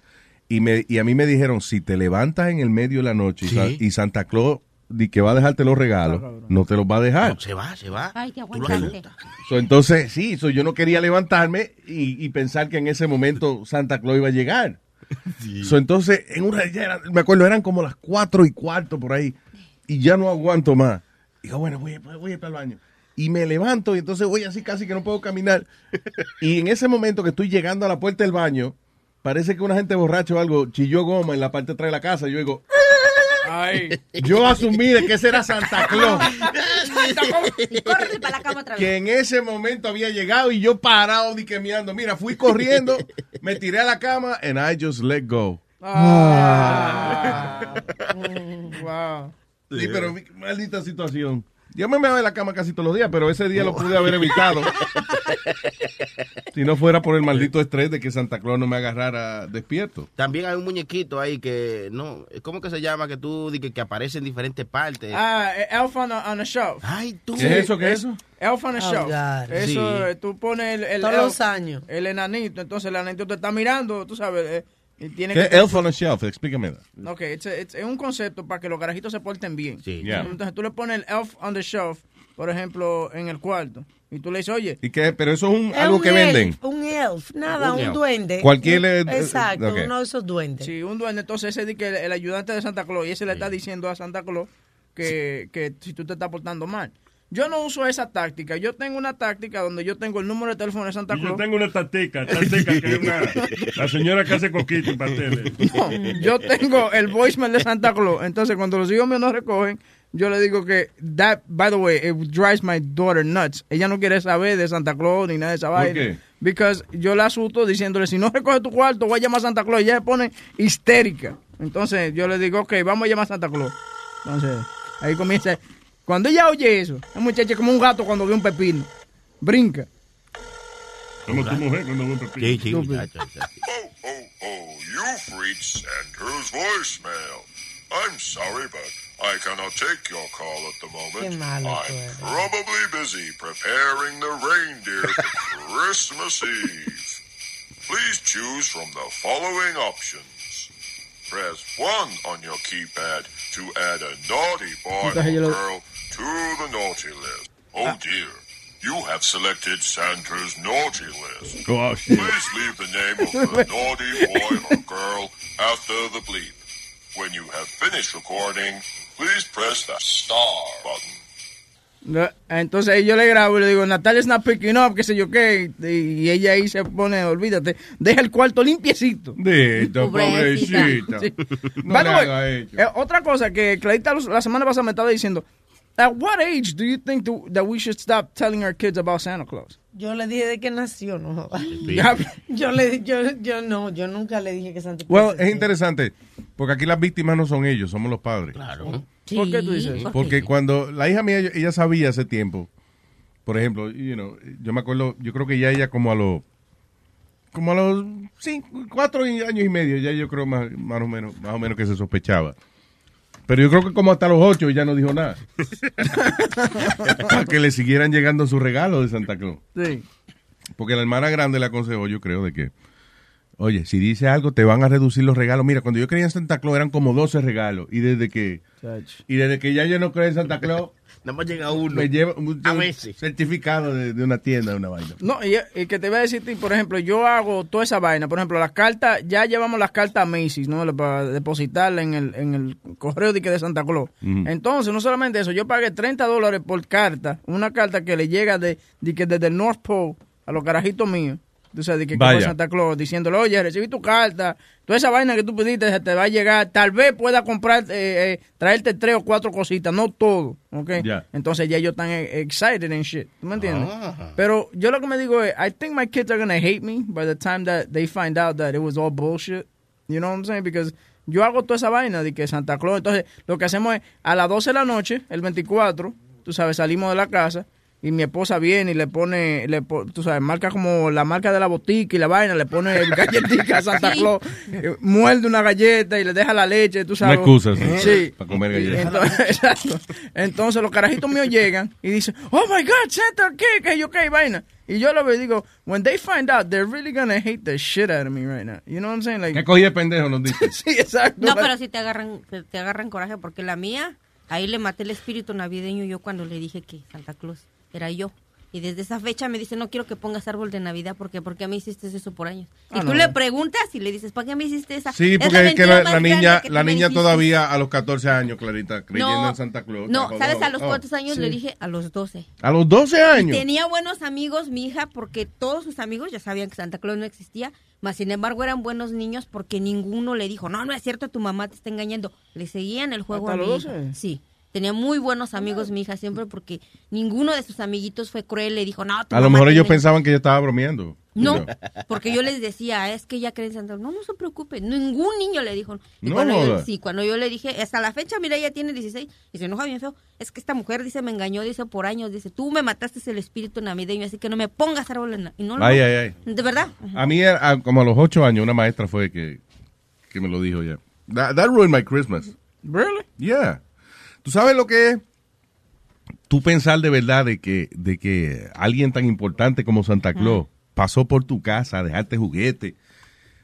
Y, me, y a mí me dijeron, si te levantas en el medio de la noche y, Sí. Sa- y Santa Claus di que va a dejarte los regalos, no te los va a dejar. Se va, se va. Ay, te aguantaste. So, entonces, sí, so, yo no quería levantarme y, y pensar que en ese momento Santa Claus iba a llegar. So, entonces, en una, ya era- me acuerdo, eran como las cuatro y cuarto por ahí, y ya no aguanto más. Digo, bueno, voy, a- voy a ir para el baño. Y me levanto y entonces voy así casi que no puedo caminar. Y en ese momento que estoy llegando a la puerta del baño, parece que una gente borracha o algo chilló goma en la parte de atrás de la casa. Yo digo, Ay. yo asumí de que ese era Santa Claus. Córrete para la cama otra vez. que en ese momento había llegado y yo parado diquemeando. Mira, fui corriendo, me tiré a la cama and I just let go. Ah. wow. Sí, pero maldita situación. Yo me meaba en la cama casi todos los días, pero ese día lo pude haber evitado. si no fuera por el maldito estrés de que Santa Claus no me agarrara despierto. También hay un muñequito ahí que, no, ¿cómo que se llama? Que tú dices que aparece en diferentes partes. Ah, eh, Elf on a, on a Shelf. Ay, tú. ¿Qué es eso? ¿Qué es eso? Elf on a Oh, Shelf. God. Eso, Sí. eh, tú pones el, el Todos elf, los años. el enanito, entonces el enanito te está mirando, tú sabes, eh, tiene ¿Qué que... Elf on a Shelf? Explícame. Ok, it's a- it's- es un concepto para que los carajitos se porten bien. Sí. Yeah. Entonces tú le pones el elf on the shelf, por ejemplo, en el cuarto, y tú le dices, oye, ¿Y qué? Pero eso es un, Es algo un que elf, venden. Un elf, nada, Un un, elf. duende. Cualquier, eh, Exacto, ok. uno de esos duendes. si un duende, entonces ese que el, el ayudante de Santa Claus, y ese le está diciendo a Santa Claus que, que si tú te estás portando mal. Yo no uso esa táctica. Yo tengo una táctica donde yo tengo el número de teléfono de Santa Y yo Claus. tengo una tatica, tatica que es una, la señora que hace coquito en pasteles. No, yo tengo el voicemail de Santa Claus. Entonces, cuando los hijos míos no recogen, yo le digo que, that, by the way, it drives my daughter nuts. Ella no quiere saber de Santa Claus ni nada de esa ¿Por vaina. qué? Because yo la asusto diciéndole, si no recoge tu cuarto, voy a llamar a Santa Claus. Ella se pone histérica. Entonces, yo le digo, ok, vamos a llamar a Santa Claus. Entonces, ahí comienza. Cuando ella oye eso, la muchacha es como un gato cuando ve un pepino. Brinca. Como tu mujer cuando ve un pepino. Sí, sí, Estúpido. muchacho, muchacho. Oh, you've reached Santa's voicemail. I'm sorry, but I cannot take your call at the Qué moment. I'm eres. probably busy preparing the reindeer for Christmas Eve. Please choose from the following options. Press 1 on your keypad to add a naughty boy or girl to the naughty list. Oh dear, you have selected Santa's naughty list. Oh, shit. Please leave the name of the naughty boy or girl after the bleep. When you have finished recording, please press the star button. Entonces ahí yo le grabo y le digo, Natalia not picking up, qué sé yo qué. Y ella ahí se pone, olvídate, deja el cuarto limpiecito. Dito, Pobrecita. pobrecita. Sí. No By the way, eh, otra cosa que Clarita la semana pasada me estaba diciendo, at what age do you think to- that we should stop telling our kids about Santa Claus? Yo le dije de que nació, no Yo le yo, yo no, yo nunca le dije que Santa Claus Well, es interesante, porque aquí las víctimas no son ellos, somos los padres. Claro. ¿Por qué tú dices eso? Porque cuando la hija mía, ella sabía hace tiempo, por ejemplo, you know, yo me acuerdo, yo creo que ya ella como a los como a los cinco, cuatro años y medio, ya yo creo más, más o menos, más o menos que se sospechaba. Pero yo creo que como hasta los ocho ya no dijo nada. Para que le siguieran llegando sus regalos de Santa Claus. Sí. Porque la hermana grande le aconsejó, yo creo, de que, oye, si dice algo, te van a reducir los regalos. Mira, cuando yo creía en Santa Claus eran como 12 regalos. Y desde que, y desde que ya yo no creo en Santa Claus, Nada más llega uno. me lleva un, A un veces. certificado de, de una tienda, de una vaina. No, y, y que te voy a decir, ti, por ejemplo, yo hago toda esa vaina. Por ejemplo, las cartas, ya llevamos las cartas a Macy's, ¿no? Para depositarla en el, en el correo de, que de Santa Claus. Entonces, no solamente eso, yo pagué 30 dólares por carta, una carta que le llega de, de que desde el North Pole a los carajitos míos. Tú sabes, de que, que Santa Claus, diciéndole, oye, recibí tu carta, toda esa vaina que tú pediste se te va a llegar, tal vez pueda comprar, eh, eh, traerte tres o cuatro cositas, no todo, ¿ok? Entonces ya ellos están eh, excited and shit, ¿tú me entiendes? Ah. Pero yo lo que me digo es, I think my kids are gonna hate me by the time that they find out that it was all bullshit. You know what I'm saying? Because yo hago toda esa vaina de que Santa Claus, entonces lo que hacemos es, a las 12 de la noche, el 24, tú sabes, salimos de la casa y mi esposa viene y le pone, le po- tú sabes, marca como la marca de la botica y la vaina, le pone galletica a Santa Sí. Claus, eh, muerde una galleta y le deja la leche, tú Una sabes. excusa, sí, Sí. para comer galletas. Entonces, exacto. Entonces los carajitos míos llegan y dicen, oh my God, Santa, ¿qué? ¿Qué? Yo, ¿qué? Vaina. Y yo lo veo y digo, when they find out, they're really gonna hate the shit out of me right now. You know what I'm saying? Like, ¿Qué cogí de pendejo? Nos dice. sí, exacto. No, pero sí te agarran, te, te agarran coraje porque la mía, ahí le maté el espíritu navideño yo cuando le dije que Santa Claus era yo. Y desde esa fecha me dice, no quiero que pongas árbol de Navidad porque porque a mí hiciste eso por años. Y Ah, tú no. le preguntas y le dices, ¿para qué me hiciste esa? Sí, Es porque es que la, niña, que la tú niña hiciste". todavía a los 14 años, Clarita, creyendo No, en Santa Claus. No, ¿sabes a los Oh, cuántos años? sí. Le dije a los 12. A los 12 años. Tenía buenos amigos mi hija porque todos sus amigos ya sabían que Santa Claus no existía, mas sin embargo eran buenos niños porque ninguno le dijo, no, no es cierto, tu mamá te está engañando. Le seguían el juego ¿Hasta a los hija. 12? Sí. Tenía muy buenos amigos mi hija siempre porque ninguno de sus amiguitos fue cruel, le dijo, no, tu A lo mejor ellos tiene-". pensaban que yo estaba bromeando. No, porque yo les decía, es que ella cree en Santa. No, no se preocupe. Ningún niño le dijo. Y No cuando yo, joda. sí, cuando yo le dije, hasta la fecha, mira, ella tiene 16 y se enoja bien feo. Es que esta mujer, dice, me engañó, dice, por años. Dice, tú me mataste el espíritu navideño, así que no me pongas árbol en la-". Y no, no. Ay, ay, ay. De verdad. A mí, a- como a los 8 años, una maestra fue que, que me lo dijo ya. That, that ruined my Christmas. Really? Yeah. ¿Tú sabes lo que es? Tú pensar de verdad de que, de que alguien tan importante como Santa Claus pasó por tu casa a dejarte juguete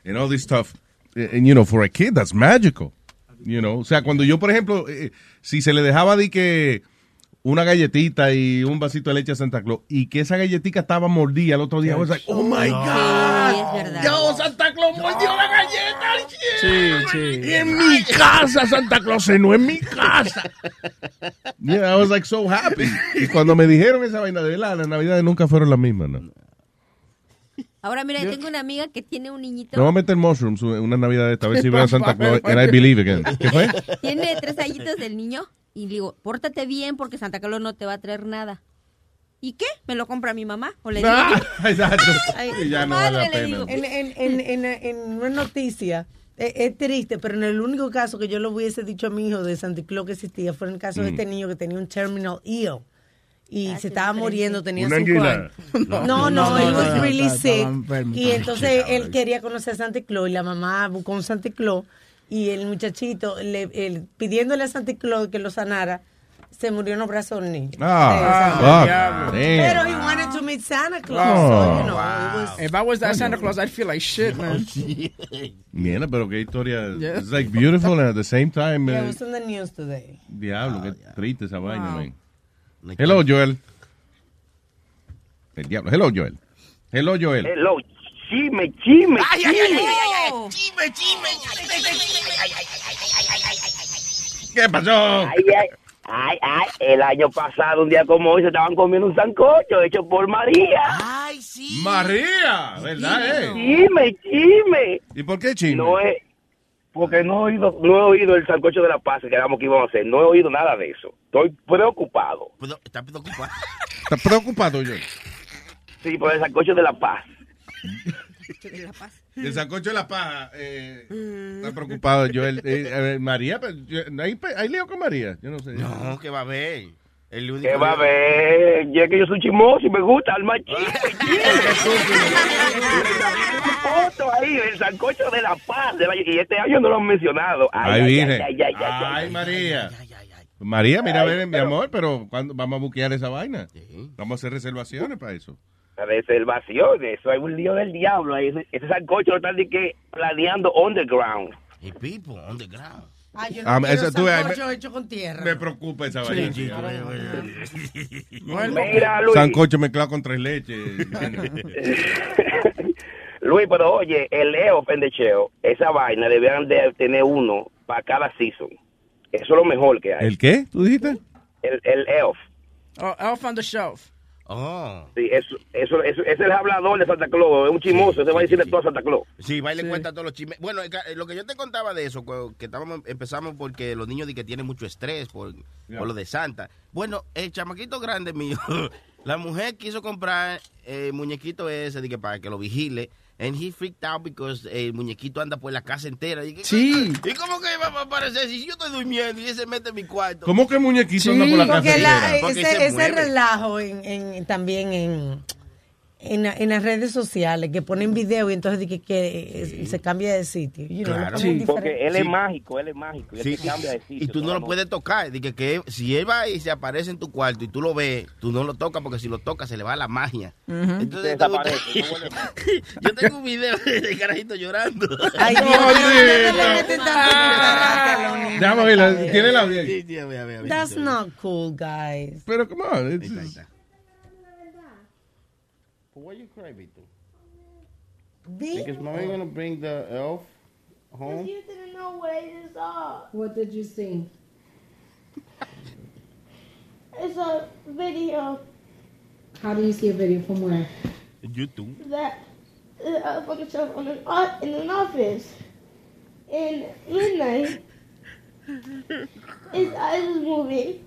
and all this stuff. And, you know, for a kid, that's magical. You know, o sea, cuando yo, por ejemplo, eh, si se le dejaba de que una galletita y un vasito de leche a Santa Claus y que esa galletita estaba mordida el otro día, I was like, oh my God. Sí, es verdad. Yo, Santa Claus mordió la. Sí, sí. Y en mi casa, Santa Claus, no en mi casa. Yeah, I was like so happy. Y cuando me dijeron esa vaina de verdad, las navidades nunca fueron las mismas, ¿no? Ahora, mira, yo tengo una amiga que tiene un niñito. Me voy a meter mushrooms una navidad esta vez si veo a Santa Claus and I believe again. ¿Qué fue? Tiene tres añitos del niño y digo, pórtate bien porque Santa Claus no te va a traer nada. ¿Y qué? ¿Me lo compra mi mamá? ¿O le digo Ah, exacto. Ay, Y ya no madre, vale la le pena. digo. En, en, en, en, en una noticia, eh, es, triste, pero en el único caso que yo le hubiese dicho a mi hijo de Santa Claus que existía fue en el caso de Mm. este niño que tenía un terminal ill. Y se estaba muriendo, tenía Una cinco años. No, No, él no, was no, really sick. enfermo, Y entonces él quería conocer a Santa Claus y la mamá buscó un Santa Claus y el muchachito, le, pidiéndole a Santa Claus que lo sanara, se murió en los brazos del niño. Ah, fuck. Pero he wanted to meet Santa Claus, so, you know, it was... If I was that Santa Claus, I'd feel like shit, man. Mira, pero qué historia. Yeah. It's like beautiful and at the same time. Yeah, it eh, was in the news today. diablo, qué triste esa vaina, Wow. man. Hello, Joel. El diablo. Hello, Joel. Hello, Joel. Hello, chime, chime, Ay, ay, ay, chime. ay, ay, Oh. Chime, chime. ¿Qué pasó? Ay, ay, ay, ay, el año pasado, un día como hoy, se estaban comiendo un sancocho hecho por María. Ay, sí. María, ¿verdad, eh? Chime, chime. ¿Y por qué chisme? No es, porque no he oído, no he oído el sancocho de la paz que quedamos que íbamos a hacer. No he oído nada de eso. Estoy preocupado. Está preocupado. ¿Estás preocupado, Joel? Sí, por el sancocho de la paz. El sancocho de la paja. Eh, está preocupado Joel. Eh, a ver, María, pero yo- ¿hay, pe- ¿hay lío con María? Yo no sé. No, que va a haber. El único ¿Qué va a ver? Y es que yo soy chimoso y me gusta el machito. foto ahí, el sancocho de la paz. de la- y este año no lo han mencionado. Ahí ay, viene. ay, ay, ay, ay, Ay, ay. María. María, mira, a ver, mi amor, pero ¿cuándo vamos a buquear esa vaina? Vamos a hacer reservaciones para eso. Reservaciones, eso es un lío del diablo. ahí. Ese, ese sancocho lo están de que planeando underground. Y people, underground. Ah, yo Ah, no quiero eso tú sancocho hecho con tierra. Me preocupa esa Sí, vaina. sí, Mira, Luis. Sancocho mezclado con tres leches. Luis, pero oye, el Leo Fendecheo, esa vaina deberían de tener uno para cada season. Eso es lo mejor que hay. ¿El qué? ¿Tú dijiste? El, el Elf. Oh, Elf on the Shelf. Oh. Sí, eso, eso, eso, es el hablador de Santa Claus, es un chimoso, ese va a decirle todo a Santa Claus. Sí, va y le cuenta todos los chismes. Bueno, eh, eh, lo que yo te contaba de eso, que estábamos, empezamos porque los niños di que tienen mucho estrés por, por lo de Santa. Bueno, el chamaquito grande mío, la mujer quiso comprar el muñequito ese de que para que lo vigile. And he freaked out because el muñequito anda por la casa entera. Y, Sí. ¿Y cómo que va a aparecer si yo estoy durmiendo y él se mete en mi cuarto? ¿Cómo que muñequito anda por la casa Porque la- entera? Porque ese, se ese relajo en, en- también en, en, en las redes sociales que ponen video y entonces que, que eh, se cambia de sitio. You know, Claro. Sí. Porque él es Sí. mágico, él es mágico, y él cambia de y, sitio. y tú no lo puedes tocar. Dije que si él va y se aparece en tu cuarto y tú lo ves, tú no lo tocas porque si lo tocas se le va la magia. Entonces, tú- yo tengo un video de carajito llorando. Ay. Déjame tiene la. That's not cool, guys. Pero, come on. It's- está, ahí está. Why you cry, Vito? Because mommy gonna bring the elf home. You didn't know what I just saw. What did you see? It's a video How do you see a video from where? YouTube. that uh, I was fucking stuff on an, o- in an office. And midnight, his eyes was moving,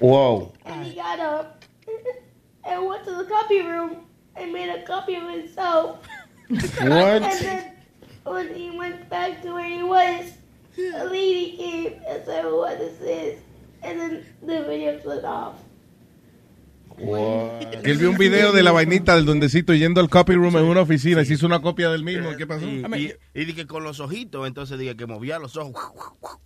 Whoa. and he got up and went to the copy room and made a copy of himself. What? And then when he went back to where he was, a lady came and said what this is. And then the video shut off. Que él vio un video de la vainita del duendecito yendo al copy room en una oficina y se hizo una copia del mismo. ¿Qué pasó? Y, y, y dije con los ojitos, entonces dije que movía los ojos.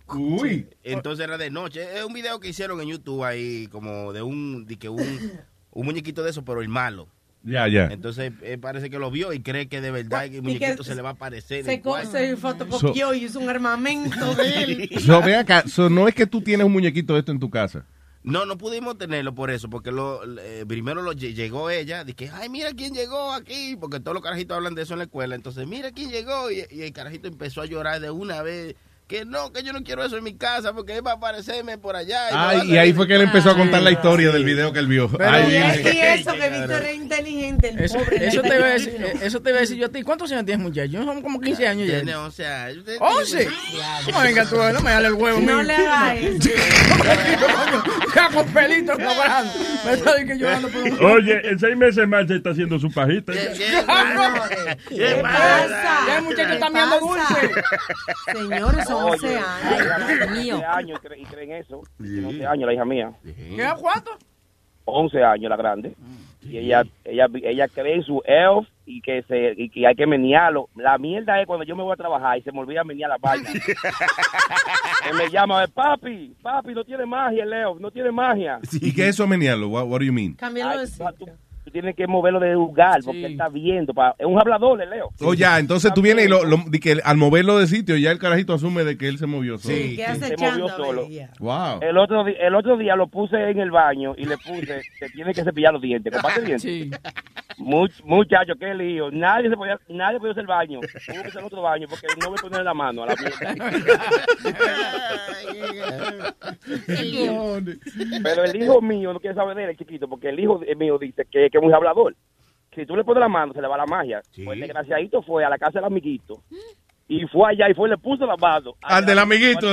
Uy. Entonces era de noche. Es un video que hicieron en YouTube ahí, como de un, de que un, un muñequito de eso, pero el malo. Ya, ya. Entonces eh, parece que lo vio y cree que de verdad el Y que muñequito se le va a aparecer. Se, fotocopió y hizo un armamento de él. So, ve acá, so, no es que tú tienes un muñequito de esto en tu casa. No, no pudimos tenerlo por eso, porque lo, eh, primero lo, lle- llegó ella, dije, ay, mira quién llegó aquí, porque todos los carajitos hablan de eso en la escuela, entonces, mira quién llegó, y, y el carajito empezó a llorar de una vez, que no, que yo no quiero eso en mi casa, porque él va a aparecerme por allá. y Ay, y ahí fue que él empezó a casa". contar la historia del video que él vio. Pero- Ay, Y, y eso que Víctor es inteligente, el Eso, pobre. eso te iba a decir, eh, eso te iba a decir yo a ti. ¿Cuántos años tienes, muchacho? Son como 15 años ya. Tiene 11 años. Usted- ¿11? No, venga tú, no me dale el huevo. No mío. le hagas eso. Ya con pelitos logrando. Me está que llorando por un Oye, en seis meses más se está haciendo su pajita. ¿Qué pasa? Ya el muchacho ¿Qué está pasa? dulce. Señores, son 11 Oye, años. Dios mío. 11 años y, cre- y creen eso. Tiene 11 años la hija mía. ¿Qué cuánto? 11 años la grande. Y ella, ella, ella cree en su elf y que se y que hay que menearlo. La mierda es cuando yo me voy a trabajar y se me olvida menear la vaina. que me llama, papi, papi, no tiene magia el elf, no tiene magia. ¿Y qué es eso, Menialo? What, what do you mean? De sitio. Tienes que moverlo de lugar porque él está viendo. pa- es un hablador, el Leo. Oh, ya, entonces tú vienes y lo, lo- di que al moverlo de sitio, ya el carajito asume de que él se movió solo. Sí. ¿Qué hace Se movió solo. Wow. El otro, el otro día lo puse en el baño y le puse que tiene que cepillar los dientes. Comparte dientes. Sí. Much- muchacho, qué lío. Nadie se podía, nadie podía hacer el baño. Hubo que hacer otro baño porque no me poner la mano a la mierda. Pero el hijo mío no quiere saber de él, el chiquito, porque el hijo mío dice que, que es muy hablador. Si tú le pones la mano, se le va la magia. Pues el desgraciadito fue a la casa del amiguito Y fue allá y fue le puso la mano. Al del amiguito.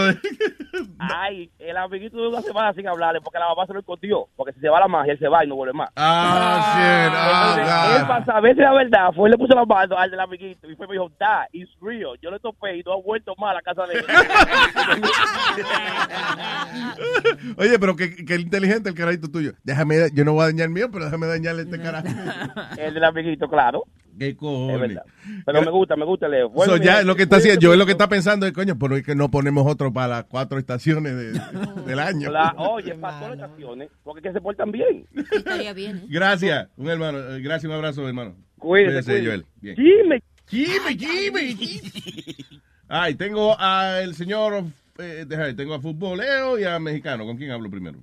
Ay, el amiguito de una semana sin hablarle porque la mamá se lo escondió. Porque si se va la magia, él se va y no vuelve más. Ah, shit. Ah, él, para saber si era verdad, fue y le puso la mano al del amiguito. Y fue y me dijo, da, it's real. Yo le topé y no ha vuelto más a la casa de él. Oye, pero qué, qué inteligente el carajito tuyo. Déjame, yo no voy a dañar el mío, pero déjame dañarle este carajo. el del amiguito, claro. Qué Es cojones. verdad. Pero me gusta, me gusta, Leo. Bueno, So, ya lo que está haciendo, yo es lo que está pensando es, coño, ¿por qué no ponemos otro para las cuatro estaciones de- del año? La- oye, para todas las estaciones, porque es que se portan bien. Estaría bien. ¿eh? Gracias, un hermano, eh, gracias, un abrazo, hermano. Cuídese, cuídese. Joel. Bien. Jimmy. Jimmy, Jimmy. Ay, tengo al señor, eh, deja ver, tengo a futboleo y a mexicano. ¿Con quién hablo primero?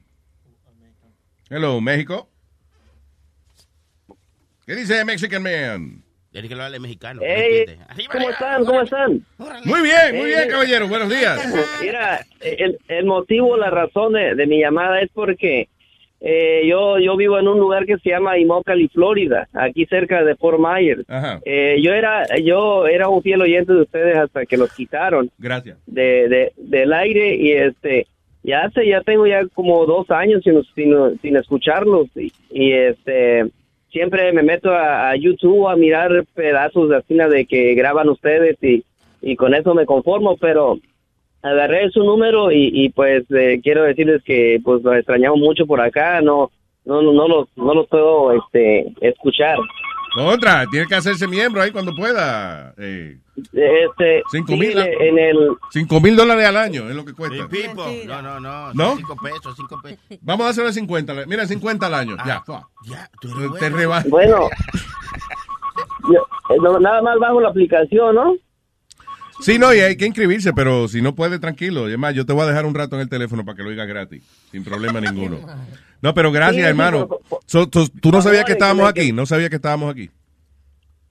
Hello, México. ¿Qué dice Mexican Man? Tiene que hablarle mexicano. ¿Cómo están? ¿Cómo están? Muy bien, muy bien, caballero. Buenos días. Mira, el, el motivo, la razón de, de mi llamada es porque eh, yo, yo vivo en un lugar que se llama Immokalee, Florida, aquí cerca de Fort Myers. Ajá. Eh, yo era yo era un fiel oyente de ustedes hasta que los quitaron Gracias. de, de- del aire y este ya hace ya tengo ya como dos años sin, sin, sin escucharlos y, y, este siempre me meto a, YouTube a mirar pedazos de así de que graban ustedes y, y con eso me conformo pero agarré su número y, y pues eh, quiero decirles que pues los extrañamos mucho por acá no no no, no los no los puedo este escuchar Contra, tiene que hacerse miembro ahí cuando pueda. Eh, este cinco sí, mil en el cinco mil dólares al año es lo que cuesta. Pipo. No, no, no. ¿No? Cinco pesos, cinco pesos. Vamos a hacerle 50. Mira, 50 al año. ya, fuck. Te reba- Bueno, yo- eh, no, nada más bajo la aplicación, ¿no? Sí, no, y hay que inscribirse, pero si no puede, tranquilo. Y además, yo te voy a dejar un rato en el teléfono para que lo oigas gratis, sin problema ninguno. No, pero gracias, Sí, sí, hermano. So, tú, tú no sabías que estábamos que- aquí, no sabías que estábamos aquí.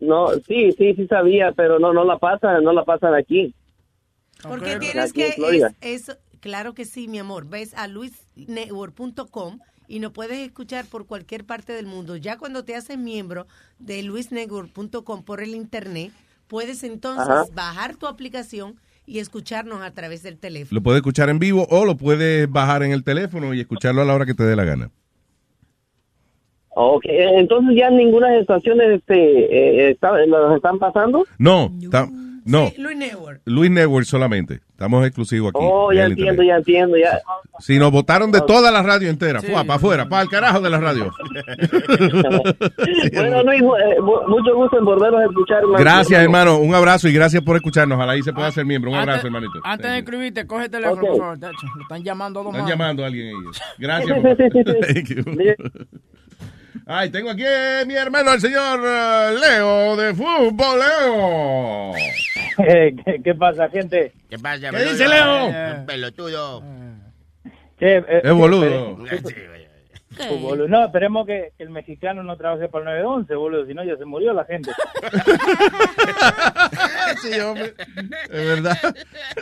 No, sí, sí, sí sabía, pero no, no la pasan, no la pasan aquí. Porque tienes en que, es, es- claro que sí, mi amor, ves a luisnetwork.com y nos puedes escuchar por cualquier parte del mundo. Ya cuando te haces miembro de luisnetwork.com por el internet, puedes entonces Ajá. bajar tu aplicación y escucharnos a través del teléfono. Lo puedes escuchar en vivo o lo puedes bajar en el teléfono y escucharlo a la hora que te dé la gana. Ok, eh, entonces ya ninguna estaciones este, eh, está- los están pasando. No, ta- no. Luis Network. Luis Network solamente. Estamos exclusivos aquí. Oh, ya entiendo, internet. ya entiendo, ya. Si nos votaron de toda la radio entera, para afuera, para el carajo de la radio. bueno, Luis, eh, mu- mucho gusto en volverlos a escuchar. Gracias, hermano. Un abrazo y gracias por escucharnos. Ojalá ahí se pueda hacer miembro. Un abrazo, hermanito. Antes de escribirte, coge el teléfono, Ok. por favor. Lo están llamando a dos Están manos. llamando a alguien ellos. Gracias. Sí, sí, sí, sí, sí. Thank you. Ay, tengo aquí a mi hermano, el señor eh, Leo de Fútbol, Leo. ¿Qué, qué pasa, gente? ¿Qué pasa, ¿Qué dice Leo? Un pelotudo. Che, eh, Es boludo. eh, boludo. No, esperemos que, el mexicano no trabaje para el 911, boludo, si no ya se murió la gente. sí, hombre. Es verdad.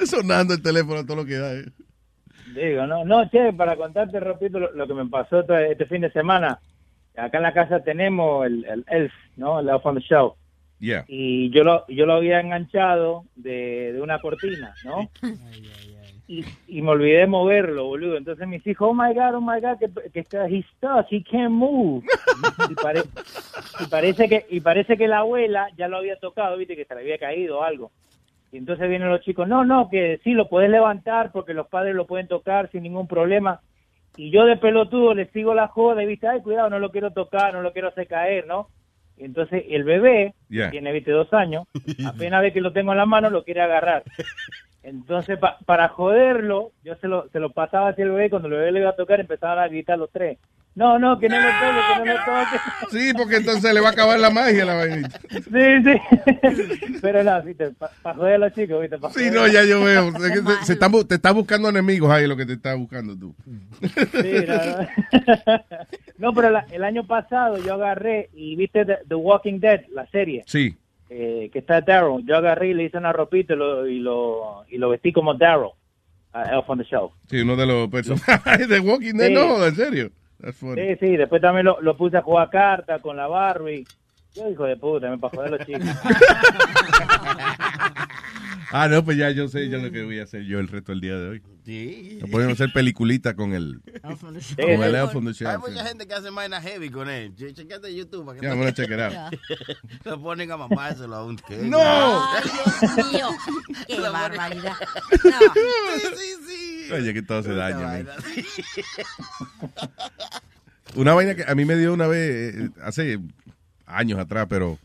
Sonando el teléfono todo lo que da. eh. Digo, no, no, che, para contarte, repito, lo, lo que me pasó este fin de semana. Acá en la casa tenemos el, el Elf, ¿no? El Elf on the Show. Yeah. Y yo lo, yo lo había enganchado de, de una cortina, ¿no? Y, y me olvidé de moverlo, boludo. Entonces mis hijos, oh my God, oh my God, que, que está, he's stuck, he can't move. Y, pare- y parece que, y parece que la abuela ya lo había tocado, viste, que se le había caído o algo. Y entonces vienen los chicos, no, no, que sí, lo puedes levantar porque los padres lo pueden tocar sin ningún problema. Y yo de pelotudo le sigo la joda y viste, ay, cuidado, no lo quiero tocar, no lo quiero hacer caer, ¿no? Entonces el bebé, Yeah. tiene, viste, dos años, apenas ve que lo tengo en la mano, lo quiere agarrar. Entonces, pa- para joderlo, yo se lo, se lo pasaba hacia el bebé, cuando el bebé le iba a tocar, empezaban a gritar los tres. No, no, que no lo toque, que no lo toque. Sí, porque entonces le va a acabar la magia a la vainita. Sí, sí. Pero no, viste, para joder a los chicos, viste, pa' Sí, no, ya yo veo. Es que te, se están bu- te está buscando enemigos ahí lo que te está buscando tú. Sí, no, no. No, pero la- el año pasado yo agarré y viste The, The Walking Dead, la serie, Sí. eh, que está Daryl. Yo agarré y le hice una ropita y lo, y lo, y lo vestí como Daryl, a Elf on the Show. Sí, uno de los personajes de Walking Dead. Sí. No, en serio. Sí, sí, después también lo, lo puse a jugar carta con la Barbie. Yo, hijo de puta, me para joder a los chicos. Ah, no, pues ya yo sé ya lo que voy a hacer yo el resto del día de hoy. Sí. Nos podemos hacer peliculita con el, con el Elf on the Hay mucha gente que hace vaina heavy con él. Che- Chequete YouTube. para que gonna check it out. Lo ponen a mamárselo a un qué. ¡No! Ay, Dios mío. Qué barbaridad. Sí, sí, sí. Oye, que todo se daña. Una vaina que a mí me dio una vez, eh, hace años atrás, pero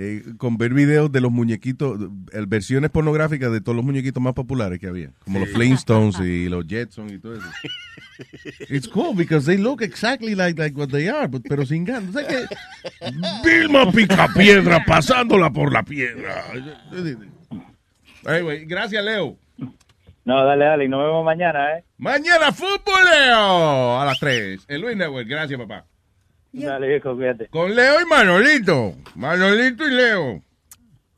eh, con ver videos de los muñequitos, versiones pornográficas de todos los muñequitos más populares que había, como los Flintstones y los Jetsons y todo eso. It's cool because they look exactly like, like what they are, but- pero sin ganas. O sea que Vilma Picapiedra pasándola por la piedra. Anyway, gracias, Leo. No, dale, dale, y nos vemos mañana, ¿eh? Mañana fútbol, Leo, a las 3. El Luis Network, gracias, papá. Dale, viejo, cuídate. Con Leo y Manolito. Manolito y Leo.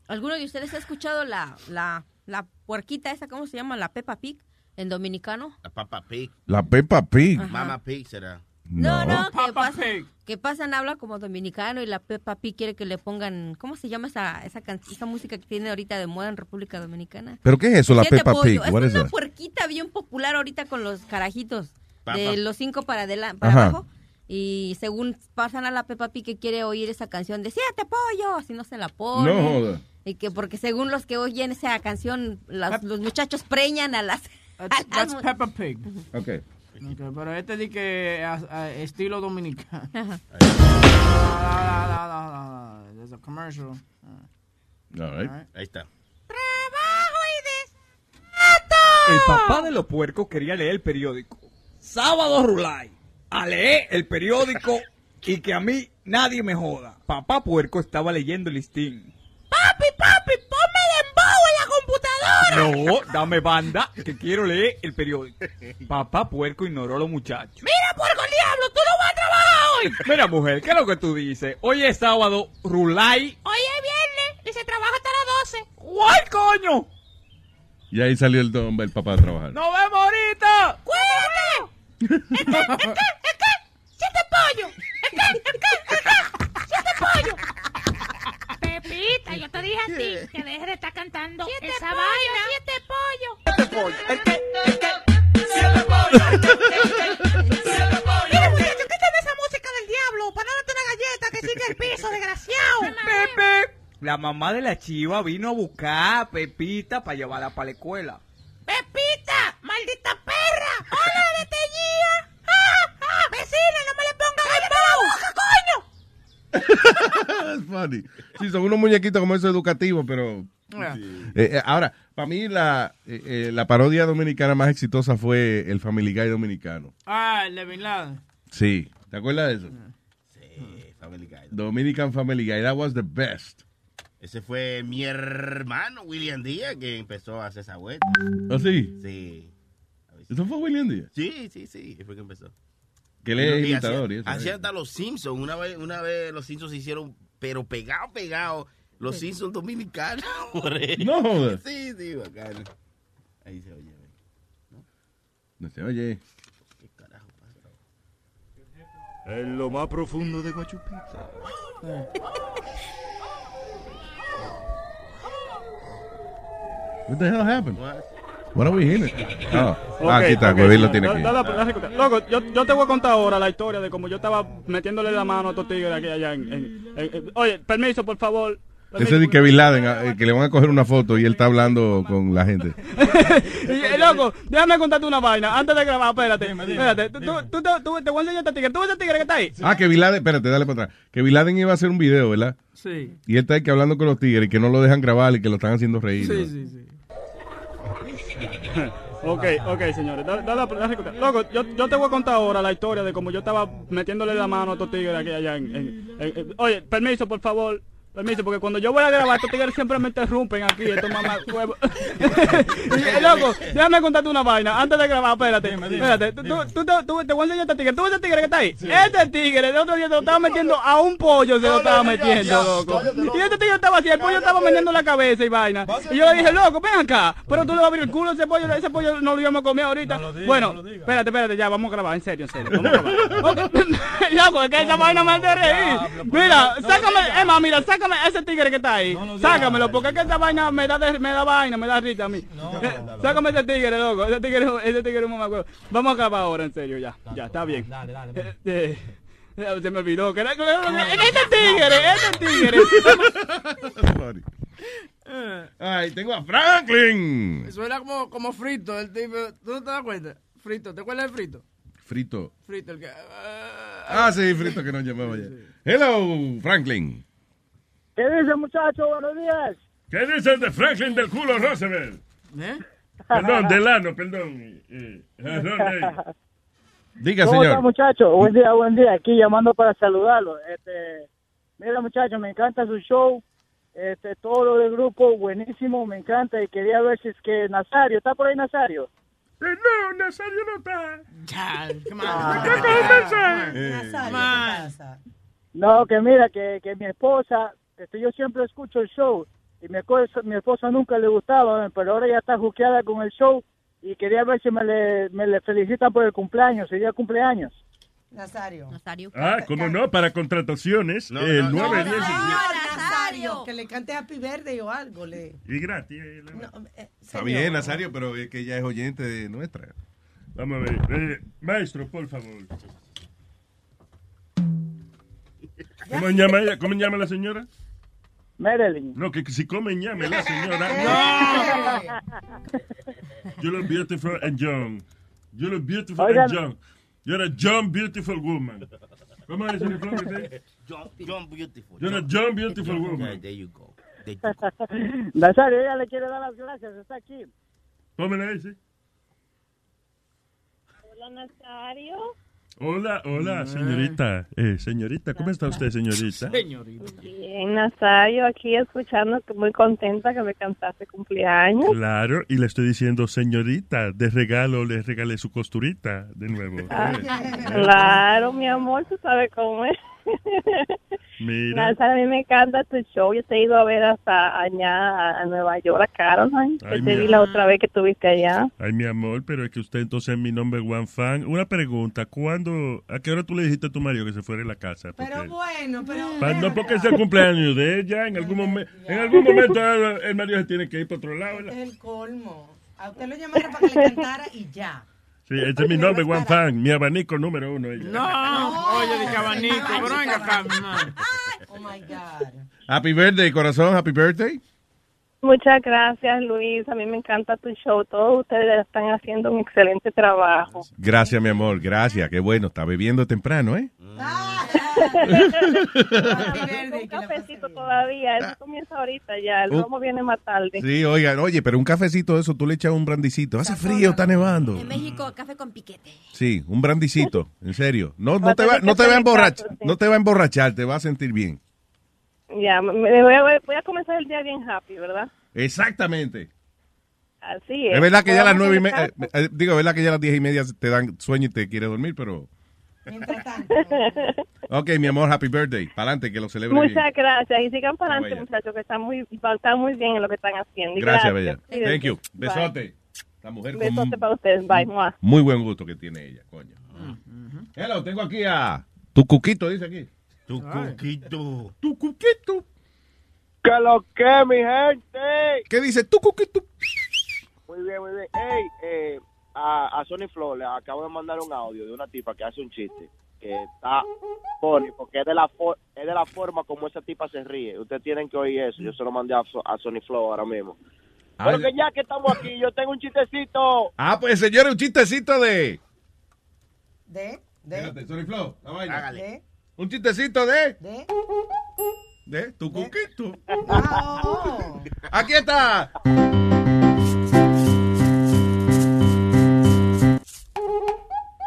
¿Alguno de ustedes ha escuchado la, la, la puerquita esa, cómo se llama? La Peppa Pig en dominicano. La Papa Pig. La Peppa Pig. Mama Pig será. No, no, que pasan, que pasan habla como dominicano y la Peppa Pig quiere que le pongan, ¿cómo se llama esa esa, can- esa música que tiene ahorita de moda en República Dominicana? ¿Pero qué es eso, la Peppa. Pig? Es una puerquita bien popular ahorita con los carajitos Papa. de los cinco para adelante, para abajo. Y según pasan a la Peppa Pig que quiere oír esa canción de siete pollo, así no se la pone. No joda. Y que porque según los que oyen esa canción, las- los muchachos preñan a las... That's Peppa Pig. Ok. Ok, pero este di que a- a- estilo dominicano. Ajá. Ah, There's a commercial. All right. Ahí está. El papá de los puercos quería leer el periódico. Sábado Rulay. A leer el periódico y que a mí nadie me joda. Papá puerco estaba leyendo el listín. Papi, papi, ponme dembow en la computadora. No, dame banda, que quiero leer el periódico. Papá puerco ignoró a los muchachos. Mira, puerco diablo, tú no vas a trabajar hoy. Mira, mujer, ¿qué es lo que tú dices? Hoy es sábado, Rulay. Hoy es viernes y se trabaja hasta las 12. ¡Guay, coño! Y ahí salió el, hombre, el papá a trabajar. ¡Nos vemos ahorita! ¡Cuídate! ¿Es qué? ¿Es qué? ¿Es qué? ¡Siete pollo! ¿Es qué? ¿Es qué? ¿Es qué? ¡Siete pollo! Pepita, yo te dije a ti que dejes de estar cantando esa vaina. ¡Siete pollo! ¡Siete pollo! ¿El qué? ¿El qué? ¡Siete pollo! Mira, muchachos, quítame esa música del diablo para no darte una galleta que sigue el piso, desgraciado. Pepe. La mamá de la chiva vino a buscar a Pepita para llevarla para la escuela. ¡Pepita! ¡Maldita perra! ¡Hola, de teñía! ¡Ah! ¡Ah! ¡Vecina, no me le pongas en la boca, coño! Es funny. Sí, son unos muñequitos como eso educativos, pero... Yeah. Eh, eh, ahora, para mí la, eh, eh, la parodia dominicana más exitosa fue el Family Guy dominicano. Ah, el de Bin Laden. Sí, ¿te acuerdas de eso? Sí, Family Guy. Dominican Family Guy, that was the best. Ese fue mi hermano William Díaz que empezó a hacer esa vuelta. ¿Oh, sí? Sí. ¿Eso fue William Díaz? Sí, sí, sí. Fue que empezó. Que él es imitador hacía-. Hacía hasta los Simpsons. Una vez, una vez los Simpsons se hicieron, pero pegado, pegado. Los Simpsons dominicanos. No jodas. Sí, sí, bacano. Ahí se oye. No se oye. En lo más profundo de Guachupita. What the hell happened? What are we hearing? Oh, Ok, ah, aquí está, ok. Huevín lo tiene aquí. la- da la- Loco, yo, yo te voy a contar ahora la historia de cómo yo estaba metiéndole la mano a estos tigres aquí allá. En, en- en- en- oye, permiso, por favor. Ese de que Bin Laden, eh, que le van a coger una foto y él está hablando con la gente. Eh, loco, déjame contarte una vaina. Antes de grabar, espérate. Espérate. Tú, tú- tú te- tú- te voy a enseñar este tigre. ¿Tú ves ese tigre que está ahí? Ah, que Bin Laden, espérate, dale para atrás. Que Bin Laden iba a hacer un video, ¿verdad? Sí. Y él está ahí que hablando con los tigres y que no lo dejan grabar y que lo están haciendo reír. Sí, ¿no? sí, sí. Ok, ok, señores. Da- da la- da la escucha. Loco, yo, yo te voy a contar ahora la historia de cómo yo estaba metiéndole la mano a estos tigres aquí allá. En- en- en- oye, permiso, por favor. Permiso, porque cuando yo voy a grabar, estos tigres siempre me interrumpen aquí, estos mamá huevos. Eh, loco, déjame contarte una vaina. Antes de grabar, espérate. Espérate, tú, tú, tú, te- tú- te voy a enseñar este tigre. ¿Tú ves ese tigre que está ahí? Este tigre, el otro día se lo estaba metiendo a un pollo, se lo estaba metiendo, loco. Y este tigre estaba así, el pollo estaba meneando la cabeza y vaina. Y yo le dije, loco, ven acá. Pero tú le vas a abrir el culo a ese pollo, ese pollo no lo íbamos a comer ahorita. bueno, espérate, espérate, ya, vamos a grabar, en serio, en serio. Vamos a grabar. Loco, es que esa vaina me hace reír. Mira, sácame, más, mira, sácame sácame a ese tigre que está ahí. Sácamelo, porque es que esta vaina me da, de- me da vaina, me da risa a mí. Sácame ese tigre, loco. Ese tigre, ese tigre no me acuerdo. Vamos a acabar ahora, en serio, ya. Ya, está bien. Dale, dale. Eh, eh, eh, se me olvidó que era que era- este tigre, este tigre. Ay, tengo a Franklin. Suena como, como frito, el tipo. ¿Tú no te das cuenta? Frito, ¿te acuerdas de frito? Frito. Frito, el que. Ah, sí, Frito que nos llamaba ayer. Hello, Franklin. ¿Qué dice, muchacho? Buenos días. ¿Qué dices de Franklin del culo Roosevelt? ¿Eh? Perdón, del ano, perdón. Eh, eh, ¿dónde? Diga, ¿Cómo está, señor. muchacho? Buen día, buen día. Aquí llamando para saludarlo. Este, mira, muchacho, me encanta su show. Este, todo lo del grupo, buenísimo, me encanta. Y quería ver si es que Nazario, ¿está por ahí Nazario? Eh, no, Nazario no está. Ya, come Ah. ¿Qué coge un mensaje? Nazario, ¿qué pasa? No, que mira, que, que mi esposa, este, yo siempre escucho el show y mi esposa, mi esposa nunca le gustaba, pero ahora ya está juqueada con el show y quería ver si me le, me le felicitan por el cumpleaños, sería cumpleaños. Nazario. Nazario. Ah, como no, para contrataciones, el 9, 10 y 10. Nazario. Que le cante Happy Verde o algo. Le... Y gratis. eh, la- No, eh, Está bien, Nazario, pero es que ella es oyente de nuestra. Vamos a ver. Eh, maestro, por favor. ¿Cómo llama ella? ¿Cómo llama la señora? Marilyn. No, que si come llame la señora. You look beautiful and young. You look beautiful Oigan. and young. You're a young, beautiful woman. ¿Cómo es el que John, John Beautiful. You're a young, beautiful woman. there you go. There you go. Nazario, ella le quiere dar las gracias, está aquí. Pómela ese. Hola, Nazario. Hola, hola, señorita. Eh, señorita, ¿cómo está usted, señorita? Bien, Nazario, aquí escuchando, muy contenta que me cantaste cumpleaños. Claro, y le estoy diciendo, señorita, de regalo le regalé su costurita de nuevo. Ah, Eh, claro, mi amor, tú sabes cómo es. Mira. A mí me encanta tu show. Yo te he ido a ver hasta allá a Nueva York, a Caroline, que Ay, te mi vi la otra vez que estuviste allá. Ay, mi amor, pero es que usted entonces es mi nombre one fan. Una pregunta, ¿cuándo, a qué hora tú le dijiste a tu marido que se fuera de la casa? Porque- Pero bueno, pero... No porque es el cumpleaños de ella, en algún, momen- en algún momento el, el marido se tiene que ir para otro lado. ¿verdad? Es el colmo. A usted lo llamaron para que le cantara y ya. Sí, este es mi nombre, one fan, mi abanico número uno. ella. No, oye, de abanico, pero venga acá. Oh my God. Happy birthday, corazón, happy birthday. Muchas gracias, Luis. A mí me encanta tu show. Todos ustedes están haciendo un excelente trabajo. Gracias, mi amor, gracias. Qué bueno, está bebiendo temprano, ¿eh? un cafecito todavía. Eso comienza ahorita ya. El Uh. romo viene más tarde. Sí, oigan, oye, pero un cafecito de eso, tú le echas un brandicito. Hace frío, está nevando. En México, café con piquete. Sí, un brandicito, en serio. No, no te va, no te va a emborrachar, no te va a emborrachar, te va a sentir bien. Ya, me, voy, a, voy a comenzar el día bien happy, ¿verdad? Exactamente. Así es. Es verdad que ya a las nueve y media, empezar. eh, digo, es verdad que ya a las diez y media te dan sueño y te quiere dormir, pero... Ok, mi amor, happy birthday. Para adelante, que lo celebre bien. Muchas gracias. Y sigan para adelante, muchachos, que están muy, están muy bien en lo que están haciendo. Y Gracias, bella. Thank you. Bye. Besote. La mujer con Besote para ustedes. Bye. Muy buen gusto que tiene ella, coño. Hello, tengo aquí a... Tu cuquito, dice aquí. Tu cuquito. Tu cuquito. ¿Qué lo que, mi gente? ¿Qué dice tu cuquito? Muy bien, muy bien. Hey, eh, a, a Sony Flow le acabo de mandar un audio de una tipa que hace un chiste que está funny porque es de la for- es de la forma como esa tipa se ríe. Ustedes tienen que oír eso. Yo se lo mandé a, a Sony Flow ahora mismo. Pero Ay. que ya que estamos aquí, yo tengo un chistecito. Ah, pues señores, un chistecito de... ¿De? ¿De? Espérate, Sony Flow, la vaina. ¿De? Un chistecito de... ¿De? De tu cuquito. Ah, Aquí está.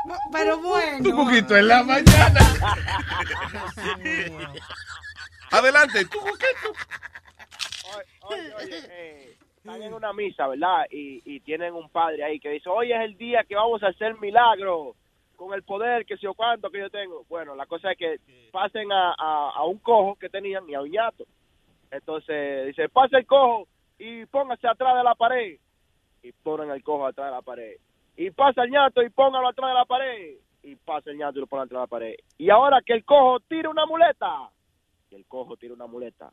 No, Pero bueno. Tu cuquito en la mañana. Adelante, tu cuquito. Oye, oye, eh, están en una misa, ¿verdad? Y, y tienen un padre ahí que dice, hoy es el día que vamos a hacer milagro con el poder que sé yo cuánto que yo tengo. Bueno, la cosa es que pasen a, a, un cojo que tenían y a un ñato. Entonces dice, pase el cojo y póngase atrás de la pared. Y ponen el cojo atrás de la pared. Y pasa el ñato y póngalo atrás de la pared. Y pasa el ñato y lo pone atrás de la pared. Y ahora que el cojo tira una muleta. Y el cojo tira una muleta.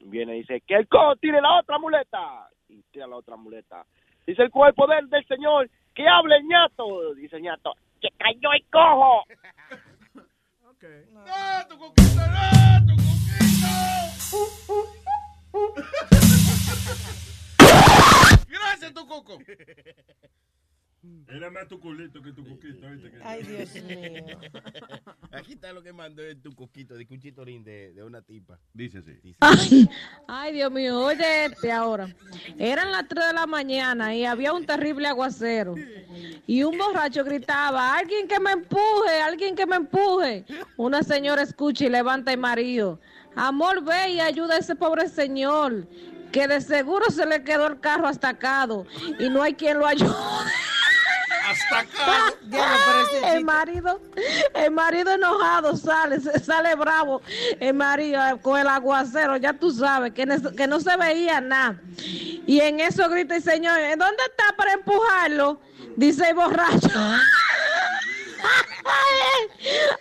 Viene y dice, que el cojo tire la otra muleta. Y tira la otra muleta. Dice el cojo, el poder del Señor, que hable ñato. Dice el ñato, que cayó el cojo. ¡No, tu coquito, no, tu coquito! Gracias, tu coco. Era más tu culito que tu coquito. ¿viste? Que- Ay, Dios mío. Aquí está lo que mandó el tu coquito de un chitorín de, de una tipa. Dice así. Ay, ay, Dios mío, oye este ahora. Eran las 3 de la mañana y había un terrible aguacero. Y un borracho gritaba, alguien que me empuje, alguien que me empuje. Una señora escucha y levanta el marido. Amor, ve y ayuda a ese pobre señor, que de seguro se le quedó el carro astacado y no hay quien lo ayude. Astacado. El marido, el marido enojado sale, sale bravo. El marido eh, con el aguacero, ya tú sabes, que, no- que no se veía nada. Y en eso grita el señor, "¿Eh, ¿dónde está para empujarlo? Dice el borracho.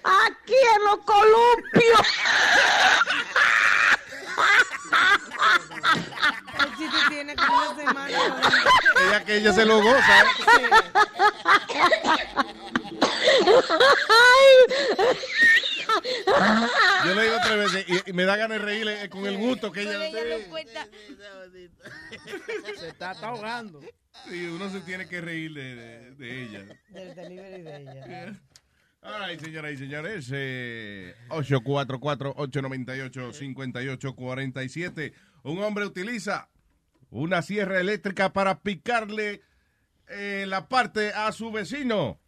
Aquí en los columpios. Chiste tiene como una semana. Ella que ella se lo goza. ¿eh? Yo he oído tres veces y, y me da ganas de reírle eh, con el gusto que ella Se está, está ahogando. Sí, uno se tiene que reír de, de- de ella. Del delivery de ella. All right, señoras y señores, eh, 844-898-5847. Un hombre utiliza una sierra eléctrica para picarle eh, la parte a su vecino.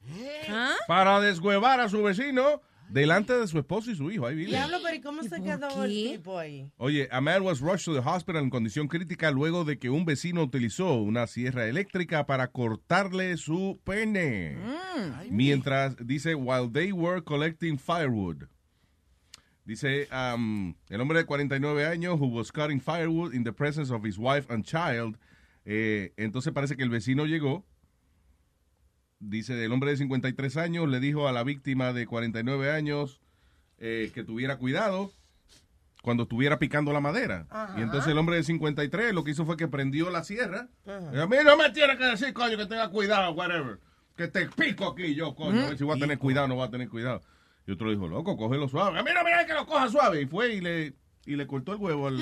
Para deshuevar a su vecino delante de su esposo y su hijo. Ahí vive. Diablo, pero ¿y cómo se quedó el tipo ahí? Oye, a man was rushed to the hospital en condición crítica luego de que un vecino utilizó una sierra eléctrica para cortarle su pene. Mientras, dice, while they were collecting firewood. Dice, um, el hombre de 49 años who was cutting firewood in the presence of his wife and child. Eh, entonces parece que el vecino llegó. Dice, el hombre de 53 años le dijo a la víctima de 49 años eh, que tuviera cuidado cuando estuviera picando la madera. Ajá. Y entonces el hombre de 53 lo que hizo fue que prendió la sierra. A mí no me tiene que decir, coño, que tenga cuidado, whatever. Que te pico aquí yo, coño. Ver si voy a tener cuidado no voy a tener cuidado. Y otro dijo, loco, cógelo suave. A mí no me digas que lo coja suave. Y fue y le, y le cortó el huevo al...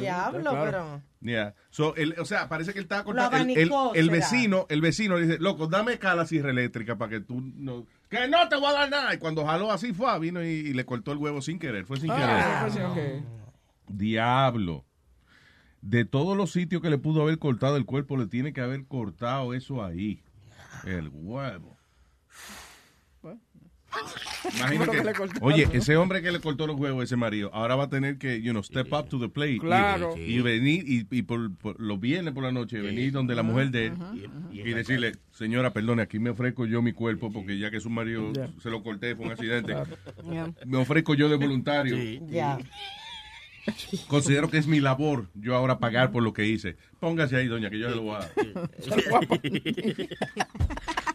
Diablo, pero. Yeah. So, el- o sea, parece que él estaba cortando. El, el- el vecino, el vecino le dice, loco, dame acá la sierra eléctrica para que tú no. Que no te voy a dar nada. Y cuando jaló así fue, vino y, y le cortó el huevo sin querer. Fue sin Ah, querer. Diablo. De todos los sitios que le pudo haber cortado el cuerpo, le tiene que haber cortado eso ahí. El huevo. Le cortó. oye, ese hombre que le cortó los huevos, ese marido, ahora va a tener que, you know, step up to the plate. y- Claro. Y, venir, y, y por, por los viernes por la noche, venir donde la mujer de él y, decirle, señora, perdone, aquí me ofrezco yo mi cuerpo, porque ya que su marido se lo corté, fue un accidente. Me ofrezco yo de voluntario. Ya. Considero que es mi labor yo ahora pagar por lo que hice. Póngase ahí, doña, que yo se lo voy a...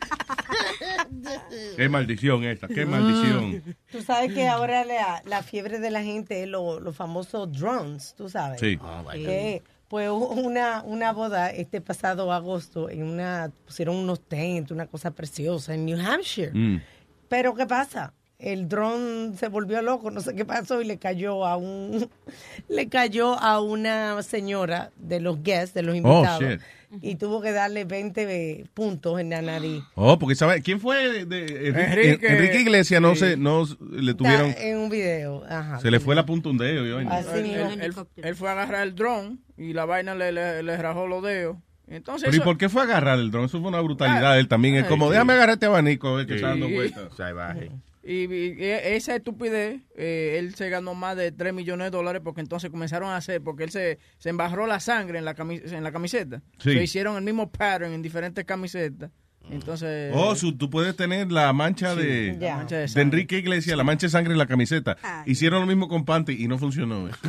Qué maldición esta, qué maldición. Tú sabes que ahora la, la fiebre de la gente es lo- los famosos drones, tú sabes. Sí. Que, pues hubo una, una boda este pasado agosto en una pusieron unos tents, una cosa preciosa en New Hampshire. Mm. Pero ¿qué pasa? El dron se volvió loco, no sé qué pasó y le cayó a un le cayó a una señora de los guests, de los invitados. shit. Y tuvo que darle 20 puntos en la nariz. Oh, porque sabe, ¿quién fue de Enrique, Enrique. Enrique Iglesias? No Sí. sé, no le tuvieron, Está en un video. Ajá. se le fue la punta un dedo. y vaina. Así Él, mismo. él- él- él fue a agarrar el dron y la vaina le, le, le rajó los dedos. Entonces, Pero ¿y por qué fue a agarrar el dron? Eso fue una brutalidad. Ah, él también es ay, como, sí. déjame agarrar este abanico, a ver que Sí. está dando vueltas. Salvaje. Y, y- y esa estupidez, eh, él se ganó más de 3 millones de dólares porque entonces comenzaron a hacer, porque él se, se embarró la sangre en la, cami- en la camiseta. Sí. Se hicieron el mismo pattern en diferentes camisetas. Entonces... Oh, su- tú puedes tener la mancha Sí, de, la mancha de de sangre. Enrique Iglesias, la mancha de sangre en la camiseta. Ay. Hicieron lo mismo con Panty y no funcionó. eh.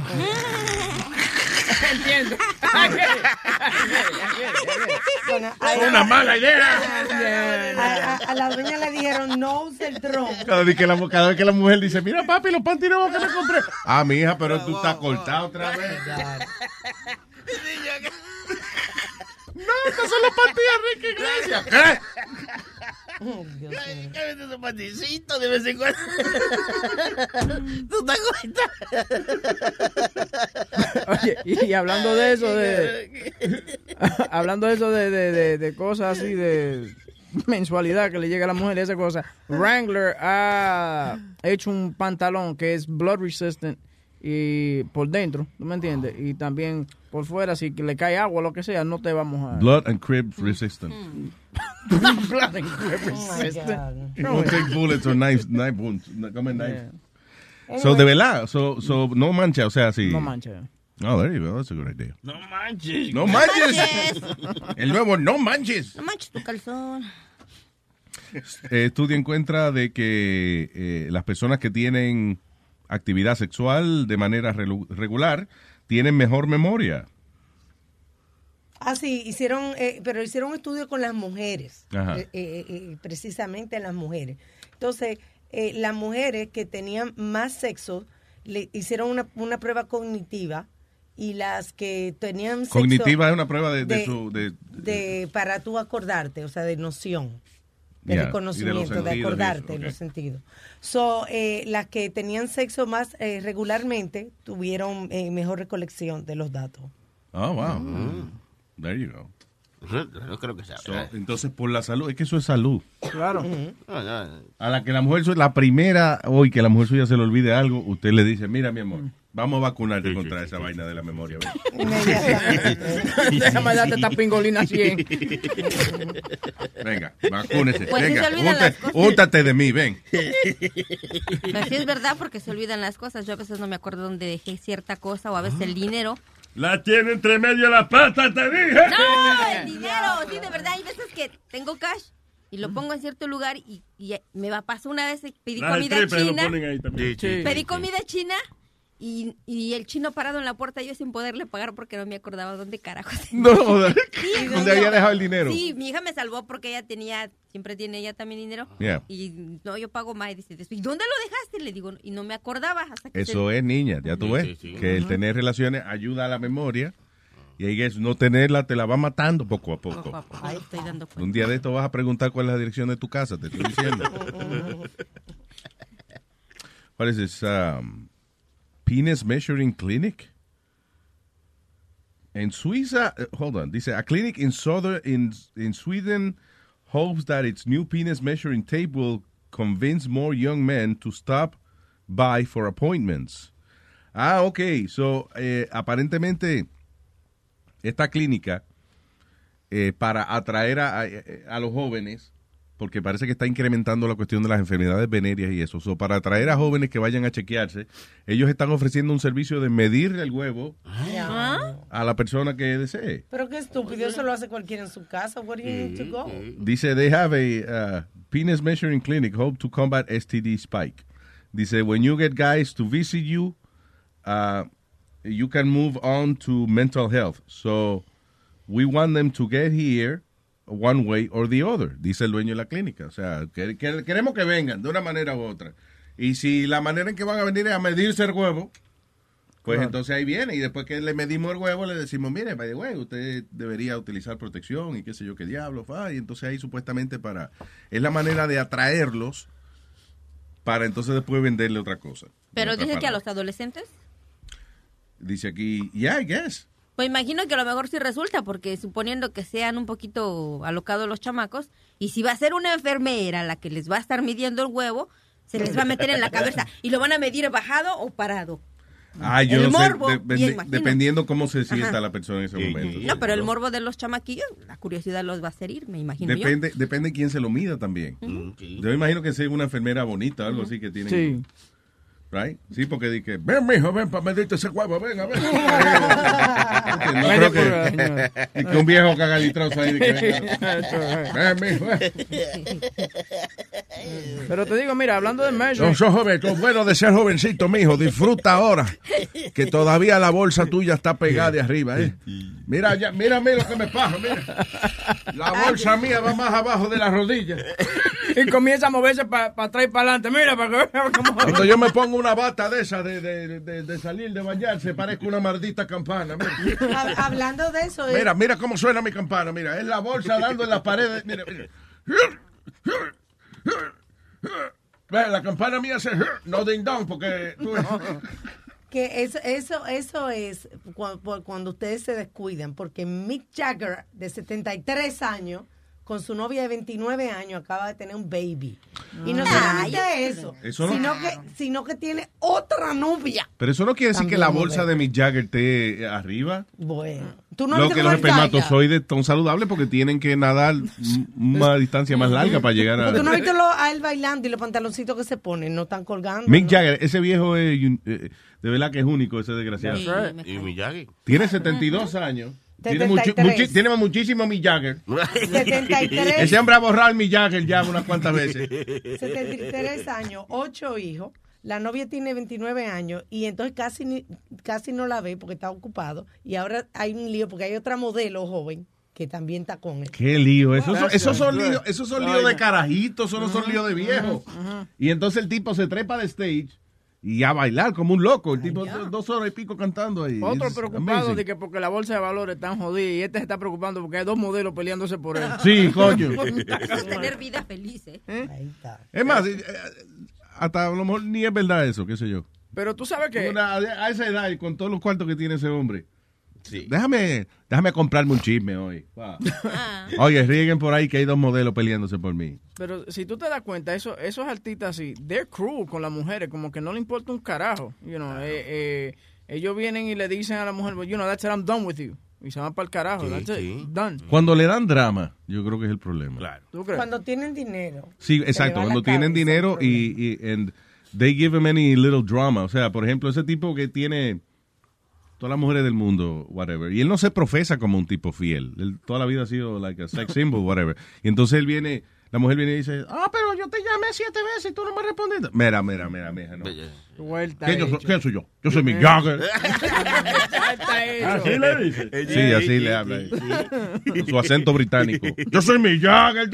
Entiendo. Es una mala idea. A, a- a la dueña le dijeron, no use el dron. Cada vez, que la, cada vez que la mujer dice, mira papi, los panty nuevos que me compré. Ah, mi hija, pero tú estás cortado otra vez. No, estos son los panty de Enrique Iglesias. ¿Qué? Cállate esos paticito de vez en cuando. ¿Tú te cuenta? Oye, y hablando de eso, de. hablando de eso de, de, de, de cosas así de mensualidad que le llega a la mujer y esa cosa. Wrangler ha hecho un pantalón que es blood resistant y por dentro, ¿tú me entiendes? Y también por fuera, si le cae agua o lo que sea, no te va a mojar. Blood and crib resistant. Blood and crib resistant. It won't take bullets or knives, knife wounds. No, come knife. So, de verdad, so, so, no mancha, o sea, sí. No mancha. Oh, there you go. That's a good idea. No manches. No manches. El nuevo no manches. No manches tu calzón. Eh, estudio encuentra de que eh, las personas que tienen actividad sexual de manera regular tienen mejor memoria. Ah, sí, hicieron, eh, pero hicieron un estudio con las mujeres, eh, eh, eh, precisamente las mujeres. Entonces, las mujeres que tenían más sexo le hicieron una, una prueba cognitiva y las que tenían sexo Cognitiva es una prueba de, de de- su... De, para tú acordarte, o sea, de noción, de los reconocimiento, de, acordarte en los sentidos. So, eh, las que tenían sexo más eh, regularmente tuvieron eh, mejor recolección de los datos. oh, wow. Mm. There you go. No creo que sea. So, entonces, por la salud, es que eso es salud. Claro. No. A la que la mujer, suya- la primera hoy que la mujer suya se le olvide algo, usted le dice, mira mi amor, vamos a vacunarte contra esa vaina de la memoria. ven". Déjame darte esta pingolina 100. Venga, vacúnese. Pues sí Venga, se olvidan las úntate- cosas. úntate de mí, ven. Pero sí es verdad porque se olvidan las cosas. Yo a veces no me acuerdo dónde dejé cierta cosa o a veces el dinero. La tiene entre medio de la pata, te dije. ¡No! ¡El dinero! Sí, de verdad. Hay veces que tengo cash y lo pongo en cierto lugar y, y me va pasó una vez pedí Las comida strippers lo china. ponen ahí también. Pedí comida china y, y el chino parado en la puerta yo sin poderle pagar porque no me acordaba dónde carajo. No. Sí, ¿Dónde había dejado el dinero? Sí, mi hija me salvó porque ella tenía, siempre tiene ella también dinero. Yeah. Y no, yo pago más. Y dice, ¿y dónde lo dejaste? Le digo, y no me acordaba hasta que Eso se- es niña, ya tú ves. Que el tener relaciones ayuda a la memoria. Y ahí es no tenerla, te la va matando poco a poco. Poco a poco, ahí estoy dando cuenta. Un día de esto vas a preguntar cuál es la dirección de tu casa, te estoy diciendo. ¿Cuál es esa? Um, penis Measuring Clinic? En Suiza, eh, hold on, dice, a clinic in, southern, in, in Sweden hopes that its new penis measuring tape will convince more young men to stop by for appointments. Ah, ok, so, eh, aparentemente, esta clínica, eh, para atraer a, a- a los jóvenes, porque parece que está incrementando la cuestión de las enfermedades venéreas y eso. So, para atraer a jóvenes que vayan a chequearse, ellos están ofreciendo un servicio de medir el huevo Ah. a la persona que desee. Pero qué estúpido, eso lo hace cualquiera en su casa. Where do you need to go? Dice, they have a uh, penis measuring clinic hope to combat STD spike. Dice, when you get guys to visit you, uh, you can move on to mental health. So, we want them to get here one way or the other, dice el dueño de la clínica. O sea, que- que- queremos que vengan de una manera u otra. Y si la manera en que van a venir es a medirse el huevo, pues Claro. entonces ahí viene. Y después que le medimos el huevo, le decimos, mire, by the way, usted debería utilizar protección y qué sé yo qué diablo. fa", Y entonces ahí supuestamente para... Es la manera de atraerlos para entonces después venderle otra cosa. Pero dice que a los adolescentes. Dice aquí, yeah, I guess. Pues imagino que a lo mejor sí resulta, porque suponiendo que sean un poquito alocados los chamacos, y si va a ser una enfermera la que les va a estar midiendo el huevo, se les va a meter en la cabeza. ¿Y lo van a medir bajado o parado? Ah, yo El sé, bien, imagino. dependiendo cómo se sienta Ajá. la persona en ese momento. No, pero el morbo de los chamaquillos, la curiosidad los va a hacer ir, me imagino yo. Depende, depende quién se lo mida también. Yo me imagino que sea una enfermera bonita o algo así que tiene. Sí. Right? Sí, porque di que, ven, mijo, ven para medirte ese huevo, ven, a ver. no creo que, y que un viejo cagalitroso ahí. que venga. Ven, mijo, ven. Pero te digo, mira, hablando de No, measuring. sos joven, lo bueno de ser jovencito, mijo. Disfruta ahora. Que todavía la bolsa tuya está pegada de arriba, ¿eh? Mira, ya, mírame lo que me pasa, mira. La bolsa mía va más abajo de las rodillas. Y comienza a moverse para atrás y para adelante. Mira, para que. Cuando yo me pongo una bata de esa de, de, de- de salir de bañarse, parezco una maldita campana. Mira. Hablando de eso, eh, Mira, mira cómo suena mi campana. Mira, es la bolsa dando en las paredes. Mira, mira. La campana mía hace no ding dong porque tú que eso, eso, eso es cu- por cuando ustedes se descuidan, porque Mick Jagger, de 73 años, con su novia de 29 años, acaba de tener un baby. Y no solamente eso, Eso no- sino, que, sino que tiene otra novia. Pero eso no quiere decir que la bolsa de Mick Jagger esté arriba. Bueno, tú no Lo que los espermatozoides son saludables porque tienen que nadar una distancia más larga para llegar a... Tú no lo- a él bailando y los pantaloncitos que se ponen, no están colgando. Mick ¿no? Jagger, ese viejo es, eh, de verdad que es único, ese desgraciado. Y Miyagi. Tiene 72 años. Tiene, 73. muchi- tiene muchísimo Mick Jagger. 73. Ese hombre ha borrado el Mick Jagger ya unas cuantas veces. 73 años, 8 hijos. La novia tiene 29 años y entonces casi ni- casi no la ve porque está ocupado. Y ahora hay un lío porque hay otra modelo joven que también está con él. Qué lío. Esos son, esos son líos, esos son líos de carajitos, esos no son líos de viejos. Y entonces el tipo se trepa de stage y a bailar como un loco. El tipo do- dos horas y pico cantando ahí. Otro It's preocupado amazing. de que porque la bolsa de valores está jodida y este se está preocupando porque hay dos modelos peleándose por él. Sí, coño. Tener vida feliz, ¿eh? Es más, eh, eh, hasta a lo mejor ni es verdad eso, qué sé yo. Pero tú sabes que... Una- a esa edad y con todos los cuartos que tiene ese hombre. Déjame, déjame comprarme un chisme hoy. Va. Oye, rieguen por ahí que hay dos modelos peleándose por mí. Pero si tú te das cuenta, eso, esos artistas así, they're cruel con las mujeres, como que no le importa un carajo. You know, eh, eh, ellos vienen y le dicen a la mujer, well, you know, that's it, I'm done with you. Y se van para el carajo. Sí, that's it, done. Cuando le dan drama, yo creo que es el problema. Claro. ¿Tú crees? Cuando tienen dinero. Sí, exacto. Cuando tienen cabeza. dinero y, y and they give him any little drama. O sea, por ejemplo, ese tipo que tiene todas las mujeres del mundo, whatever. Y él no se profesa como un tipo fiel. Él toda la vida ha sido like a sex symbol, whatever. Y entonces él viene, la mujer viene y dice, ah, pero yo te llamé siete veces y tú no me respondiste. Mira, mira, mira, mira. No. Vuelta ¿Qué yo soy- hecho. ¿Quién soy yo? Yo soy Mick Jagger. Así le dice. Sí, así le habla. Con su acento británico. Yo soy Mick Jagger.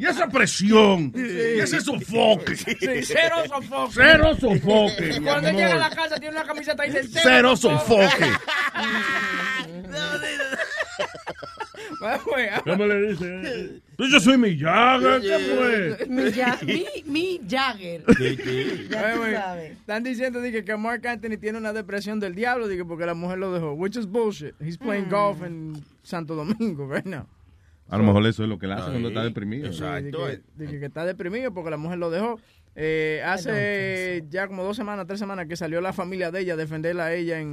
Y esa presión. Y ese sofoque. Sí, cero sofoque. Cero sofoque, cuando él llega a la casa tiene una camiseta y dice Cero sofoque. ¿Cómo le dice? Pues yo soy Mick Jagger. ¿Qué fue? Mi, Ja- mi, mi Jagger. Ya Oye, tú oye, sabes. Están diciendo dije, que Mark Anthony tiene una depresión del diablo dije, porque la mujer lo dejó. Which is bullshit. He's playing golf en Santo Domingo right now. A lo mejor eso es lo que él hace cuando está deprimido. Dije, dije que está deprimido porque la mujer lo dejó. Eh, hace ya como dos semanas, tres semanas que salió la familia de ella a defenderla a ella en,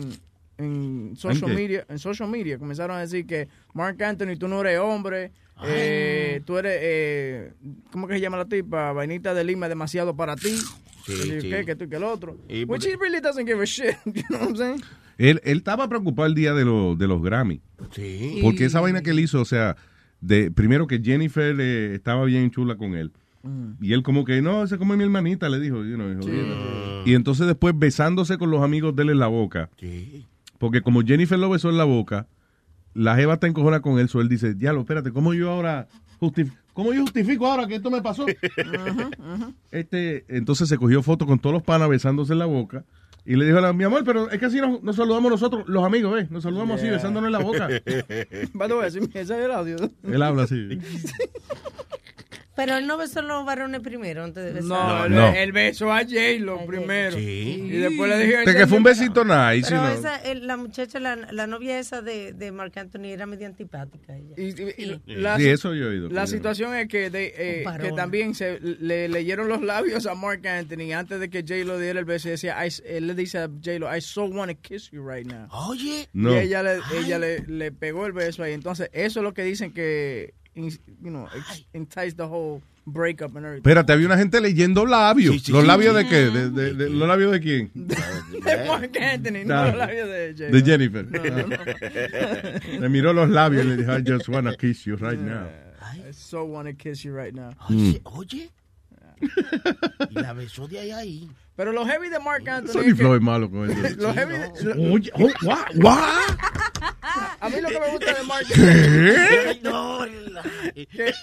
en social media. En social media comenzaron a decir que Mark Anthony, tú no eres hombre. eh, tú eres, eh, ¿cómo que se llama la tipa? Vainita de Lima, demasiado para ti. Sí, sí. ¿Qué? Que tú y que el otro. Y Which porque- he really doesn't give a shit. You know what I'm saying? Él, él estaba preocupado el día de, lo- de los Grammy. Sí. Porque esa vaina que él hizo, o sea, de primero que Jennifer eh, estaba bien chula con él. Y él como que, no, ese como es mi hermanita, le dijo. you know, y entonces después besándose con los amigos de él en la boca. Porque como Jennifer lo besó en la boca, la jeva está encojona con él, so él dice, diablo, espérate, ¿cómo yo ahora justif- ¿Cómo yo justifico ahora que esto me pasó? este, entonces se cogió foto con todos los panas besándose en la boca. Y le dijo a la, mi amor, pero es que así nos, nos saludamos nosotros, los amigos, ¿ves? Nos saludamos así, Yeah. besándonos en la boca. The way, ese ese es el audio. Él habla así. Pero él no besó a los varones primero antes de besar. No, el, No. el beso a J-Lo primero. Y después le dije... De que fue un besito nice, Pero esa, el- la muchacha, la, la novia esa de, de Marc Anthony era medio antipática. Ella. La, Sí, eso yo he oído. La situación es que, de, eh, que también se le leyeron los labios a Mark Anthony antes de que J-Lo diera el beso y decía, I, él le dice a J-Lo, I so want to kiss you right now. Oye. No. Y ella, le, ella le, le pegó el beso ahí. Entonces, eso es lo que dicen que, you know, entice the whole breakup and everything. Espérate, había una gente leyendo labios. Sí, sí, ¿Los labios sí. de qué? ¿De, de- de- ¿Los labios de quién? de Mark Anthony, no Ah, los labios de J-Lo. De Jennifer. No, no. Le miró los labios y le dijo, I just wanna kiss you right now. so want to kiss you right now. Oye, oye. Y la besó de ahí a ahí. Pero lo heavy de Mark Anthony. Sonny que- Floyd es malo con eso. Lo heavy de- Oye, oh, guau, guau. A mí lo que me gusta de Mark ¿Qué? No, que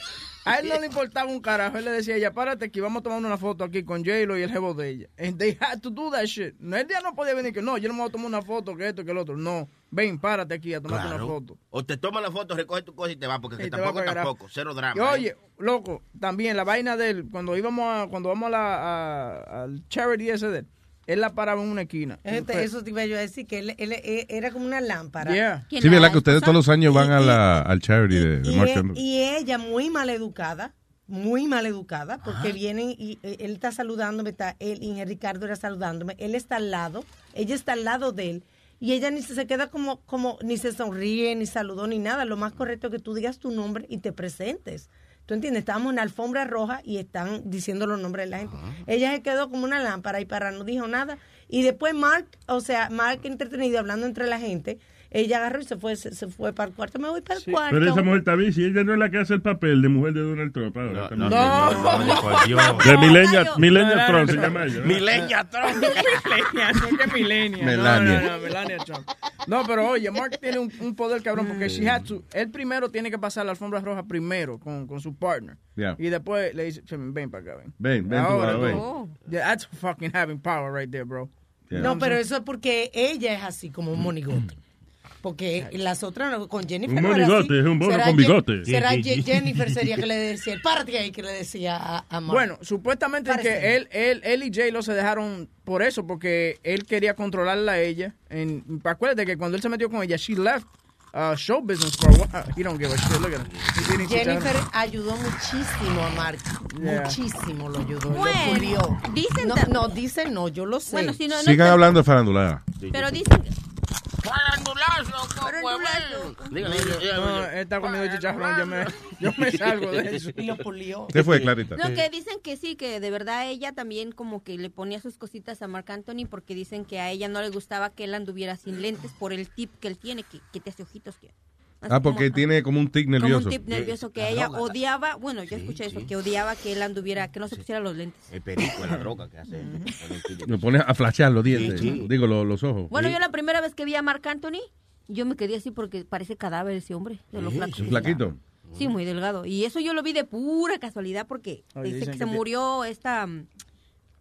a él no le importaba un carajo. Él le decía a ella, párate aquí, vamos a tomar una foto aquí con J-Lo y el jevo de ella. And they had to do that shit. No, el día no podía venir que no, yo no me voy a tomar una foto, que esto, que el otro. No, ven, párate aquí a tomarte Claro. una foto. O te toma la foto, recoge tu cosa y te va, porque que tampoco, tampoco. Cero drama. Y ¿eh? oye, loco, también la vaina de él, cuando íbamos a, cuando vamos a la, a- al charity ese de él, él la paraba en una esquina. Este, eso te iba yo a decir, que él, él- él era como una lámpara. Yeah. Sí, verdad que ustedes todos los años van a la, al charity de, de Y, e- y ella muy mal educada, muy mal educada, porque vienen y eh, él está saludándome, está él y Ricardo era saludándome, él está al lado, ella está al lado de él. Y ella ni se, se queda como, como, ni se sonríe, ni saludó, ni nada. Lo más correcto es que tú digas tu nombre y te presentes. ¿Tú entiendes? Estábamos en la alfombra roja y están diciendo los nombres de la gente. Ella se quedó como una lámpara y para no dijo nada. Y después Mark, o sea, Mark entretenido hablando entre la gente, ella agarró y se fue, se, se fue para el cuarto. Me voy para el cuarto. Pero esa mujer está bien, si ella no es la que hace el papel de mujer de Donald Trump ahora. no, no, no, por Dios. De Milenia, Milenia No, no, Trump no, se no. llama ella. ¿no? Milenia Trump. Milenia, no que Milenia. Melania. No, no, no, Melania Trump. No, pero oye, Mark tiene un, un poder cabrón porque she had to, él primero tiene que pasar la alfombra roja primero con, con su partner. Yeah. Y después le dice, "Che, ven para acá, ven. Ven, ven tú, Ahora ahora, ven. tú. Yeah, that's fucking having power right there, bro. Yeah. No, pero eso es porque ella es así como un monigote. Porque las otras con Jennifer Un así. es un mono Será con Je- bigote. Será. Jennifer sería que le decía, párate ahí que le decía a, a Mark. Bueno, supuestamente Parece. que él, él, él y J-Lo se dejaron por eso, porque él quería controlarla a ella. En, acuérdate que cuando él se metió con ella, she left uh, show business for a while. He don't give a shit. Look at him. Jennifer ayudó muchísimo a Mark. Yeah. Muchísimo lo ayudó. Bueno, lo dicen no, no, dicen no, yo lo sé. Bueno, si no, no Sigan hablando de farandulada. Pero dicen No, él está comiendo chicharrón. Yo me, yo me salgo de eso. Y lo pulió. ¿Qué fue, Clarita? No, que dicen que sí, que de verdad ella también como que le ponía sus cositas a Marc Anthony porque dicen que a ella no le gustaba que él anduviera sin lentes por el tip que él tiene, que, que te hace ojitos. Que, Ah, porque como- tiene como un tic Como nervioso. un tip nervioso que La ella droga. odiaba, bueno, yo escuché eso, que odiaba que él anduviera, que no se pusiera los lentes. El perico es la droga que hace. Me pone a flashear los dientes. Sí, sí. Digo, lo- los ojos. Bueno, yo la primera vez que vi a Marc Anthony, yo me quedé así porque parece cadáver ese hombre, de lo flaco. que está. Flaquito. Sí, muy delgado. Y eso yo lo vi de pura casualidad porque Oye, dice que que se te- murió esta mm,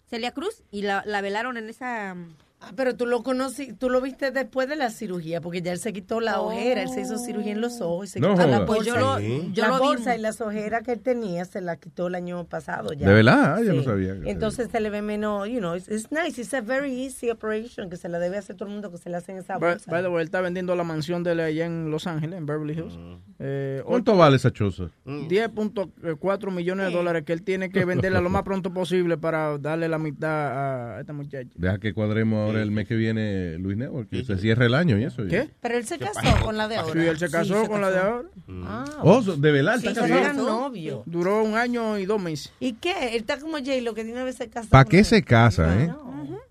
Celia Cruz y la, la velaron en esa... mm, Ah, pero tú lo conocí, tú lo viste después de la cirugía, porque ya él se quitó la Oh. ojera, él se hizo cirugía en los ojos y se No quitó la. Pues yo lo- y- yo la lo vi- bolsa y las ojeras que él tenía se la quitó el año pasado ya. ¿De verdad? Ah, yo no sabía que- Entonces se le ve menos, you know, it's, it's nice, it's a very easy operation que se la debe hacer todo el mundo que se le hacen esa By, bolsa. by the way, él está vendiendo la mansión de él allá en Los Ángeles, en Beverly Hills. Eh, ¿Cuánto vale esa choza? 10.4 millones de dólares que él tiene que venderla lo más pronto posible para darle la mitad a esta muchacha. Deja que cuadremos ahora el mes que viene Luis Network, que se cierre el año y eso. ¿Qué? Pero él se casó con la de ahora. Sí, él se casó se con la de ahora. Ah, Oh, de verdad, Sí, está se novios. Duró un año y dos meses. ¿Y qué? Él está como J-Lo, que de una vez se casó. ¿Para qué él. se casa, eh?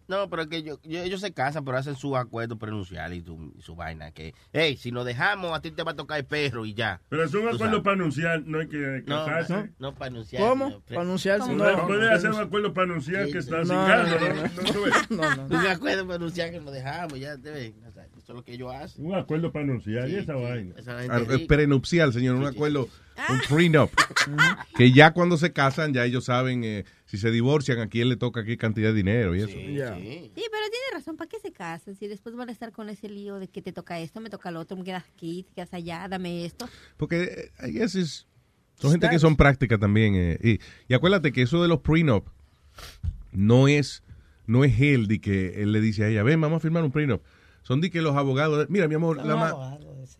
No, pero es que yo, yo- ellos se casan, pero hacen su acuerdo prenuncial y, tu- y su vaina. Que, hey, si nos dejamos, a ti te va a tocar el perro y ya. Pero es un acuerdo para anunciar, no hay que No, casarse. no, no para anunciar. ¿Cómo? Para anunciarse. Puede- No, puede hacer un acuerdo para anunciar que está No, cingando, no, ¿no? no. No. No, no. Un acuerdo para anunciar que nos dejamos, ya te ven. O sea, eso es lo que ellos hacen. Un acuerdo para anunciar y Sí, esa sí, vaina. esa Ah, es prenupcial, señor, un acuerdo, un prenup. que ya cuando se casan, ya ellos saben eh, si se divorcian, a quién le toca qué cantidad de dinero y eso. Sí, pero tiene razón, ¿para qué se casan? Si después van a estar con ese lío de que te toca esto, me toca lo otro, me quedas aquí, te quedas allá, dame esto. Porque, eh, I guess is- son gente que son prácticas también. eh, y, y acuérdate que eso de los prenup no es, no es él de que él le dice a ella, ven, vamos a firmar un prenup. Son de que los abogados, mira, mi amor, la ma-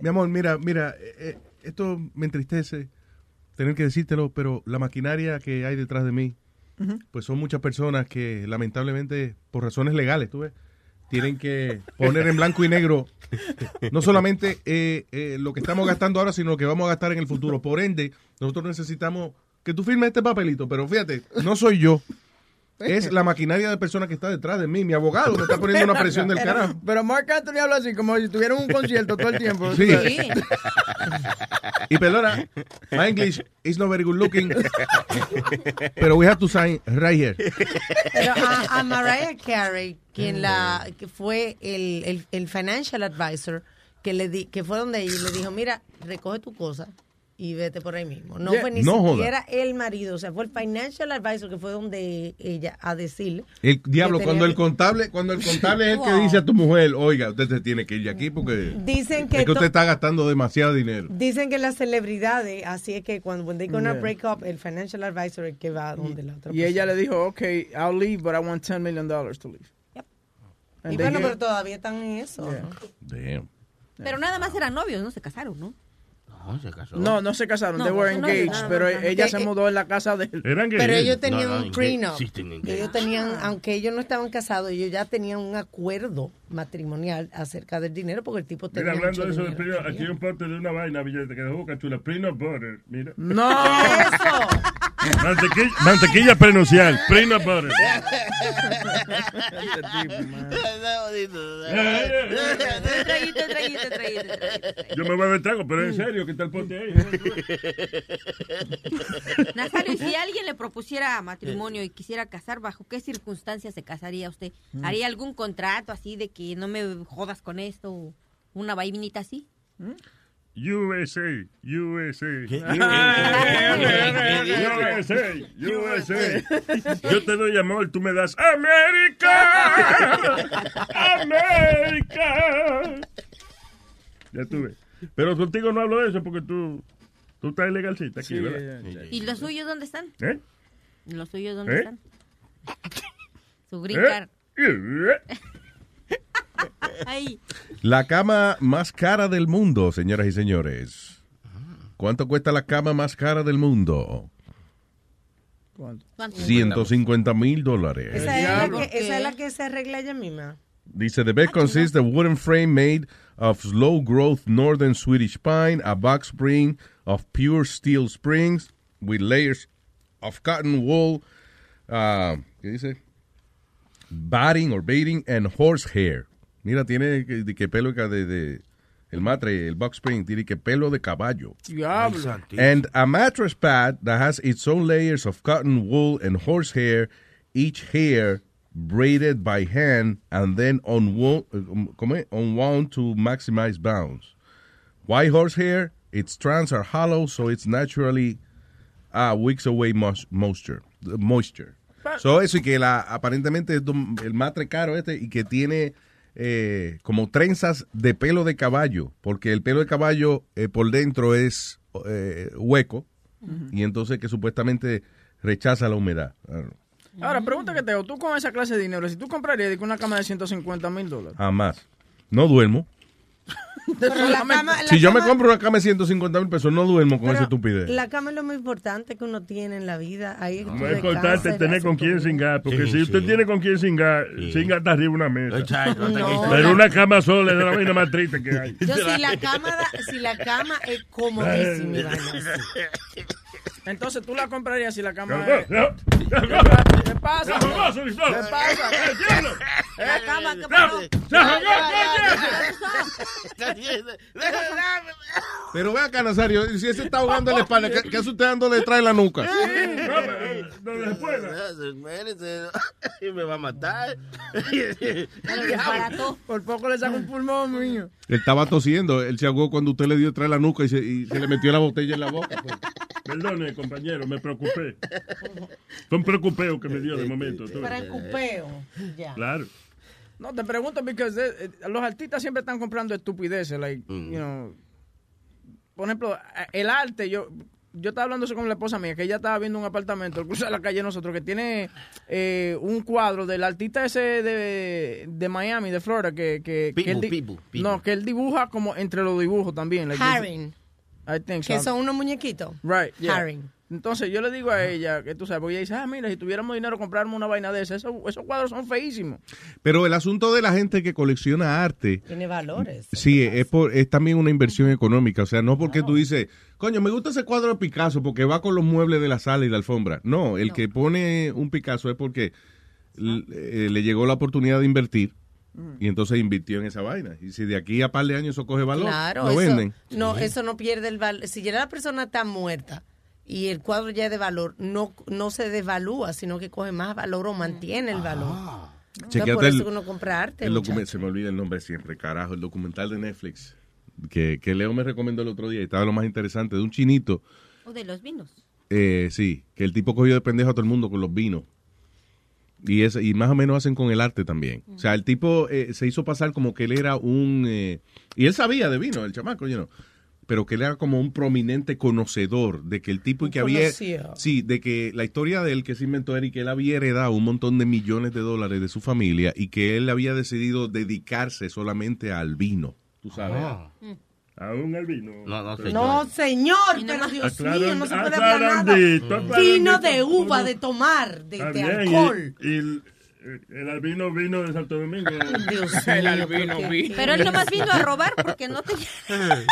mi amor, mira, mira, eh, eh, esto me entristece tener que decírtelo, pero la maquinaria que hay detrás de mí, pues son muchas personas que lamentablemente, por razones legales, tú ves, tienen que poner en blanco y negro no solamente eh, eh, lo que estamos gastando ahora, sino lo que vamos a gastar en el futuro. Por ende, nosotros necesitamos que tú firmes este papelito, pero fíjate, no soy yo. Es la maquinaria de personas que está detrás de mí. Mi abogado me está poniendo una presión del carajo. Pero Mark Anthony habla así, como si tuviera un concierto todo el tiempo. Sí. Y perdona, my English is not very good looking. Pero we have to sign right here. Pero a, a Mariah Carey, quien la que fue el, el, el financial advisor, que le di, que fue donde ella y le dijo, mira, recoge tu cosa y vete por ahí mismo. No Yeah. fue ni No joda. siquiera el marido, o sea, fue el financial advisor que fue donde ella a decirle. El diablo, que cuando el contable, cuando el contable es el que Wow. dice a tu mujer, oiga, usted se tiene que ir de aquí porque Dicen que es que usted está gastando demasiado dinero. Dicen que las celebridades, así es que cuando when they gonna Yeah. break up, el financial advisor es el que va donde la otra Y ella persona. le dijo, ok, I'll leave, but I want 10 million dollars to leave. And Y bueno, pero todavía están en eso. ¿no? Damn. Pero nada más eran novios, no se casaron, ¿no? No, se casó. No, no se casaron, No, they were no, engaged, no, pero no, no. ella Que- se mudó en la casa de él. Eran Pero ellos tenían No, no, un prenup. engaged. Ellos tenían, aunque ellos no estaban casados, ellos ya tenían un acuerdo matrimonial acerca del dinero porque el tipo tenía Mira, hablando mucho de eso, dinero. aquí hay un pote de una vaina, billete, que dejó boca chula. Peanut butter, mira. No. Mantequilla, mantequilla prenuncial, peanut butter. Yo me voy a ver trago, pero en serio, ¿qué tal el pote ahí? Nazario, y si alguien le propusiera matrimonio y quisiera casar, ¿bajo qué circunstancias se casaría usted? ¿Haría algún contrato así de que no me jodas con esto una vainita así? USA, USA. ¿Qué? USA, USA. Yo te doy amor, tú me das América. América. Ya tuve. Pero contigo no hablo de eso porque tú, tú estás ilegalcita aquí, Sí, ¿verdad? ya, ya, ¿Y los suyos dónde están? ¿Eh? ¿Los suyos dónde ¿Eh? están? Su green card. ¿Eh? Ahí. La cama más cara del mundo, señoras y señores. ¿Cuánto cuesta la cama más cara del mundo? ¿Cuánto? 150 mil dólares. Esa, es la que, esa es la que se arregla ella misma. Dice, the bed consists of wooden frame made of slow growth northern Swedish pine, a box spring of pure steel springs with layers of cotton wool, uh, ¿qué dice? Batting or baiting and horsehair. Mira, tiene que, de que pelo de, de- el matre, el box spring, tiene que pelo de caballo. Diablo. And a mattress pad that has its own layers of cotton wool and horsehair, each hair braided by hand and then unwound, unwound to maximize bounce. Why horsehair? Its strands are hollow, so it's naturally uh, wicks away moisture. moisture. So eso y que la, aparentemente el matre caro este y que tiene eh, como trenzas de pelo de caballo, porque el pelo de caballo eh, por dentro es eh, hueco y entonces que supuestamente rechaza la humedad. Ahora, pregunta que te hago, tú con esa clase de dinero, si tú comprarías una cama de 150 mil dólares. Jamás. No duermo. Pero la cama, la Si yo me compro una cama de 150 mil pesos, no duermo con esa estupidez. La cama es lo más importante que uno tiene en la vida. Ahí No es importante tener con quién todo. singar, porque Sí, si usted sí. tiene con quién singar, singa hasta arriba una mesa. Exacto, No. Pero una cama sola es la vaina más triste que hay. Yo, si la cama, da- si la cama es comodísima, así. Entonces tú la comprarías si la cama No, es... ¿Qué pasa? No, no. ¿Qué pasa? La cama, ¿qué pasó? Pero ve acá, Nazario, si ese está ahogando la espalda, ¿qué, qué hace usted dándole trae la nuca? Me va a matar. Por poco le saco un pulmón, mío. Él estaba tosiendo, él se ahogó cuando usted le dio trae la nuca y se, y se le metió la botella en la boca. pues. Perdone, compañero, me preocupé. Fue un preocupeo que me dio de momento. tú. Para el cupeo. Ya. Claro. No, te pregunto porque eh, eh, los artistas siempre están comprando estupideces, like, Mm. you know. Por ejemplo, el arte, yo yo estaba hablando eso con la esposa mía, que ella estaba viendo un apartamento, al cruzar la calle de nosotros, que tiene eh, un cuadro del artista ese de, de Miami, de Florida, que, que, que él. No, que él dibuja como entre los dibujos también. like, Haring. I think so. Que son unos muñequitos. Right, yeah. Haring. Entonces yo le digo a ella, que tú sabes, porque ella dice, ah, mira, si tuviéramos dinero comprarme una vaina de esa, esos, esos cuadros son feísimos. Pero el asunto de la gente que colecciona arte, Tiene valores. sí, es, por, es también una inversión económica. O sea, no porque tú dices, coño, me gusta ese cuadro de Picasso porque va con los muebles de la sala y la alfombra. No, el que pone un Picasso es porque eh, le llegó la oportunidad de invertir y entonces invirtió en esa vaina. Y si de aquí a par de años eso coge valor, Claro, lo eso, venden. No, eso no pierde el valor. Si ya la persona está muerta y el cuadro ya es de valor, no, no se devalúa, sino que coge más valor o mantiene el valor. Entonces, Chequéate por eso el- que uno compra arte. El se me olvida el nombre siempre, carajo, el documental de Netflix que, que Leo me recomendó el otro día y estaba lo más interesante, de un chinito, O de los vinos. eh, sí, que el tipo cogió de pendejo a todo el mundo con los vinos. Y, es, y más o menos hacen con el arte también. O sea, el tipo eh, se hizo pasar como que él era un... eh, y él sabía de vino, el chamaco, you know, pero que él era como un prominente conocedor de que el tipo y que había... Sí, de que la historia de él que se inventó era y que él había heredado un montón de millones de dólares de su familia y que él había decidido dedicarse solamente al vino. Tú sabes. Ah. Aún el vino. No, no, señor. No, señor, pero Dios Aclaran- mío, no se puede hablar nada. aclarandito. Vino de uva, de tomar, de, alcohol. Y, y el, el albino vino de Santo Domingo. Dios El mío, albino ¿por qué? vino. Pero él nomás vino a robar porque no tenía...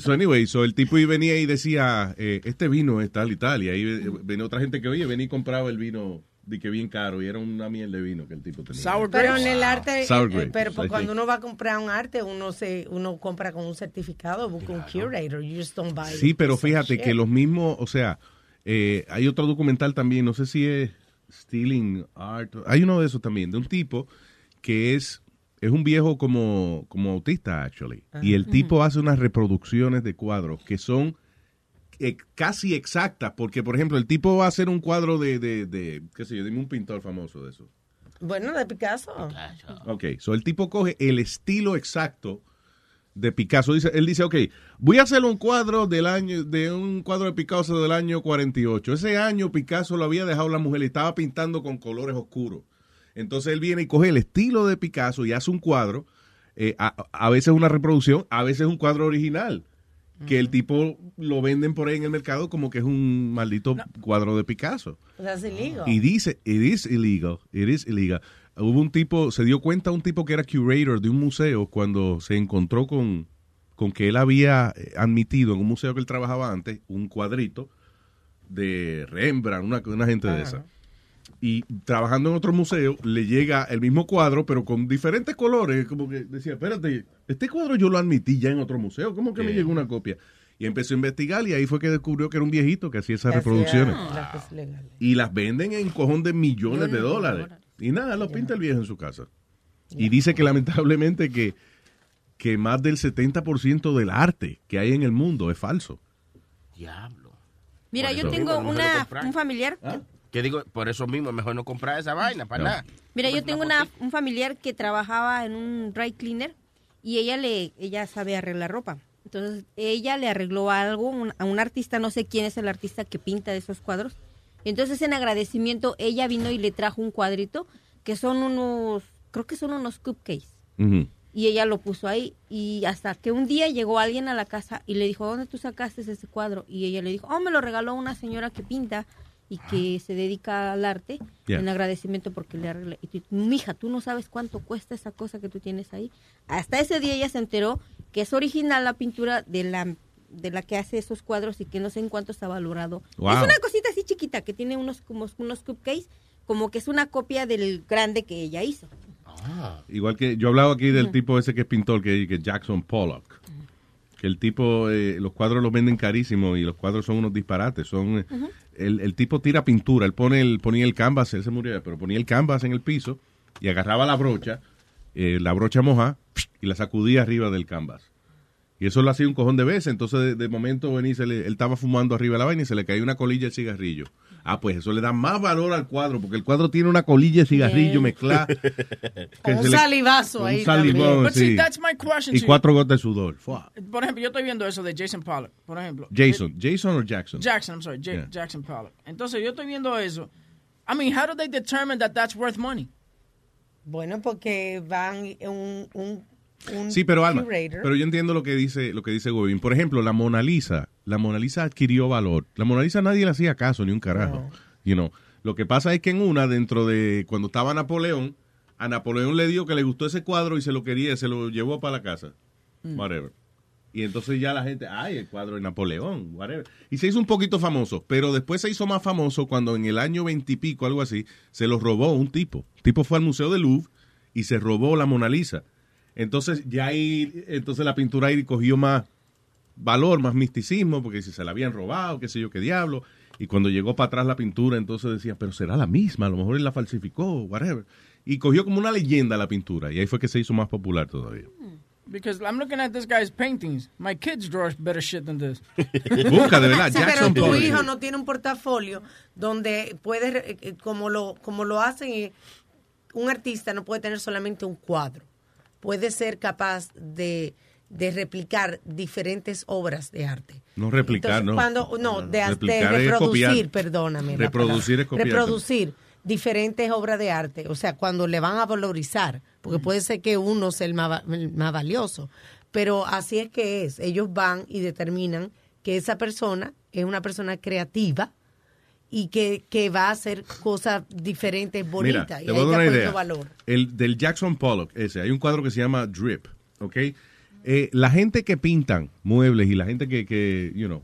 So anyway, so el tipo y venía y decía, eh, este vino es tal y tal. Y ahí venía otra gente que, oye, venía y compraba el vino de que bien caro. Y era una miel de vino que el tipo tenía. Pero en el arte, Sour eh, grapes, pero cuando uno va a comprar un arte, uno se uno compra con un certificado, busca un curator, you just don't buy Sí, pero fíjate shit. que los mismos, o sea, eh, hay otro documental también, no sé si es Stealing Art, hay uno de esos también, de un tipo que es, es un viejo como, como autista, actually. Y el Ajá. tipo hace unas reproducciones de cuadros que son eh, casi exactas, porque, por ejemplo, el tipo va a hacer un cuadro de, de, de qué sé yo, dime un pintor famoso de eso. Bueno, de Picasso. Ok, so el tipo coge el estilo exacto de Picasso. Dice, él dice, ok, voy a hacer un cuadro del año, de un cuadro de Picasso del año 48. Ese año Picasso lo había dejado la mujer y estaba pintando con colores oscuros. Entonces él viene y coge el estilo de Picasso y hace un cuadro, eh, a, a veces una reproducción, a veces un cuadro original. Que el tipo lo venden por ahí en el mercado como que es un maldito cuadro de Picasso. That's illegal. Y dice, it is illegal, it is illegal. Hubo un tipo, se dio cuenta un tipo que era curator de un museo cuando se encontró con, con que él había eh, admitido en un museo que él trabajaba antes un cuadrito de Rembrandt, una, una gente de esa. Y trabajando en otro museo, le llega el mismo cuadro, pero con diferentes colores. Como que decía, espérate, este cuadro yo lo admití ya en otro museo. ¿Cómo que me llegó una copia? Y empezó a investigar y ahí fue que descubrió que era un viejito que hacía esas reproducciones. Y las venden en cojón de millones de dólares. Y nada, lo pinta el viejo en su casa. Y dice que lamentablemente que, que más del 70% del arte que hay en el mundo es falso. Diablo. Mira, yo tengo una, un familiar Que digo, por eso mismo es mejor no comprar esa vaina, para No. nada. Mira, yo tengo una, un familiar que trabajaba en un dry cleaner y ella le ella sabe arreglar ropa. Entonces, ella le arregló algo un- a un artista, no sé quién es el artista que pinta esos cuadros. Entonces, en agradecimiento, ella vino y le trajo un cuadrito que son unos, creo que son unos cupcakes. Y ella lo puso ahí y hasta que un día llegó alguien a la casa y le dijo, ¿dónde tú sacaste ese cuadro? Y ella le dijo, oh, me lo regaló una señora que pinta y que se dedica al arte en agradecimiento porque le arreglé. Y tú, mija, tú no sabes cuánto cuesta esa cosa que tú tienes ahí. Hasta ese día ella se enteró que es original la pintura de la de la que hace esos cuadros y que no sé en cuánto está valorado. Wow. Es una cosita así chiquita que tiene unos como unos cupcakes, como que es una copia del grande que ella hizo. Igual que yo hablaba aquí del tipo ese que es pintor, que, que Jackson Pollock. Que el tipo, eh, los cuadros los venden carísimo y los cuadros son unos disparates. Son, eh. El, el tipo tira pintura, él pone el, ponía el canvas, él se murió, pero ponía el canvas en el piso y agarraba la brocha, eh, la brocha moja y la sacudía arriba del canvas. Y eso lo hacía un cojón de veces. Entonces, de, de momento, venía, y se le- él estaba fumando arriba de la vaina y se le caía una colilla de cigarrillo. Ah, pues eso le da más valor al cuadro, porque el cuadro tiene una colilla de cigarrillo mezclada. Con un salivazo ahí Un salivón, también. But see, sí. that's my question Y cuatro gotas de sudor. Por ejemplo, yo estoy viendo eso de Jason Pollock, por ejemplo. Jason. ¿Jason o Jackson? Jackson, I'm sorry, Yeah. Jackson Pollock. Entonces yo estoy viendo eso. I mean, how do they determine that that's worth money? Bueno, porque van un, un, un Sí, pero Alma, pero yo entiendo lo que dice lo que dice Gobin. Por ejemplo, la Mona Lisa la Mona Lisa adquirió valor. La Mona Lisa nadie le hacía caso, ni un carajo. You know. Lo que pasa es que en una, dentro de cuando estaba Napoleón, a Napoleón le dio que le gustó ese cuadro y se lo quería, se lo llevó para la casa. Mm. Whatever. Y entonces ya la gente, ay, el cuadro de Napoleón, whatever. Y se hizo un poquito famoso, pero después se hizo más famoso cuando en el año veintipico, algo así, se lo robó un tipo. El tipo fue al Museo del Louvre y se robó la Mona Lisa. Entonces ya ahí, entonces la pintura ahí cogió más valor, más misticismo, porque si se la habían robado, qué sé yo, qué diablo. Y cuando llegó para atrás la pintura, entonces decían, pero será la misma, a lo mejor él la falsificó, whatever. Y cogió como una leyenda la pintura, y ahí fue que se hizo más popular todavía. Because I'm looking at this guy's paintings. My kids draw better shit than this. Busca, de verdad, Sí, Jackson pero tu hijo no tiene un portafolio donde puede, eh, eh, como lo, como lo hacen, eh, un artista no puede tener solamente un cuadro. Puede ser capaz de, de replicar diferentes obras de arte. No replicar, Entonces, no. Cuando, no, de, reproducir, perdóname. Reproducir es copiar. Reproducir diferentes obras de arte. O sea, cuando le van a valorizar, porque puede ser que uno sea el más, el más valioso. Pero así es que es. Ellos van y determinan que esa persona es una persona creativa y que, que va a hacer cosas diferentes, bonitas. Mira, te voy a dar una idea. valor. El del Jackson Pollock, ese, hay un cuadro que se llama Drip, ¿ok? Eh, la gente que pintan muebles y la gente que, que you know,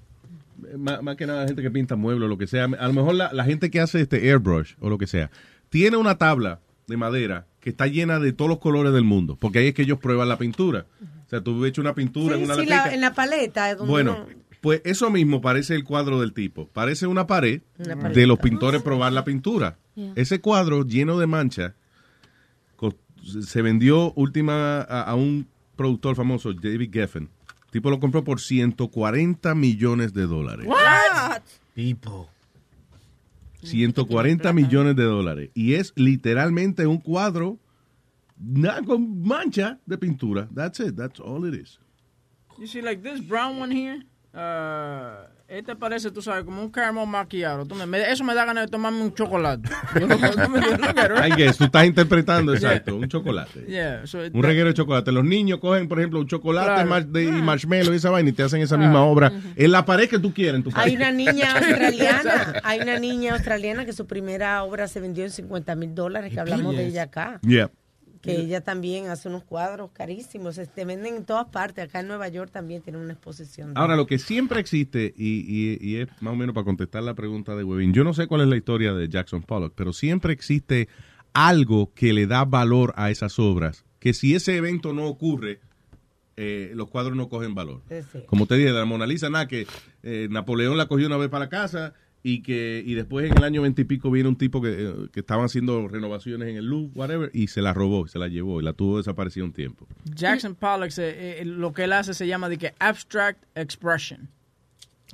más, más que nada la gente que pinta muebles o lo que sea, a lo mejor la, la gente que hace este airbrush o lo que sea, tiene una tabla de madera que está llena de todos los colores del mundo, porque ahí es que ellos prueban la pintura. O sea, tú hecho una pintura en una sí, la- en la paleta. es donde Bueno, pues eso mismo parece el cuadro del tipo. Parece una pared de los pintores probar la pintura. Yeah. Ese cuadro lleno de mancha co- se vendió última a, a un productor famoso, David Geffen. El tipo lo compró por 140 millones de dólares. What? Tipo. 140 millones de dólares. Y es literalmente un cuadro nada con mancha de pintura. That's it. That's all it is. You see, like this brown one here, uh, este parece, tú sabes, como un caramel macchiato. Tú me- me- eso me da ganas de tomarme un chocolate. Yo no- no me- yo no quiero. I guess, tú estás interpretando exacto, un chocolate. Yeah, so it- Un reguero de chocolate. Los niños cogen, por ejemplo, un chocolate Claro. mar- de- y marshmallow y esa vaina y te hacen esa misma obra en la pared que tú quieres en tu Hay una niña australiana, hay una niña australiana que su primera obra se vendió en 50 mil dólares, que hablamos de ella acá. Yeah. Que ella también hace unos cuadros carísimos, se te venden en todas partes. Acá en Nueva York también tiene una exposición. Ahora, lo que siempre existe, y, y- y es más o menos para contestar la pregunta de Webin, yo no sé cuál es la historia de Jackson Pollock, pero siempre existe algo que le da valor a esas obras, que si ese evento no ocurre, eh, los cuadros no cogen valor. Como te dije, de la Mona Lisa, nada, que eh, Napoleón la cogió una vez para la casa y que y después en el año veintipico viene un tipo que, eh, que estaban haciendo renovaciones en el Louvre, whatever, y se la robó, se la llevó y la tuvo desaparecida un tiempo. Jackson Pollock, se- eh, lo que él hace se llama de que abstract expression.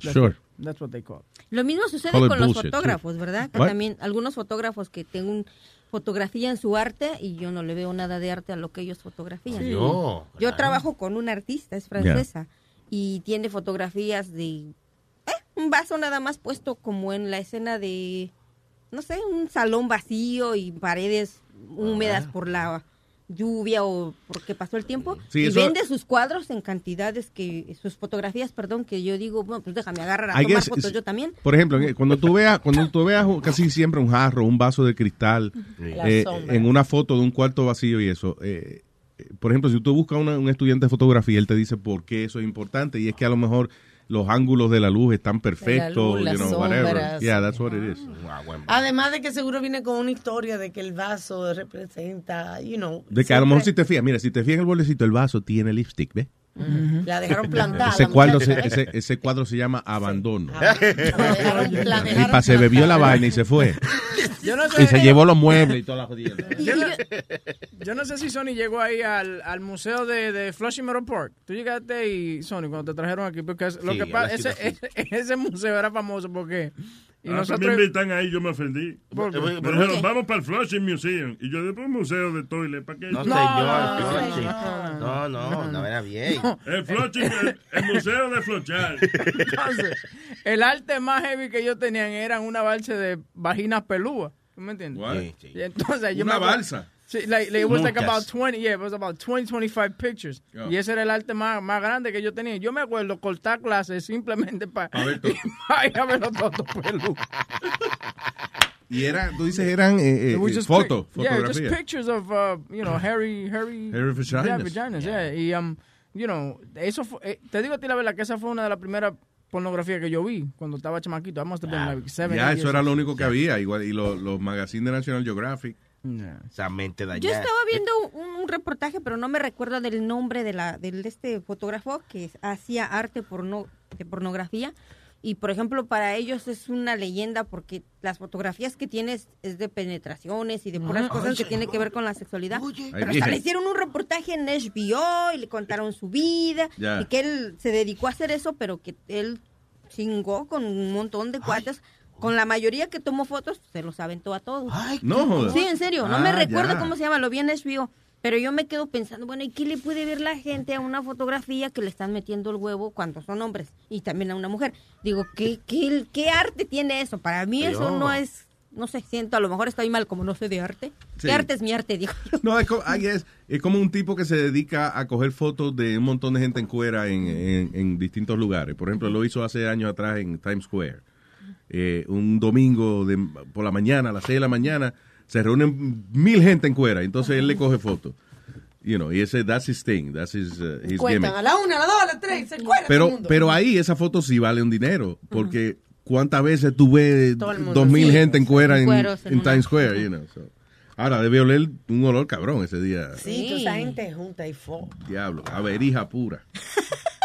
That's Sure. what- that's what they call it. Lo mismo sucede Call con los bullshit, fotógrafos. ¿verdad? Que What? también algunos fotógrafos que tengo fotografía en su arte y yo no le veo nada de arte a lo que ellos fotografían. Sí. No, yo claro. trabajo con una artista, es francesa, y tiene fotografías de eh, un vaso nada más puesto como en la escena de, no sé, un salón vacío y paredes húmedas Ah. por la lluvia o porque pasó el tiempo Sí, y eso- vende sus cuadros en cantidades que sus fotografías perdón que yo digo bueno pues déjame agarrar a I tomar guess, fotos es- yo también Por ejemplo, que cuando tú veas, cuando tú veas casi siempre un jarro, un vaso de cristal, eh, sombra. en una foto de un cuarto vacío y eso, eh, eh, por ejemplo, si tú buscas una- un estudiante de fotografía, él te dice por qué eso es importante y es que a lo mejor los ángulos de la luz están perfectos, luz, you know, whatever. sombras. Yeah, that's what it is. Además de que seguro viene con una historia de que el vaso representa, you know. De que a lo mejor si siempre- te fijas, mira, si te fijas en el bordecito, el vaso tiene lipstick, ¿ves? La dejaron plantada. Ese cuadro, se, ese, ese cuadro se llama Abandono. La dejaron- la Y pa, se bebió la vaina y se fue. Yo no sé, Y se llevó los muebles y toda la jodida. Yo no, yo no sé si Sony llegó ahí al, al museo de, de Flushing Meadow Park. Tú llegaste ahí, Sony, cuando te trajeron aquí, porque lo que pasa, ese, ese, ese museo era famoso porque... Y Ah, nosotros... también me están ahí, yo me ofendí. ¿Por qué? Me ¿Por dijeron, qué? vamos para el Flushing Museum. Y yo, después un museo de toilet, ¿para qué? No, No, señor, Flushing. No, no, no era bien. El Flushing, el, el museo de flochar. Entonces, el arte más heavy que yo tenían eran una balsa de vaginas pelúas. ¿Tú me entiendes? What? Y entonces yo Una me balsa. Sí, like, like, it was like about 20, yeah, it was about 20, 25 pictures. Yeah. Y ese era el arte más, más grande que yo tenía. Yo me acuerdo cortar clases simplemente para A ver, tú- ir a ver los tontos peludos. Y era, tú dices, eran eh, eh, fotos, Yeah, just pictures of, uh, you know, hairy, hairy, Hairy vaginas. Yeah, vaginas, yeah. Y, um, you know, eso fue, eh, te digo a ti la verdad que esa fue una de las primeras pornografías que yo vi cuando estaba chamaquito. I must have been like seven, Ya, eso years era lo único que había. Igual, y los, los magazines de National Geographic. Esa mente Yo dañada. estaba viendo un, un reportaje, pero no me recuerdo del nombre de la del de este fotógrafo que hacía arte porno, de pornografía. Y por ejemplo, para ellos es una leyenda porque las fotografías que tienes es de penetraciones y de puras Ah, cosas que oye. tienen que ver con la sexualidad. Ay, Pero hasta le hicieron un reportaje en HBO y le contaron su vida Ya. y que él se dedicó a hacer eso, pero que él chingó con un montón de cuates. Con la mayoría que tomó fotos, se los aventó a todos. No jodas. Sí, en serio. No Ah, me recuerdo ya. cómo se llama, lo vi en HBO. Pero yo me quedo pensando, bueno, ¿y qué le puede ver la gente a una fotografía que le están metiendo el huevo cuando son hombres? Y también a una mujer. Digo, ¿qué, qué, qué arte tiene eso? Para mí eso Pero- no es, no sé, siento, a lo mejor estoy mal como no sé de arte. Sí. ¿Qué arte es mi arte? Digo yo. No, es como, I guess, es como un tipo que se dedica a coger fotos de un montón de gente en cuera en, en- en distintos lugares. Por ejemplo, lo hizo hace años atrás en Times Square. Eh, un domingo de, por la mañana, a las 6 de la mañana, se reúnen mil gente en cuera. Entonces él le coge fotos. You know, y ese, that's his thing, that's his, uh, his Cuentan gimmick. a la una, a la dos, a la tres, se todo el Pero, mundo. pero ahí esa foto sí vale un dinero, porque ¿cuántas veces tú ves Todo el mundo, dos mil sí. gente en cuera en, Cueros en en una- Times Square? You know, so. Ahora debe oler un olor cabrón ese día. Sí, toda esa gente junta y fo. Diablo, averija pura.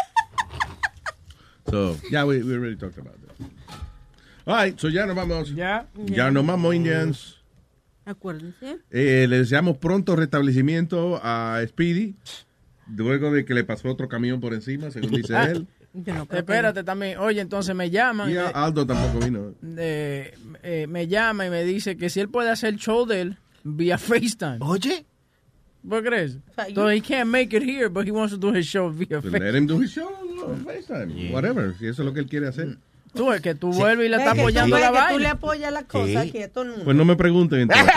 so, yeah, we, we already talked about that. All right, so ya nos vamos. Ya. Ya nos vamos, Indians. Acuérdense. Eh, le deseamos pronto restablecimiento a Speedy. Luego de que le pasó otro camión por encima, según dice él. Espérate también. Oye, entonces me llaman. Y eh, Aldo tampoco vino. eh, eh, me llama y me dice que si él puede hacer el show de él vía FaceTime. Oye. ¿Vos crees? So he can't make it here, but he wants to do his show via Pues FaceTime. let him do his show on FaceTime. Whatever, si eso es lo que él quiere hacer. Tú es que tú vuelves y le estás apoyando la que tú vaina. le apoyas las cosas a mundo. Pues no me pregunten entonces.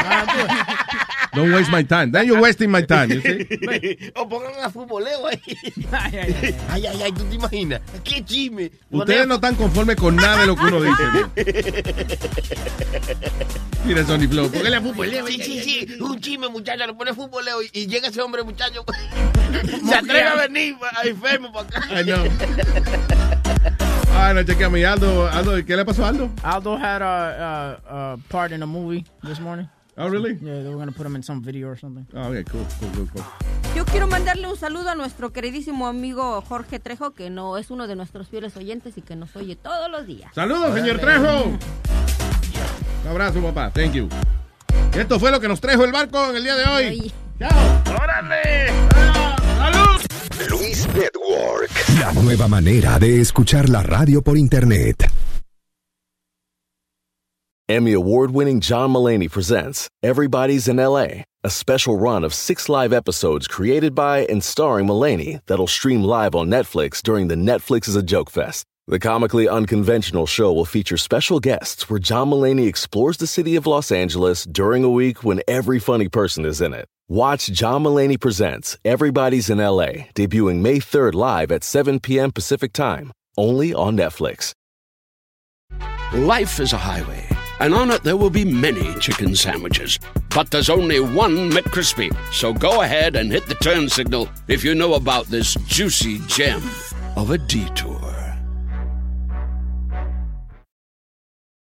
Don't waste my time. Then you're wasting my time, you see? o pongan a futboleo ahí. Ay, ay, ay, ¿tú te imaginas? ¡Qué chisme! Ustedes no están conformes con nada de lo que uno dice. ¿no? Mira Sony Flow, póngale a futboleo. Sí, sí, sí. Un chisme, muchacha, le pone futboleo y, y llega ese hombre, muchacho. se atreve a venir a enfermo para acá. I know. Ah, no, chequeame. Aldo, Aldo, ¿qué le pasó a Aldo? Aldo had a, a, a part in a movie this morning. Oh, really? Yeah, they were going to put him in some video or something. Oh, okay, cool, cool, cool, cool. Yo quiero mandarle un saludo a nuestro queridísimo amigo Jorge Trejo, que no es uno de nuestros fieles oyentes y que nos oye todos los días. Saludos, señor Trejo. Un abrazo, papá. Thank you. Esto fue lo que nos trajo el barco en el día de hoy. Chao. ¡Órale! Luis Network. La nueva manera de escuchar la radio por internet. Emmy award winning John Mullaney presents Everybody's in LA, a special run of six live episodes created by and starring Mullaney that'll stream live on Netflix during the Netflix is a Joke Fest. The comically unconventional show will feature special guests where John Mullaney explores the city of Los Angeles during a week when every funny person is in it. Watch John Mullaney Presents Everybody's in LA, debuting May 3rd live at 7 p.m. Pacific Time, only on Netflix. Life is a highway, and on it there will be many chicken sandwiches. But there's only one McCrispy. So go ahead and hit the turn signal if you know about this juicy gem of a detour.